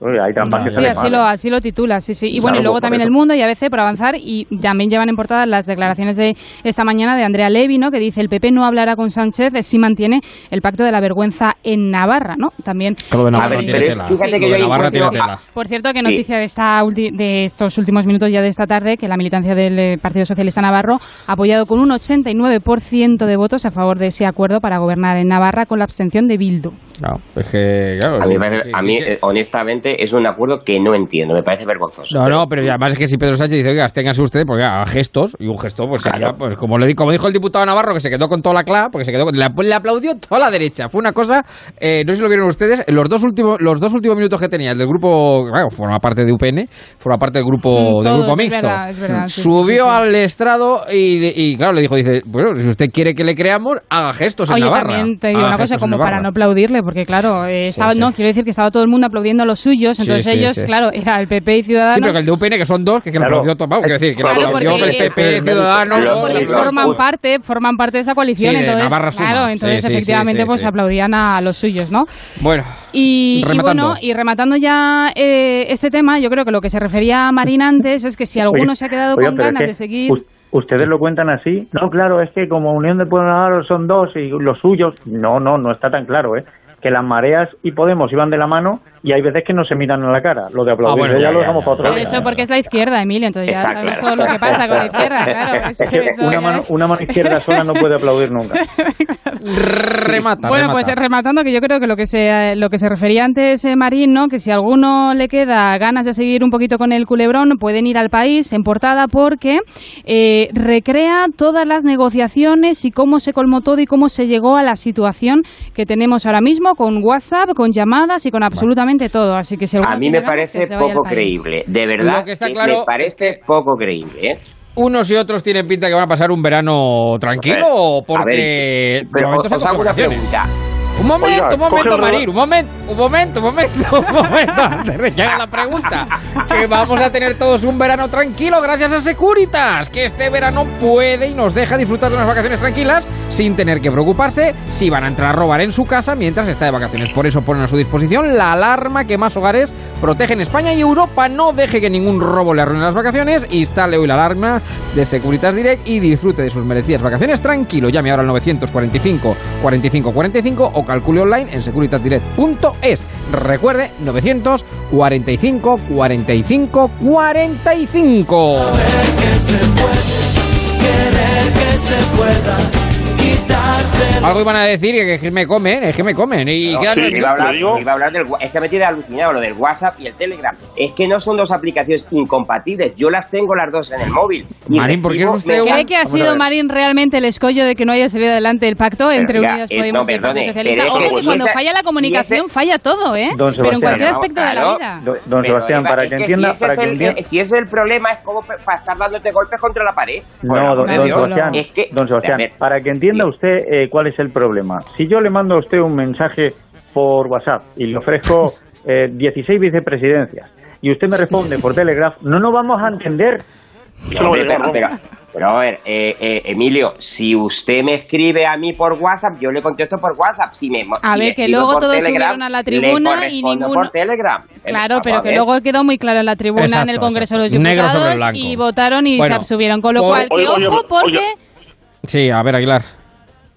S40: Oye, hay trampas que
S38: Sí,
S40: salen
S38: así
S40: mal,
S38: lo, así lo titula, sí, sí. Y bueno,
S40: Claro,
S38: y luego
S40: pues por
S38: también
S40: eso.
S38: El Mundo y ABC por avanzar y también llevan en portada las declaraciones de esta mañana de Andrea Levi, ¿no? Que dice el PP no hablará con Sánchez si mantiene el pacto de la vergüenza en Navarra, ¿no? También.
S2: Todo de
S38: A
S2: Navarra
S38: ver,
S2: tiene
S38: pero
S2: tela.
S38: fíjate
S2: Lo
S38: que
S2: de
S38: yo ahí
S2: Navarra tiene
S38: encuentro-
S2: tela.
S38: Por cierto, que
S2: Sí.
S38: noticia de, esta ulti- de estos últimos minutos ya de esta tarde, que la militancia del eh, Partido Socialista Navarro ha apoyado con un 89% de votos a favor de ese acuerdo para gobernar en Navarra con la abstención de Bildu.
S2: Claro, es que, claro,
S39: A mí, me
S2: que-
S39: parece-
S2: que-
S39: a mí,
S2: que-
S39: eh, honestamente, es un acuerdo que no entiendo, me parece vergonzoso.
S2: No, no, pero además es que si Pedro Sánchez dice, oiga, ténganse ustedes, porque haga gestos, y un gesto, pues sería, pues como, le, di- como dijo el diputado Navarro, que se quedó con toda la cla, porque se quedó con- le, le aplaudió toda la derecha. Fue una cosa, eh, no sé si lo vieron ustedes, en los dos últimos, los dos últimos minutos que tenía, el del grupo, bueno, forma parte de UPN, forma parte del grupo,
S38: Mm,
S2: del grupo
S38: es
S2: mixto.
S38: verdad, es verdad, sí,
S2: Subió
S38: sí, sí.
S2: al estrado y, y, claro, le dijo, dice, bueno, si usted quiere que le creamos, haga gestos en
S38: Oye,
S2: Navarra.
S38: también te digo una cosa,
S2: en
S38: como para no aplaudirle, porque claro, eh, estaba,
S2: sí.
S38: no, quiero decir que estaba todo el mundo aplaudiendo a los suyos, entonces
S2: sí,
S38: ellos,
S2: sí.
S38: claro, era el PP y Ciudadanos.
S2: Sí, pero que el de UPN, que son dos, que, que lo
S40: Claro.
S2: vamos, quiero decir, que
S38: Claro, porque-
S2: el PP, Ciudadanos,
S38: Claro, porque forman parte, forman parte de esa coalición, entonces, claro, entonces
S2: sí, sí,
S38: efectivamente
S2: sí,
S38: pues
S2: sí.
S38: aplaudían a los suyos, ¿no?
S2: Bueno,
S38: Y, bueno, y rematando ya eh, este tema, yo creo que lo que se refería a Marín antes es que si alguno se ha quedado con
S40: es
S38: ganas
S40: que
S38: de seguir...
S40: us- ¿Ustedes lo cuentan así? No, claro, es que como Unión de Pueblos son dos y los suyos... No, no, no está tan claro, ¿eh? Que las mareas y Podemos iban de la mano y hay veces que no se miran a la cara. Lo de aplaudir
S2: Ah, bueno,
S40: ya,
S2: ya,
S40: lo dejamos para otro día.
S38: eso porque es la izquierda, Emilio, entonces ya
S40: Está
S38: sabemos
S40: claro.
S38: todo lo que pasa con la izquierda, claro. Es
S40: Es
S38: que
S40: que
S38: eso
S40: una mano,
S38: es-
S40: una mano izquierda sola no puede aplaudir nunca.
S2: remata,
S38: Bueno,
S2: remata.
S38: pues rematando que yo creo que lo que se lo que se refería antes eh, Marín, ¿no? Que si a alguno le queda ganas de seguir un poquito con el culebrón, pueden ir al país en portada porque eh, recrea todas las negociaciones y cómo se colmó todo y cómo se llegó a la situación que tenemos ahora mismo con WhatsApp, con llamadas y con absolutamente todo. Así que
S39: A mí me
S38: que
S39: parece poco creíble, de verdad.
S2: Lo que está
S39: que
S2: claro
S39: me parece poco creíble, ¿eh?
S2: unos y otros tienen pinta que van a pasar un verano tranquilo o
S39: A ver,
S2: porque
S39: pero os,
S2: se
S39: os hago una pregunta.
S2: Un momento,
S42: Oiga,
S2: un momento,
S42: el
S2: Marín, un momento, un momento, un momento, un momento, antes de la pregunta. Que vamos a tener todos un verano tranquilo gracias a Securitas, que este verano puede y nos deja disfrutar de unas vacaciones tranquilas sin tener que preocuparse si van a entrar a robar en su casa mientras está de vacaciones. Por eso ponen a su disposición la alarma que más hogares protege en España y Europa. No deje que ningún robo le arruine las vacaciones. Instale hoy la alarma de Securitas Direct y disfrute de sus merecidas vacaciones tranquilo. Llame ahora al 945 45 45 o calcule online en securitasdirect.es. Recuerde, 945 45 45. Algo iban a decir que es que me comen, es que me comen. Y
S39: No,
S2: quedan
S39: sí, iba, a hablar, iba a hablar del es que me tiene alucinado lo del WhatsApp y el Telegram. Es que no son dos aplicaciones incompatibles. Yo las tengo las dos en el móvil. Y
S2: Marín, ¿por qué usted
S38: ¿Cree que ha sido. Marín realmente el escollo de que no haya salido adelante el pacto entre
S39: ya,
S38: Unidas
S39: eh,
S38: Podemos
S39: no,
S38: y el Partido
S39: perdone,
S38: Socialista?
S39: pero que
S38: Ojo, que
S39: si
S38: cuando
S39: esa-
S38: falla la
S39: si
S38: comunicación
S39: ese-
S38: falla todo, ¿eh?
S40: Don
S38: Pero en
S40: Sebastián,
S38: cualquier
S40: no,
S38: aspecto de la vida.
S40: Don, don
S39: Pero,
S40: Sebastián, para
S39: es
S40: que
S39: si
S40: entienda,
S39: ese
S40: para
S39: es
S40: que entienda...
S39: eh, si ese es el problema, es como para estar dándote golpes contra la pared.
S40: No, don. Sebastián,
S39: Es que,
S40: don Sebastián,
S39: a ver,
S40: para que entienda usted eh, cuál es el problema. Si yo le mando a usted un mensaje por WhatsApp y le ofrezco eh, 16 vicepresidencias y usted me responde por Telegraph, no nos vamos a entender.
S39: No, hombre, pero, pero- pero a ver, eh, eh, Emilio, si usted me escribe a mí por WhatsApp, yo le contesto por WhatsApp. Si me,
S38: A
S39: si
S38: ver, que luego
S39: por
S38: todos
S39: Telegram,
S38: subieron a la
S39: le
S38: tribuna y ninguno-
S39: por Telegram.
S38: Claro, pero que luego quedó muy claro en la tribuna en el
S2: Exacto,
S38: Congreso de los
S2: exacto. Negro sobre
S38: Diputados
S2: blanco.
S38: y votaron y
S2: Bueno,
S38: se abstuvieron. Con lo
S2: por-
S38: cual,
S42: oye,
S38: ojo, porque...
S42: oye.
S2: Sí, a ver, Aguilar.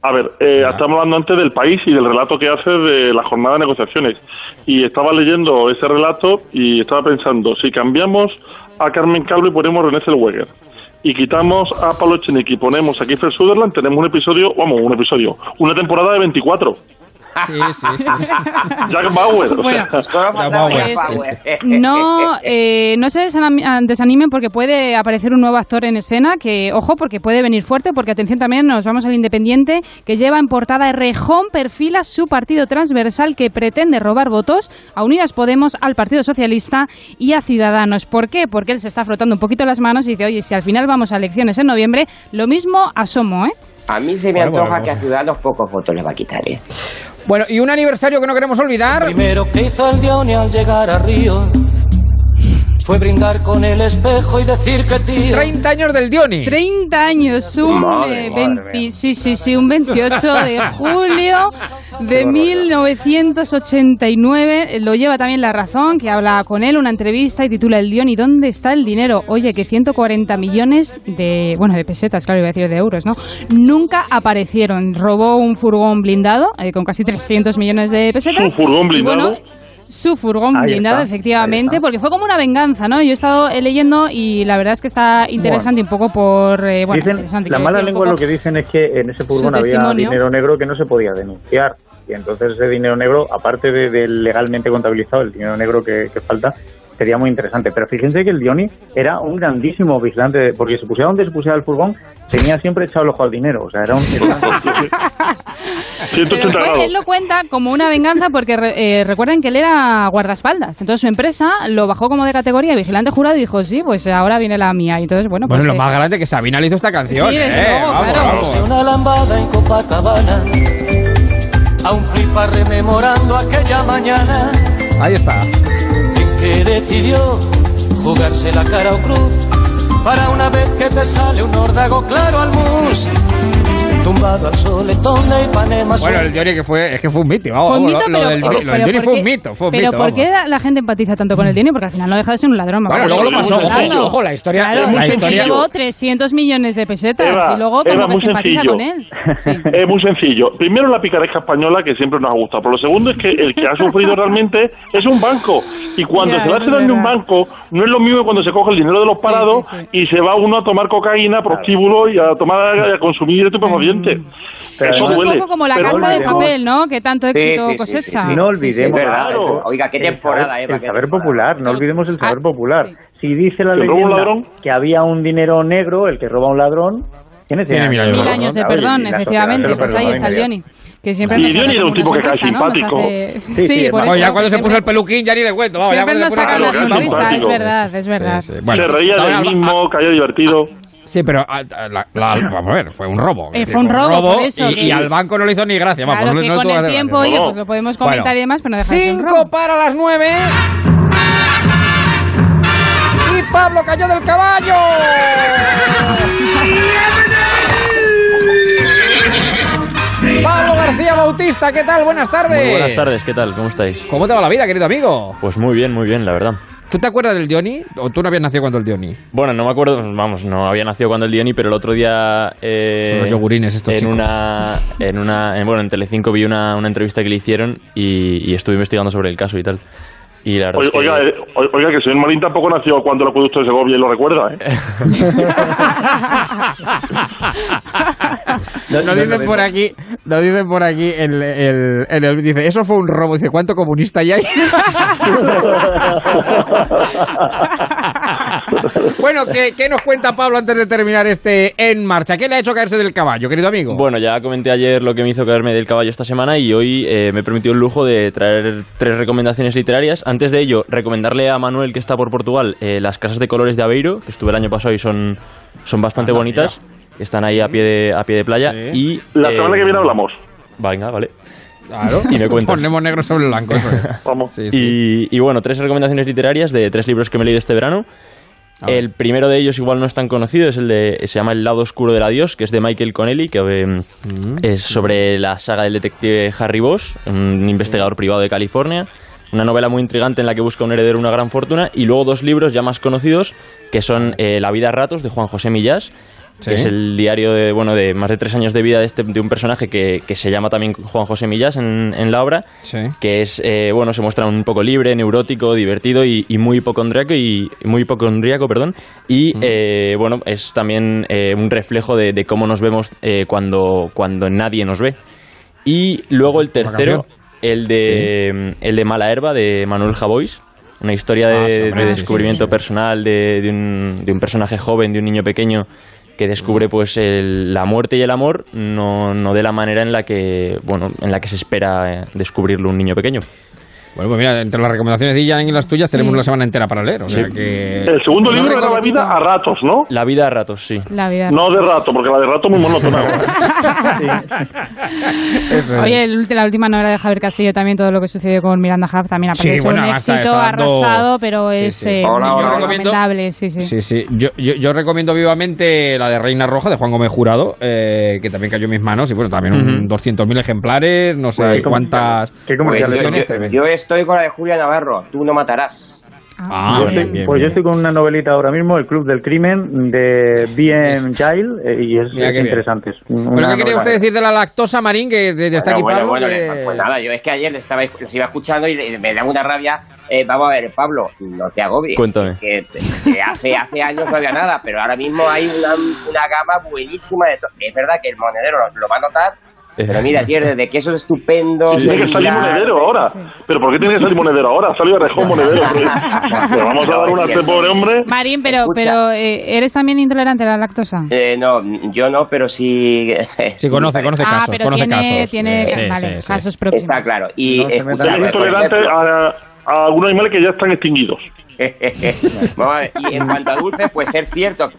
S42: A ver, eh, estamos hablando antes del país y del relato que hace de la jornada de negociaciones. Y estaba leyendo ese relato y estaba pensando, si cambiamos a Carmen Calvo y ponemos René Zellweger y quitamos a Pablo Echenique y ponemos a Kiefer Sutherland, tenemos un episodio, vamos, un episodio, una temporada de 24.
S2: Sí, sí, sí.
S42: Jack Bauer,
S38: Bueno. No, eh, no se desanimen porque puede aparecer un nuevo actor en escena que, ojo, porque puede venir fuerte, porque atención también, nos vamos al Independiente, que lleva en portada Rejón perfila su partido transversal que pretende robar votos a Unidas Podemos, al Partido Socialista y a Ciudadanos. ¿Por qué? Porque él se está frotando un poquito las manos y dice, oye, si al final vamos a elecciones en noviembre, lo mismo asomo, ¿eh?
S39: A mí se me
S2: Bueno,
S39: antoja
S2: bueno,
S39: que a. Ciudadanos pocos votos le va a quitar, ¿eh?
S2: Bueno, y un aniversario que no queremos olvidar.
S9: Primero que hizo el Dione al llegar a Río. Fue brindar con el espejo y decir que tío.
S2: 30 años del Dioni.
S38: 30 años, un,
S9: Madre,
S38: eh,
S9: madre
S38: 20 sí, sí, sí, un 28 de julio de 1989. Lo lleva también La Razón, que habla con él, una entrevista y titula El Dioni, ¿dónde está el dinero? Oye, que 140 millones de, bueno, de pesetas, claro, iba a decir de euros, ¿no? Nunca aparecieron. Robó un furgón blindado eh, con casi 300 millones de pesetas.
S42: ¿Su furgón
S38: Y
S42: blindado?
S38: bueno, su furgón
S42: Ahí
S38: blindado,
S42: está,
S38: efectivamente, porque fue como una venganza, ¿no? Yo he estado eh, leyendo y la verdad es que está interesante un poco por... eh, bueno,
S46: Dicen-
S38: interesante,
S46: la mala lengua lo que dicen es que en ese furgón había
S38: testimonio.
S46: dinero negro que no se podía denunciar. Y entonces ese dinero negro, aparte de- del legalmente contabilizado, el dinero negro que, que falta, sería muy interesante. Pero fíjense que el Dioni era un grandísimo vigilante, porque se pusiera donde se pusiera el furgón, tenía siempre echado el ojo al dinero. O sea, era un...
S38: Pero él lo cuenta como una venganza porque eh, recuerden que él era guardaespaldas. Entonces su empresa lo bajó como de categoría vigilante jurado y dijo, sí, pues ahora viene la mía. Y entonces, bueno,
S2: Bueno,
S38: pues...
S2: lo
S38: eh,
S2: más grande que Sabina le hizo esta canción.
S38: Sí, desde
S2: eh,
S38: luego,
S2: vamos,
S38: claro.
S2: vamos.
S9: Una lambada en Copacabana. Aún flipa rememorando aquella mañana
S2: Ahí está.
S9: Decidió jugarse la cara o cruz. Para una vez que te sale un órdago claro al mus. Tumbado al soletón de Ipanema.
S2: Bueno, el Dioni que fue, es que fue un mito, vamos.
S38: Fue un mito,
S2: lo,
S38: pero,
S2: lo del,
S38: pero- ¿por
S2: fue un mito, fue un
S38: pero
S2: mito.
S38: ¿por qué la gente empatiza tanto con el Dioni? Porque al final no deja de ser un ladrón.
S2: Bueno, luego
S38: ¿de qué
S2: lo pasó, ojo, ojo, la historia-
S38: Claro,
S2: la historia-
S38: llevó 300 millones de pesetas
S42: Eva,
S38: y luego como
S42: Eva,
S38: que
S42: muy
S38: se empatiza
S42: sencillo.
S38: con él. Sí.
S42: Es muy sencillo. Primero, la picaresca española, que siempre nos ha gustado. Pero lo segundo es que el que ha sufrido realmente es un banco. Y cuando
S38: Ya,
S42: se va a de un banco, no es lo mismo que cuando se coge el dinero de los parados y se va uno a tomar cocaína, prostíbulo y a tomar y a consumir estupefacientes.
S46: Pero
S42: Eso
S38: es un
S42: duele.
S38: poco como la
S42: Pero
S38: casa
S42: no
S38: de papel, ¿no? Que tanto éxito cosecha.
S46: No olvidemos.
S39: verdad, Oiga, qué
S46: el
S39: temporada,
S46: saber-
S39: Eva,
S46: El saber
S39: temporada.
S46: popular, no olvidemos el saber popular. Si dice la
S42: ¿Que roba un
S46: leyenda
S42: ladrón?
S46: que había un dinero negro, el que roba a un ladrón, tiene
S2: mil años.
S38: Mil años de
S46: Claro,
S38: perdón, efectivamente. Pues ahí está el. Dioni. Que siempre
S42: Y
S38: saca
S42: era un tipo que cae simpático.
S38: hace-
S46: Sí,
S38: Sí,
S46: sí,
S38: por eso.
S2: ya cuando se puso el peluquín ya ni le cuento.
S38: Siempre nos saca
S2: el
S38: una sonrisa, es verdad, es verdad.
S2: Sí, sí. Bueno,
S42: se reía del mismo, caía divertido.
S2: Sí, pero ah, ah, la- la- vamos a ver, fue un robo.
S38: Eh, fue un robo, por eso,
S2: y,
S38: que-
S2: y al banco no le hizo ni gracia. Vamos,
S38: Claro
S2: no,
S38: que
S2: no
S38: con el tiempo, oye, pues lo podemos
S2: Bueno,
S38: comentar y demás, pero no deja de ser un
S2: Cinco
S38: robo.
S2: para las nueve. Y Pablo cayó del caballo. Pablo García Bautista, ¿qué tal? Buenas tardes.
S45: Muy buenas tardes, ¿qué tal? ¿Cómo estáis?
S2: ¿Cómo te va la vida, querido amigo?
S45: Pues muy bien, muy bien, la verdad.
S2: ¿Tú te acuerdas del Dioni? ¿O tú no habías nacido cuando el Dioni?
S45: Bueno, no me acuerdo, vamos, no había nacido cuando el Dioni, pero el otro día... eh,
S2: Son los yogurines estos
S45: en
S2: chicos.
S45: una, en una, en- bueno, en Telecinco vi una, una entrevista que le hicieron y, y estuve investigando sobre el caso y tal. Y la
S42: Oiga,
S45: que...
S42: oiga, eh, oiga, que señor Marín tampoco nació cuando el acueducto de Segovia y lo recuerda, ¿eh?
S2: Nos dicen por aquí, nos dicen por aquí, el, el, el- dice, eso fue un robo. Dice, ¿cuánto comunista hay ahí? bueno, ¿qué, ¿qué nos cuenta Pablo antes de terminar este En Marcha? ¿Qué le ha hecho caerse del caballo, querido amigo?
S45: Bueno, ya comenté ayer lo que me hizo caerme del caballo esta semana y hoy eh, me he permitido el lujo de traer tres recomendaciones literarias. Antes de ello, recomendarle a Manuel, que está por Portugal, eh, las casas de colores de Aveiro, que estuve el año pasado y son, son bastante
S42: Anda,
S45: bonitas. que Están ahí a pie de, a pie de playa. Y,
S42: La
S45: eh,
S42: semana que viene hablamos.
S45: Venga, vale.
S2: Claro.
S45: Y me cuentas.
S2: Ponemos negro sobre blanco. eso es.
S42: Vamos.
S2: Sí, sí.
S45: Y, y bueno, tres recomendaciones literarias de tres libros que me he leído este verano. El primero de ellos igual no es tan conocido, es el de se llama El lado oscuro del adiós, que es de Michael Connelly, que eh,
S2: Mm.
S45: es sobre la saga del detective Harry Bosch, un investigador privado de California. Una novela muy intrigante en la que busca un heredero una gran fortuna. Y luego dos libros ya más conocidos, que son eh, La vida a ratos, de Juan José Millás,
S2: Sí.
S45: que es el diario de, bueno, de más de tres años de vida de, este, de un personaje que, que se llama también Juan José Millás en, en la obra, que es, eh, bueno, se muestra un poco libre, neurótico, divertido y, y muy hipocondríaco, y, muy hipocondríaco, perdón, y, eh, bueno, es también eh, un reflejo de, de cómo nos vemos cuando, cuando nadie nos ve. Y luego el tercero. El de, el de Mala Herba, de Manuel Javois, una historia
S2: Ah,
S45: de,
S2: sí, hombre,
S45: de
S2: sí, sí,
S45: descubrimiento personal de, de un, de un personaje joven, de un niño pequeño que descubre pues el- la muerte y el amor no, no de la manera en la que bueno en la que se espera eh, descubrirlo un niño pequeño
S2: Bueno, pues mira, entre las recomendaciones de Ian y las tuyas tenemos una semana entera para leer. O sea
S45: Sí.
S2: que...
S42: El segundo libro era La vida a ratos, ¿no?
S45: La vida a ratos, sí.
S38: La vida.
S42: No de rato, porque la de rato es muy monótona.
S38: Oye, el ulti- la última novela de Javier Castillo también, todo lo que sucedió con Miranda Huff, también
S2: Sí,
S38: aparece
S2: bueno,
S38: un éxito
S2: dando-
S38: arrasado, pero
S2: Sí,
S38: es
S2: sí.
S38: eh,
S2: Hola,
S38: recomendable, sí, sí.
S2: Sí, sí. Yo, yo, yo recomiendo vivamente la de Reina Roja de Juan Gómez Jurado, eh, que también cayó en mis manos. Y bueno, también un 200.000 ejemplares, no sé
S39: Bueno,
S2: cuántas.
S39: Pues yo,
S2: ediciones.
S39: yo- yo estoy con la de Julia Navarro, tú no matarás.
S2: Ah,
S40: yo
S2: bien,
S40: estoy,
S2: bien,
S40: pues
S2: bien.
S40: yo estoy con una novelita ahora mismo, El Club del Crimen, de Bien Giles, eh, y es, interesante. Es
S2: Bueno, ¿qué quería usted decir de la lactosa, Marín? Que desde está aquí
S39: bueno,
S2: Pablo.
S39: bueno,
S2: que-
S39: pues, pues nada, yo es que ayer les, estaba, les iba escuchando y le- me da una rabia. Eh, vamos a ver, Pablo, no te agobies.
S45: Cuéntame.
S39: Que, que hace, hace años no había nada, pero ahora mismo hay una, una gama buenísima de... Es verdad que el monedero lo, lo va a notar, pero mira, tío, desde quesos estupendos...
S42: Sí, tiene que salir monedero ahora. ¿Pero por qué tiene que salir monedero ahora? Ha salido Rejón monedero. Le vamos a dar una a este pobre hombre.
S38: Marín, pero,
S39: Escucha.
S38: pero eh, ¿eres también intolerante a la lactosa?
S39: Eh, no, yo no, pero sí...
S2: Sí, conoce, conoce
S38: ah,
S2: casos,
S38: pero
S2: conoce
S38: tiene,
S2: casos.
S38: tiene
S2: Sí,
S38: vale,
S2: sí, sí.
S38: casos próximos.
S39: Está claro. Y
S42: No
S39: escucha,
S42: Es intolerante
S39: ejemplo,
S42: a, a algunos animales que ya están extinguidos.
S39: Vamos a ver, y en cuanto a dulces, pues ser cierto.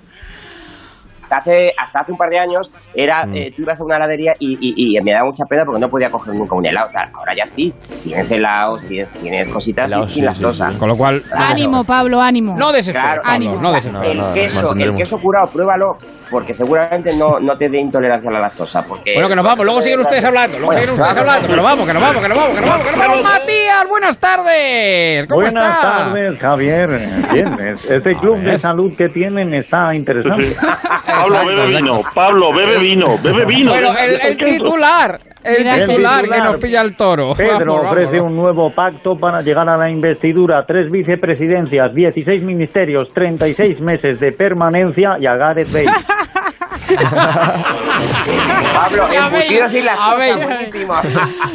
S39: Hasta hace, hasta hace un par de años era
S2: Mm.
S39: eh, tú ibas a una heladería y, y- y me daba mucha pena porque no podía coger nunca un helado. O sea, ahora ya sí, tienes helados, tienes, tienes cositas
S2: Helados,
S39: sin
S2: sí, sí. Con lo cual.
S38: Ánimo, Pablo, ánimo.
S2: No desesperes,
S39: Claro,
S2: Pablo,
S38: ánimo.
S2: no
S39: el,
S2: desesperes.
S39: queso, el queso curado, pruébalo, porque seguramente no, no te dé intolerancia a la lactosa. Porque,
S2: Bueno, que nos vamos, luego siguen ustedes hablando, luego
S39: Bueno,
S2: siguen ustedes
S39: claro.
S2: hablando, que nos vamos, que nos vamos, que nos vamos, que nos vamos, que nos vamos. Matías, buenas tardes, ¿cómo
S40: Buenas tardes, Javier. Bien, es- este club de salud que tienen está interesante.
S42: Pablo, bebe vino. Pablo, bebe vino. Bebe vino.
S2: Bueno, el, el titular, el titular
S40: el
S2: que nos pilla el toro.
S40: Pedro
S2: Vamos,
S40: ofrece
S2: vamos.
S40: un nuevo pacto para llegar a la investidura, tres vicepresidencias, 16 ministerios, 36 meses de permanencia y a Gareth Bale.
S39: Pablo, embutidos
S2: ver.
S39: buenísimo.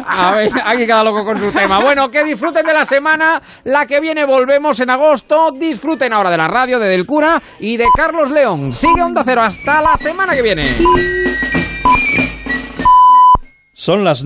S2: A ver, aquí cada loco con su tema. Bueno, que disfruten de la semana. La que viene volvemos en agosto. Disfruten ahora de la radio de Del Cura y de Carlos León. Sigue Onda Cero hasta la semana que viene.
S47: Son las